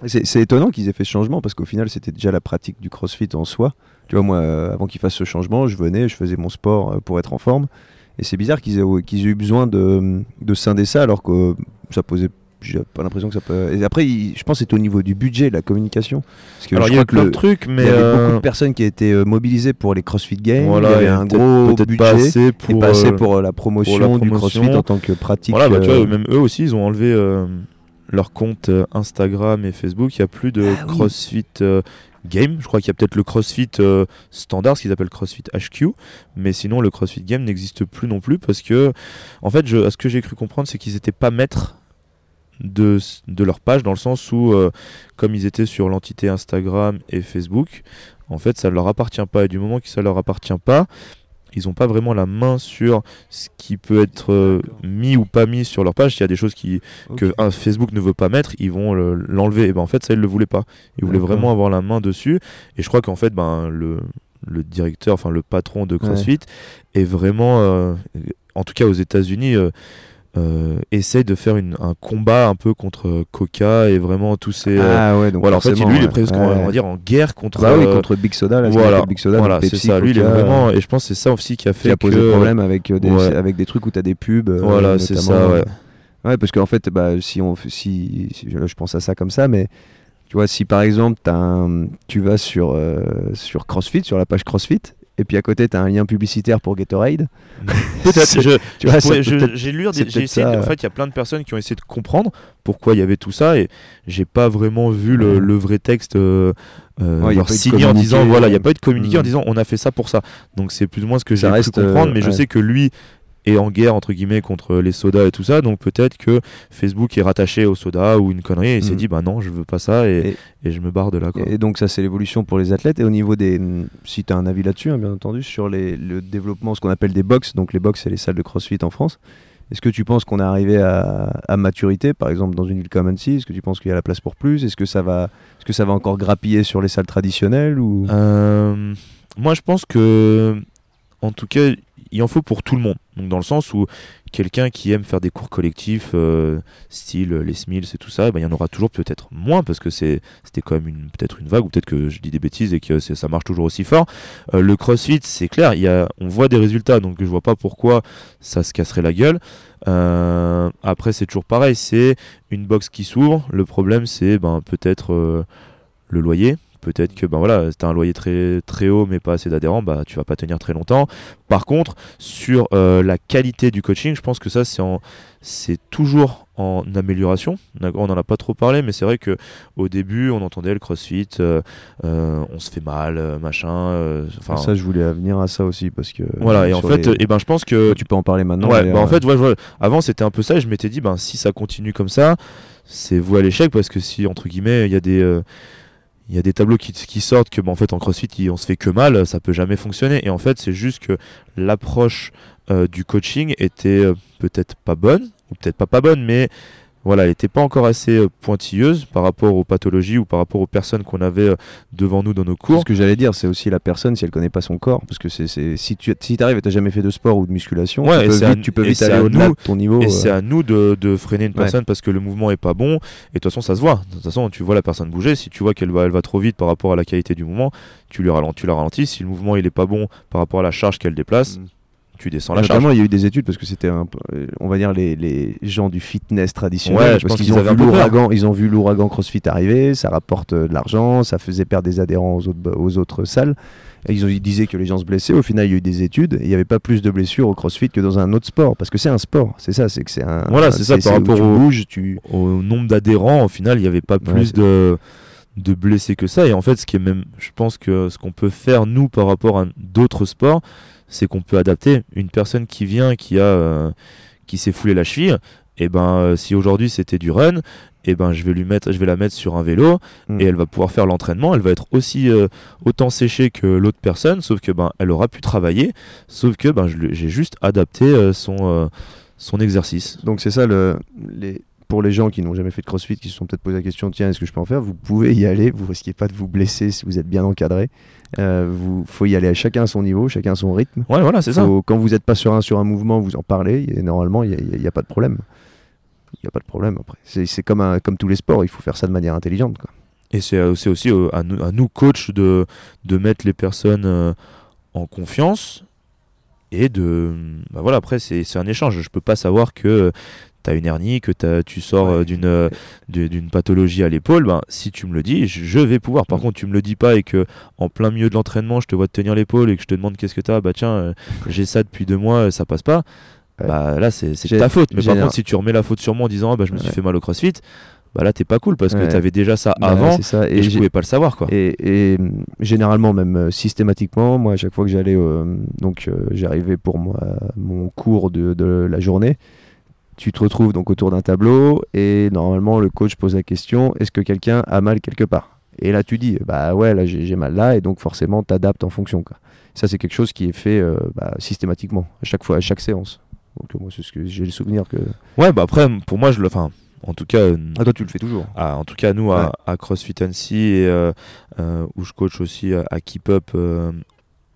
C'est étonnant qu'ils aient fait ce changement parce qu'au final, c'était déjà la pratique du crossfit en soi. Tu vois, moi, euh, avant qu'ils fassent ce changement, je venais, je faisais mon sport euh, pour être en forme. Et c'est bizarre qu'ils aient, qu'ils aient eu besoin de, de scinder ça alors que euh, ça posait. J'ai pas l'impression que ça peut. Et après, il- je pense que c'est au niveau du budget, de la communication. Parce que alors je il y a plein le- de trucs, mais il y avait euh, beaucoup de personnes qui étaient mobilisées pour les CrossFit Games. voilà, il y avait un gros budget pas assez pour, et pas assez pour la promotion, pour la du. CrossFit en tant que pratique. Voilà, bah, tu vois, même eux aussi, ils ont enlevé leur compte euh, Instagram et Facebook. Il n'y a plus de Ah. CrossFit euh, Game. Je crois qu'il y a peut-être le CrossFit euh, standard, ce qu'ils appellent CrossFit HQ. Mais sinon, le CrossFit Game n'existe plus non plus parce que, en fait, je, à ce que j'ai cru comprendre, c'est qu'ils n'étaient pas maîtres de, leur page dans le sens où, euh, comme ils étaient sur l'entité Instagram et Facebook, en fait, ça ne leur appartient pas. Et du moment que ça leur appartient pas, ils n'ont pas vraiment la main sur ce qui peut être euh, mis ou pas mis sur leur page. S'il y a des choses qui, que un Facebook ne veut pas mettre, ils vont le- l'enlever. Et ben en fait, ça, ils le voulaient pas. Ils voulaient vraiment avoir la main dessus. Et je crois qu'en fait, ben le, le directeur, enfin le patron de CrossFit, est vraiment, euh, en tout cas aux États-Unis, euh, euh, essaye de faire une- un combat un peu contre Coca et vraiment tous ces. euh, Ah ouais, donc voilà, en fait, lui, il est presque, Ouais. on va dire, en guerre contre. Bah oui, euh, contre Big Soda, là, voilà, Big Soda, voilà, c'est Pepsi, ça. Lui, il est Coca, vraiment, et je pense que c'est ça aussi qui a qui fait a posé que. problème avec, euh, des, ouais. avec des trucs où tu as des pubs. euh, Voilà, c'est ça, ouais. Ouais, parce qu'en fait, bah, si on, si, si- je pense à ça comme ça, mais tu vois, si par exemple t'as un- tu vas sur, euh, sur CrossFit, sur la page CrossFit, et puis à côté tu as un lien publicitaire pour Gatorade, j'ai lu, j'ai essayé. ça, en fait, il y a plein de personnes qui ont essayé de comprendre pourquoi il y avait tout ça, et j'ai pas vraiment vu le, vrai texte euh, euh, Ouais, leur signer en disant voilà, il n'y a pas eu de communiqué en mm. disant on a fait ça pour ça. Donc c'est plus ou moins ce que j'ai pu comprendre, euh, mais je sais que lui est en guerre entre guillemets contre les sodas et tout ça, donc peut-être que Facebook est rattaché au soda ou une connerie et il s'est Mm. dit bah non, je veux pas ça et, et je me barre de là. Quoi. Et donc ça c'est l'évolution pour les athlètes. Et au niveau des, si tu as un avis là-dessus, hein, bien entendu, sur les, le développement, ce qu'on appelle des box, donc les box c'est les salles de CrossFit en France. Est-ce que tu penses qu'on est arrivé à, à, maturité, par exemple dans une ville comme Annecy? Est-ce que tu penses qu'il y a la place pour plus? Est-ce que ça va, est-ce que ça va encore grappiller sur les salles traditionnelles ou? Euh, Moi, je pense que, en tout cas, il en faut pour tout le monde. Donc dans le sens où quelqu'un qui aime faire des cours collectifs, euh, style les Smills et tout ça, ben, il y en aura toujours peut-être moins parce que c'était quand même peut-être une vague ou peut-être que je dis des bêtises et que ça marche toujours aussi fort. Euh, le CrossFit, c'est clair, on voit des résultats, donc je vois pas pourquoi ça se casserait la gueule. Euh, après, c'est toujours pareil, c'est une box qui s'ouvre. Le problème, c'est ben, peut-être le loyer peut-être que ben voilà, tu as un loyer très, très haut mais pas assez d'adhérents, bah, tu vas pas tenir très longtemps. Par contre, sur euh, la qualité du coaching, je pense que ça c'est, c'est toujours en amélioration. On n'en a pas trop parlé, mais c'est vrai que au début, on entendait le CrossFit, euh, euh, on se fait mal, machin. Enfin, ça, je voulais venir à ça aussi parce que. Voilà, et en fait, et eh ben, je pense que tu peux en parler maintenant. Ouais, bah, en fait, ouais, avant c'était un peu ça, et je m'étais dit, ben, si ça continue comme ça, c'est vous à l'échec parce que si entre guillemets, il y a des il y a des tableaux qui, sortent que en fait en crossfit on se fait que mal, ça peut jamais fonctionner. Et en fait c'est juste que l'approche euh, du coaching était euh, peut-être pas bonne, ou peut-être pas pas bonne, mais voilà, elle n'était pas encore assez euh, pointilleuse par rapport aux pathologies ou par rapport aux personnes qu'on avait euh, devant nous dans nos cours. Ce que j'allais dire, c'est aussi la personne si elle connaît pas son corps, parce que c'est si tu si arrives et t'as jamais fait de sport ou de musculation, tu, peux vite, tu peux vite aller au-delà de ton niveau. Et euh. c'est à nous de, de, freiner une personne parce que le mouvement est pas bon. Et de toute façon, ça se voit. De toute façon, tu vois la personne bouger. Si tu vois qu'elle va, elle va trop vite par rapport à la qualité du mouvement, tu lui ralentis, tu la ralentis. Si le mouvement il est pas bon par rapport à la charge qu'elle déplace. Mm tu descends la Notamment, il y a eu des études parce que c'était, on va dire, les, les, gens du fitness traditionnel. parce qu'ils ont, vu l'ouragan, ils ont vu l'ouragan CrossFit arriver, ça rapporte euh, de l'argent, ça faisait perdre des adhérents aux autres, aux autres salles. Et ils, ont, ils disaient que les gens se blessaient. Au final, il y a eu des études. Il n'y avait pas plus de blessures au CrossFit que dans un autre sport. Parce que c'est un sport. C'est ça. C'est que c'est un. Voilà, c'est ça. Par rapport au, tu... au nombre d'adhérents, au final, il n'y avait pas plus de de blessés que ça. Et en fait, ce qui est même, je pense que ce qu'on peut faire nous par rapport à d'autres sports, c'est qu'on peut adapter une personne qui vient, qui a, euh, qui s'est foulé la cheville. Et eh ben, euh, si aujourd'hui c'était du run, et eh ben, je vais lui mettre, je vais la mettre sur un vélo hmm. et elle va pouvoir faire l'entraînement. Elle va être aussi euh, autant séchée que l'autre personne, sauf que ben, elle aura pu travailler, sauf que ben, j'ai juste adapté son son exercice. Donc c'est ça le, les, pour les gens qui n'ont jamais fait de crossfit, qui se sont peut-être posé la question tiens, est-ce que je peux en faire? Vous pouvez y aller, vous risquez pas de vous blesser si vous êtes bien encadré. Il euh, faut y aller à chacun à son niveau, chacun à son rythme. Ouais, voilà, c'est ça. Quand vous n'êtes pas serein sur un mouvement, vous en parlez, et normalement, il n'y a, pas de problème. Il n'y a pas de problème après. C'est comme, comme tous les sports, il faut faire ça de manière intelligente. Quoi. Et c'est aussi euh, à, nous, à nous, coachs, de, de mettre les personnes euh, en confiance et de bah voilà après c'est un échange je peux pas savoir que tu as une hernie, que tu sors euh, d'une euh, d'une pathologie à l'épaule, ben, si tu me le dis, je, vais pouvoir. Par mm. contre, tu me le dis pas et que en plein milieu de l'entraînement, je te vois te tenir l'épaule et que je te demande qu'est-ce que tu as, bah tiens, euh, j'ai ça depuis deux mois, ça passe pas. Bah là, c'est ta faute. Mais par contre, si tu remets la faute sur moi en disant, ah, bah, je me suis fait mal au crossfit, bah là t'es pas cool parce que tu avais déjà ça bah, avant ça. Et, je pouvais pas le savoir quoi. Et, généralement même systématiquement, moi à chaque fois que j'allais donc j'arrivais pour moi mon cours de, de, la journée, tu te retrouves donc autour d'un tableau et normalement le coach pose la question est-ce que quelqu'un a mal quelque part? Et là tu dis bah ouais là j'ai mal là et donc forcément tu adaptes en fonction. Quoi. Ça c'est quelque chose qui est fait euh, bah, systématiquement à chaque fois à chaque séance. Donc moi c'est ce que j'ai le souvenir que. Ouais bah après pour moi je le enfin en tout cas. Euh, ah, toi, tu le fais toujours. Ah, en tout cas, nous, à, CrossFit Annecy, et, euh, où je coach aussi à Keep Up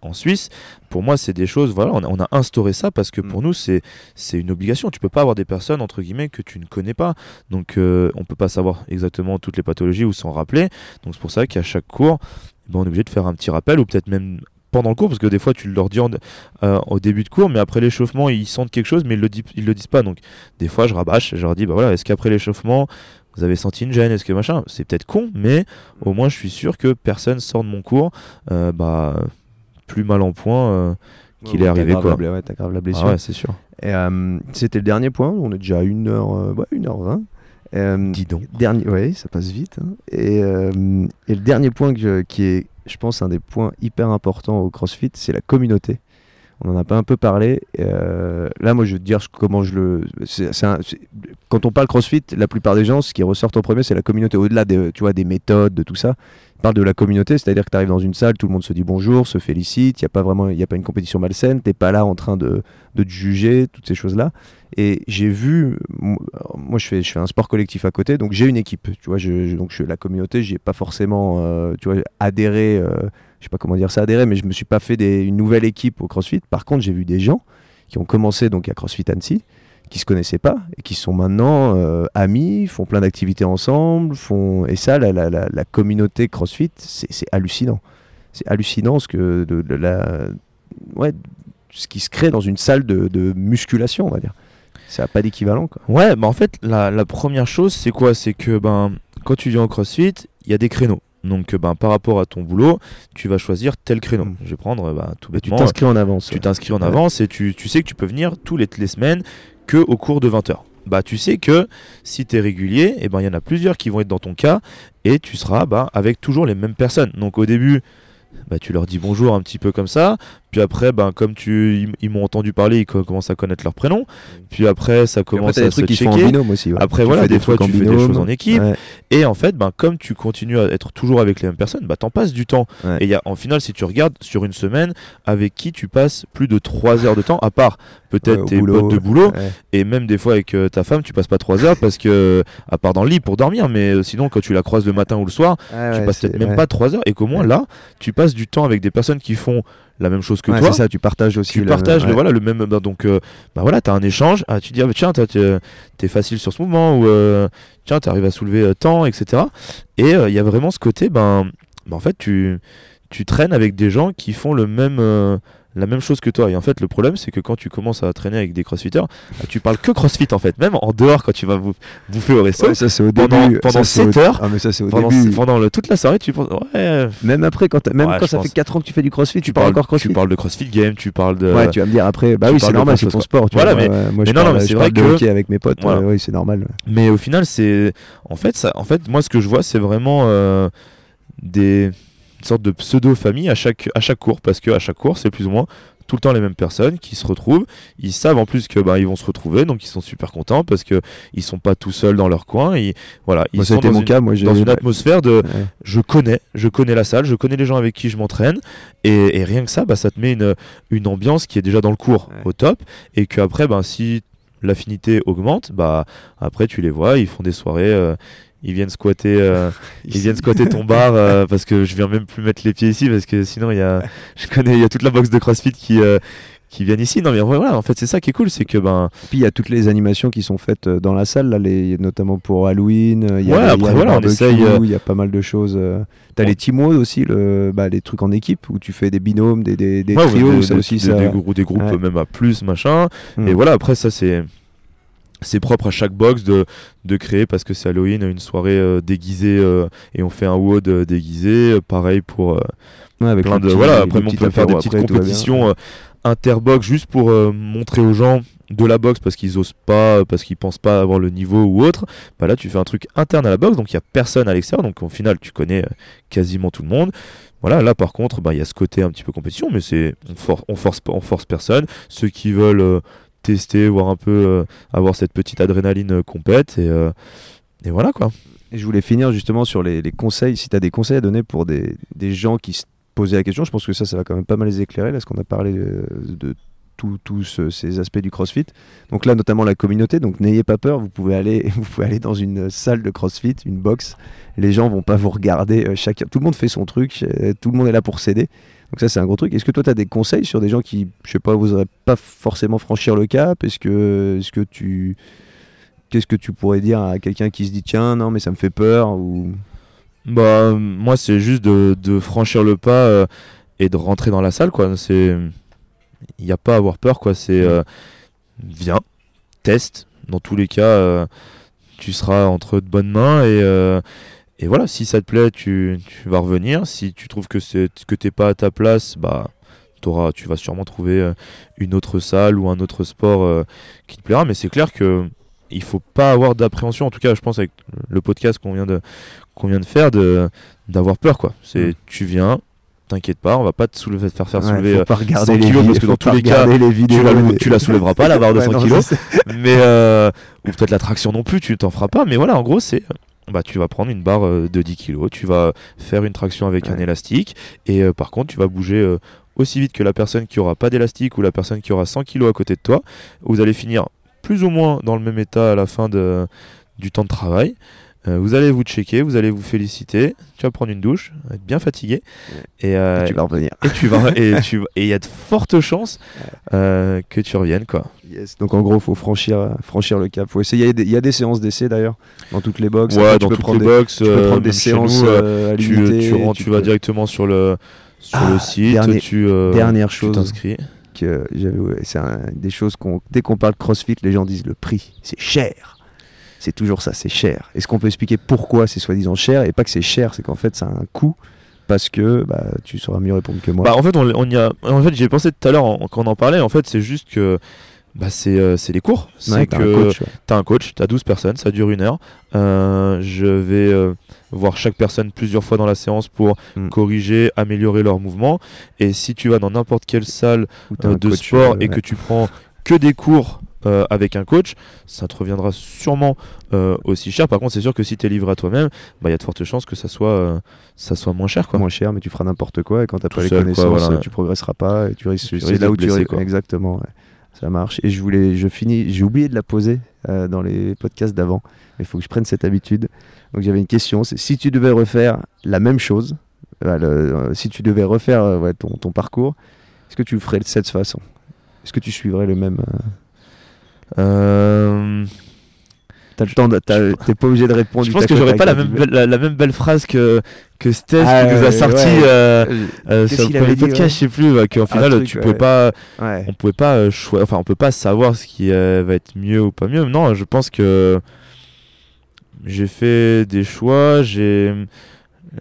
en Suisse, pour moi, c'est des choses, voilà, on a, instauré ça parce que pour mm. nous, c'est une obligation. Tu peux pas avoir des personnes, entre guillemets, que tu ne connais pas. Donc, euh, on peut pas savoir exactement toutes les pathologies ou s'en rappeler. Donc, c'est pour ça qu'à chaque cours, ben, on est obligé de faire un petit rappel ou peut-être même pendant le cours, parce que des fois tu leur dis euh, au début de cours, mais après l'échauffement ils sentent quelque chose, mais ils le, ils le disent pas. Donc des fois je rabâche, je leur dis bah voilà, est-ce qu'après l'échauffement vous avez senti une gêne, est-ce que machin? C'est peut-être con, mais au moins je suis sûr que personne sort de mon cours, euh, bah plus mal en point euh, qu'il est arrivé. Quoi. ouais, t'as grave la blessure. Ah ouais, c'est sûr. Et, euh, c'était le dernier point. On est déjà à 1h, euh, ouais, 1h20. Dis donc. Dernier, ouais, ça passe vite. Hein. Et, et, le dernier point qui est, je pense, un des points hyper importants au CrossFit, c'est la communauté. On en a pas un peu parlé. là, moi, je vais te dire comment je le. quand on parle CrossFit, la plupart des gens, ce qui ressort en premier, c'est la communauté. Au-delà des, tu vois, des méthodes, de tout ça, parles de la communauté, c'est-à-dire que tu arrives dans une salle, tout le monde se dit bonjour, se félicite, il n'y a pas vraiment, il y a pas une compétition malsaine, t'es pas là en train de, de te juger, toutes ces choses-là. Et j'ai vu, moi je fais, je fais un sport collectif à côté, donc j'ai une équipe, tu vois, je, donc je, la communauté, j'y ai pas forcément, euh, tu vois, adhéré, euh, je sais pas comment dire ça, adhéré, mais je me suis pas fait une nouvelle équipe au CrossFit. Par contre, j'ai vu des gens qui ont commencé donc à CrossFit Annecy, qui se connaissaient pas et qui sont maintenant euh, amis, font plein d'activités ensemble, font et ça, la, la, la, communauté CrossFit, c'est hallucinant. C'est hallucinant ce que de, la, ouais, ce qui se crée dans une salle de, musculation, on va dire. Ça n'a pas d'équivalent. Ouais, bah en fait, la, la première chose, c'est quoi? C'est que ben, quand tu viens au CrossFit, il y a des créneaux. Donc, ben, par rapport à ton boulot, tu vas choisir tel créneau. Mm. Je vais prendre ben, tout bêtement. Tu t'inscris en avance. Tu t'inscris en avance et tu, tu, sais que tu peux venir tous les, les semaines que au cours de 20 heures. Bah, tu sais que si tu es régulier, et eh ben, il y en a plusieurs qui vont être dans ton cas et tu seras bah, avec toujours les mêmes personnes. Donc, au début, bah, tu leur dis bonjour un petit peu comme ça. Puis après, ben, comme tu, ils, m'ont entendu parler, ils commencent à connaître leur prénom. Puis après, ça commence à se checker. aussi, Après, voilà, des, fois, tu fais des choses en équipe. Et en fait, ben, comme tu continues à être toujours avec les mêmes personnes, bah, t'en passes du temps. Et y a, en final, si tu regardes sur une semaine, avec qui tu passes plus de 3 heures de temps, à part peut-être tes potes de boulot. Et même des fois, avec euh, ta femme, tu passes pas 3 heures parce que, à part dans le lit pour dormir, mais euh, sinon, quand tu la croises le matin ou le soir, tu passes peut-être même pas 3 heures. Et qu'au moins là, tu passes du temps avec des personnes qui font la même chose que toi. C'est ça, tu partages aussi. Tu partages le, voilà, le même. Bah, donc, euh, bah voilà, tu as un échange. Ah, tu dis, ah, bah, tiens, t'es facile sur ce mouvement, ou euh, tiens, tu arrives à soulever euh, tant, etc. Et il y a vraiment ce côté, ben, ben, en fait, tu, tu traînes avec des gens qui font le même la même chose que toi. Et en fait, le problème, c'est que quand tu commences à traîner avec des crossfitters, bah, tu parles que crossfit en fait. Même en dehors, quand tu vas bouffer au resto, ça, c'est au pendant, début. pendant 7 heures, ah, mais ça, au pendant, début. pendant le, toute la soirée, tu penses. Ouais. Même après, quand, même quand ça fait 4 ans que tu fais du crossfit, tu, parles encore crossfit. Tu parles de crossfit game, tu parles de. Ouais, tu vas me dire après, bah oui, c'est normal, c'est ton sport. Voilà, mais. Moi, je non, non, mais c'est vrai que. avec mes potes, oui, c'est normal. Mais au final, c'est. En fait, ça, en fait, moi, ce que je vois, c'est vraiment euh, sorte de pseudo-famille à chaque, à chaque cours, parce que à chaque cours, c'est plus ou moins tout le temps les mêmes personnes qui se retrouvent. Ils savent en plus que bah, ils vont se retrouver, donc ils sont super contents parce que ils sont pas tout seuls dans leur coin. Et voilà, ils sont dans, mon une, cas, moi, dans une atmosphère de je connais, je connais la salle, je connais les gens avec qui je m'entraîne, et, rien que ça, bah, ça te met une, une ambiance qui est déjà dans le cours au top, et que après, bah, si l'affinité augmente, bah après tu les vois, ils font des soirées. Euh, ils viennent squatter, euh, ils viennent squatter ton bar euh, parce que je viens même plus mettre les pieds ici parce que sinon il y a, je connais, il y a toute la box de CrossFit qui euh, qui viennent ici. Non mais voilà, en fait c'est ça qui est cool, c'est que ben. Puis il y a toutes les animations qui sont faites dans la salle là, les, notamment pour Halloween. Il y a, ouais, après voilà, on essaye. Il y a pas mal de choses. T'as les team aussi, le, bah, les trucs en équipe où tu fais des binômes, des, des, des trios, ça aussi ça. Des, groupes, des groupes même à plus machin. Hmm. Et voilà, après ça c'est c'est propre à chaque box de, de créer parce que c'est Halloween une soirée euh, déguisée euh, et on fait un WOD euh, déguisé pareil pour avec plein de voilà après on peut faire des petites compétitions interbox juste pour montrer aux gens de la boxe parce qu'ils osent pas parce qu'ils pensent pas avoir le niveau ou autre. Bah là tu fais un truc interne à la boxe donc il y a personne à l'extérieur donc au final tu connais quasiment tout le monde. Voilà, là par contre, bah, il y a ce côté un petit peu compétition, mais c'est on, on, force on force personne. Ceux qui veulent tester, voir un peu, euh, avoir cette petite adrénaline euh, compète et, euh, et voilà quoi. Je voulais finir justement sur les, conseils, si tu as des conseils à donner pour des, des, gens qui se posaient la question, je pense que ça, ça va quand même pas mal les éclairer, là, parce qu'on a parlé de, tous ces aspects du CrossFit. Donc là, notamment la communauté. Donc n'ayez pas peur, vous pouvez aller, vous pouvez aller dans une salle de CrossFit, une box. Les gens vont pas vous regarder. tout le monde fait son truc. Tout le monde est là pour s'aider. Donc ça, c'est un gros truc. Est-ce que toi, tu as des conseils sur des gens qui, je sais pas, n'oseraient pas forcément franchir le cap? Est-ce que, est-ce que tu... Qu'est-ce que tu pourrais dire à quelqu'un qui se dit, tiens, non, mais ça me fait peur ou... Bah, moi, c'est juste de, franchir le pas euh, et de rentrer dans la salle, quoi. C'est... Il n'y a pas à avoir peur, quoi. C'est... Euh, viens, teste. Dans tous les cas, euh, tu seras entre de bonnes mains et et voilà, si ça te plaît, tu, vas revenir. Si tu trouves que c'est que t'es pas à ta place, bah auras, tu vas sûrement trouver euh, une autre salle ou un autre sport euh, qui te plaira. Mais c'est clair que il faut pas avoir d'appréhension. En tout cas, je pense avec le podcast qu'on vient de qu'on vient de faire, de d'avoir peur quoi. C'est mm. tu viens, t'inquiète pas, on va pas te soulever, faire faire soulever euh, pas 100 kilos parce que dans tous les cas, tu, la, tu la soulèveras pas la barre de 100 kilos. Mais ou peut-être la traction non plus, tu t'en feras pas. Mais voilà, en gros, c'est bah, tu vas prendre une barre euh, de 10 kg, tu vas faire une traction avec un élastique, et euh, par contre, tu vas bouger euh, aussi vite que la personne qui aura pas d'élastique ou la personne qui aura 100 kg à côté de toi. Vous allez finir plus ou moins dans le même état à la fin de, du temps de travail. Euh, vous allez vous checker, vous allez vous féliciter, tu vas prendre une douche, être bien fatigué, et, euh, Et tu vas revenir. et tu vas et tu et il y a de fortes chances euh, que tu reviennes quoi. Yes. Donc en gros, faut franchir, franchir le cap. Faut essayer. Il y a des- Il y a des séances d'essai d'ailleurs dans toutes les box. Ouais, Après, dans tu peux toutes les des, box, tu peux prendre des même chez séances nous, à tu, l'unité, tu, rentres, tu, vas peux- directement sur le sur Ah, le site, dernier- tu dernière chose. t'inscris. que j'avais- c'est des choses qu'on dès qu'on parle CrossFit, les gens disent le prix, c'est cher. C'est toujours ça, c'est cher. Est-ce qu'on peut expliquer pourquoi c'est soi-disant cher et pas que c'est cher, c'est qu'en fait ça a un coût parce que bah, tu sauras mieux répondre que moi. Bah, en fait, on, on y a. En fait, j'ai pensé tout à l'heure en- quand on en parlait. En fait, c'est juste que bah, c'est euh, les cours. Ouais, C'est t'as que un coach. ouais. T'as un coach, t'as 12 personnes, ça dure une heure. Euh, je vais euh, voir chaque personne plusieurs fois dans la séance pour Mm. corriger, améliorer leur mouvement. Et si tu vas dans n'importe quelle salle euh, de coach, sport et ouais. que tu prends que des cours euh, avec un coach, ça te reviendra sûrement euh, aussi cher. Par contre, c'est sûr que si tu es livré à toi-même, bah, il y a de fortes chances que ça soit, euh, ça soit moins cher. Quoi. moins cher, mais tu feras n'importe quoi et quand t'as Tout pas les seul, quoi, connaissances, voilà. tu progresseras pas et tu risques. Tu C'est là où te tu blesser, risques- exactement. ouais. Ça marche. Et je voulais, je finis, j'ai oublié de la poser dans les podcasts d'avant. Mais il faut que je prenne cette habitude. Donc j'avais une question. C'est si tu devais refaire la même chose, le- si tu devais refaire ouais, ton, ton parcours, est-ce que tu le ferais de cette façon? Est-ce que tu suivrais le même euh, T'as le temps, t'es pas obligé de répondre. je pense que au j'aurais pas la même, belle, la, la même belle phrase que, que Steph Ah, qui nous a sorti ouais. euh, euh, sur le premier podcast, ouais je sais plus, ouais, qu'en final truc, tu ouais. pas, on pouvait pas enfin on peut pas savoir ce qui euh, va être mieux ou pas mieux. Non, je pense que j'ai fait des choix, j'ai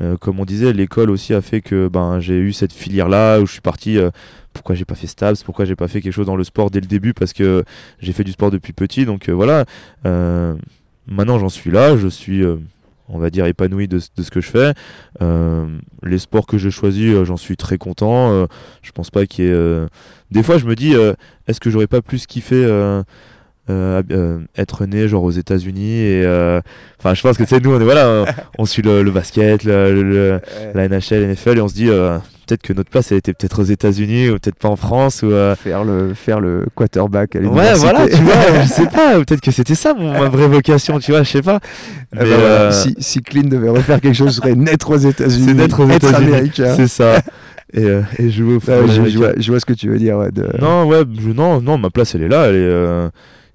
euh, comme on disait, l'école aussi a fait que ben j'ai eu cette filière là où je suis parti. euh, pourquoi j'ai pas fait Stabs Pourquoi j'ai pas fait quelque chose dans le sport dès le début Parce que j'ai fait du sport depuis petit, donc euh, voilà. Maintenant j'en suis là, je suis, on va dire, épanoui de, ce que je fais. Les sports que j'ai choisis, j'en suis très content. Je pense pas qu'il y ait. Des fois, je me dis, est-ce que j'aurais pas plus kiffé euh, euh, être né genre aux États-Unis et euh, enfin je pense que sais nous on est voilà euh, on suit le, le basket le, le- le- la NHL NFL et on se dit peut-être que notre place elle était peut-être aux États-Unis ou peut-être pas en France ou Faire le, faire le quarterback à ouais voilà tu vois je sais pas peut-être que c'était ça mon, ma vraie vocation tu vois je sais pas Mais, voilà, euh, si, si Clint devait refaire quelque chose, ce serait naître aux États-Unis. c'est d'être aux États-Unis c'est ça et, euh, et jouer au Ouais, je, vois, je vois ce que tu veux dire. ouais, de- Non, ouais, je- non, non, ma place elle est là. Elle est, euh,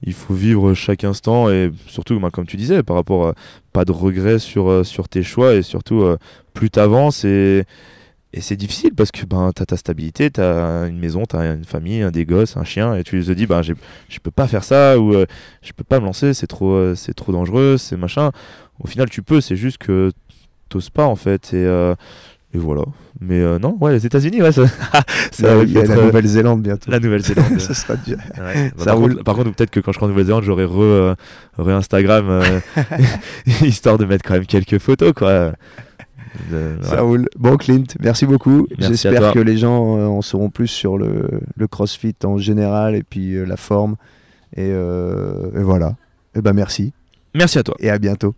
il faut vivre chaque instant et surtout, bah, comme tu disais, par rapport à pas de regrets sur, euh, tes choix et surtout euh, plus t'avances et, c'est difficile parce que ben t'as ta stabilité, t'as une maison, t'as une famille, des gosses, un chien et tu te dis ben je peux pas faire ça ou euh, je peux pas me lancer, c'est trop, euh, c'est trop dangereux, c'est machin. Au final, tu peux, c'est juste que t'oses pas en fait et et voilà. Mais euh, non, ouais, les États-Unis, ouais, ça, ça y a la euh, Nouvelle-Zélande bientôt. la Nouvelle-Zélande. ça sera dur. Ouais. Bah, Ça par, roule. contre, par contre, peut-être que quand je serai en Nouvelle-Zélande, j'aurai re, euh, re Instagram euh, histoire de mettre quand même quelques photos, quoi. De- Ça roule. Bon, Clint, merci beaucoup. J'espère que les gens en sauront plus sur le, le CrossFit en général et puis la forme. Et, et voilà. Et ben merci. Merci à toi. Et à bientôt.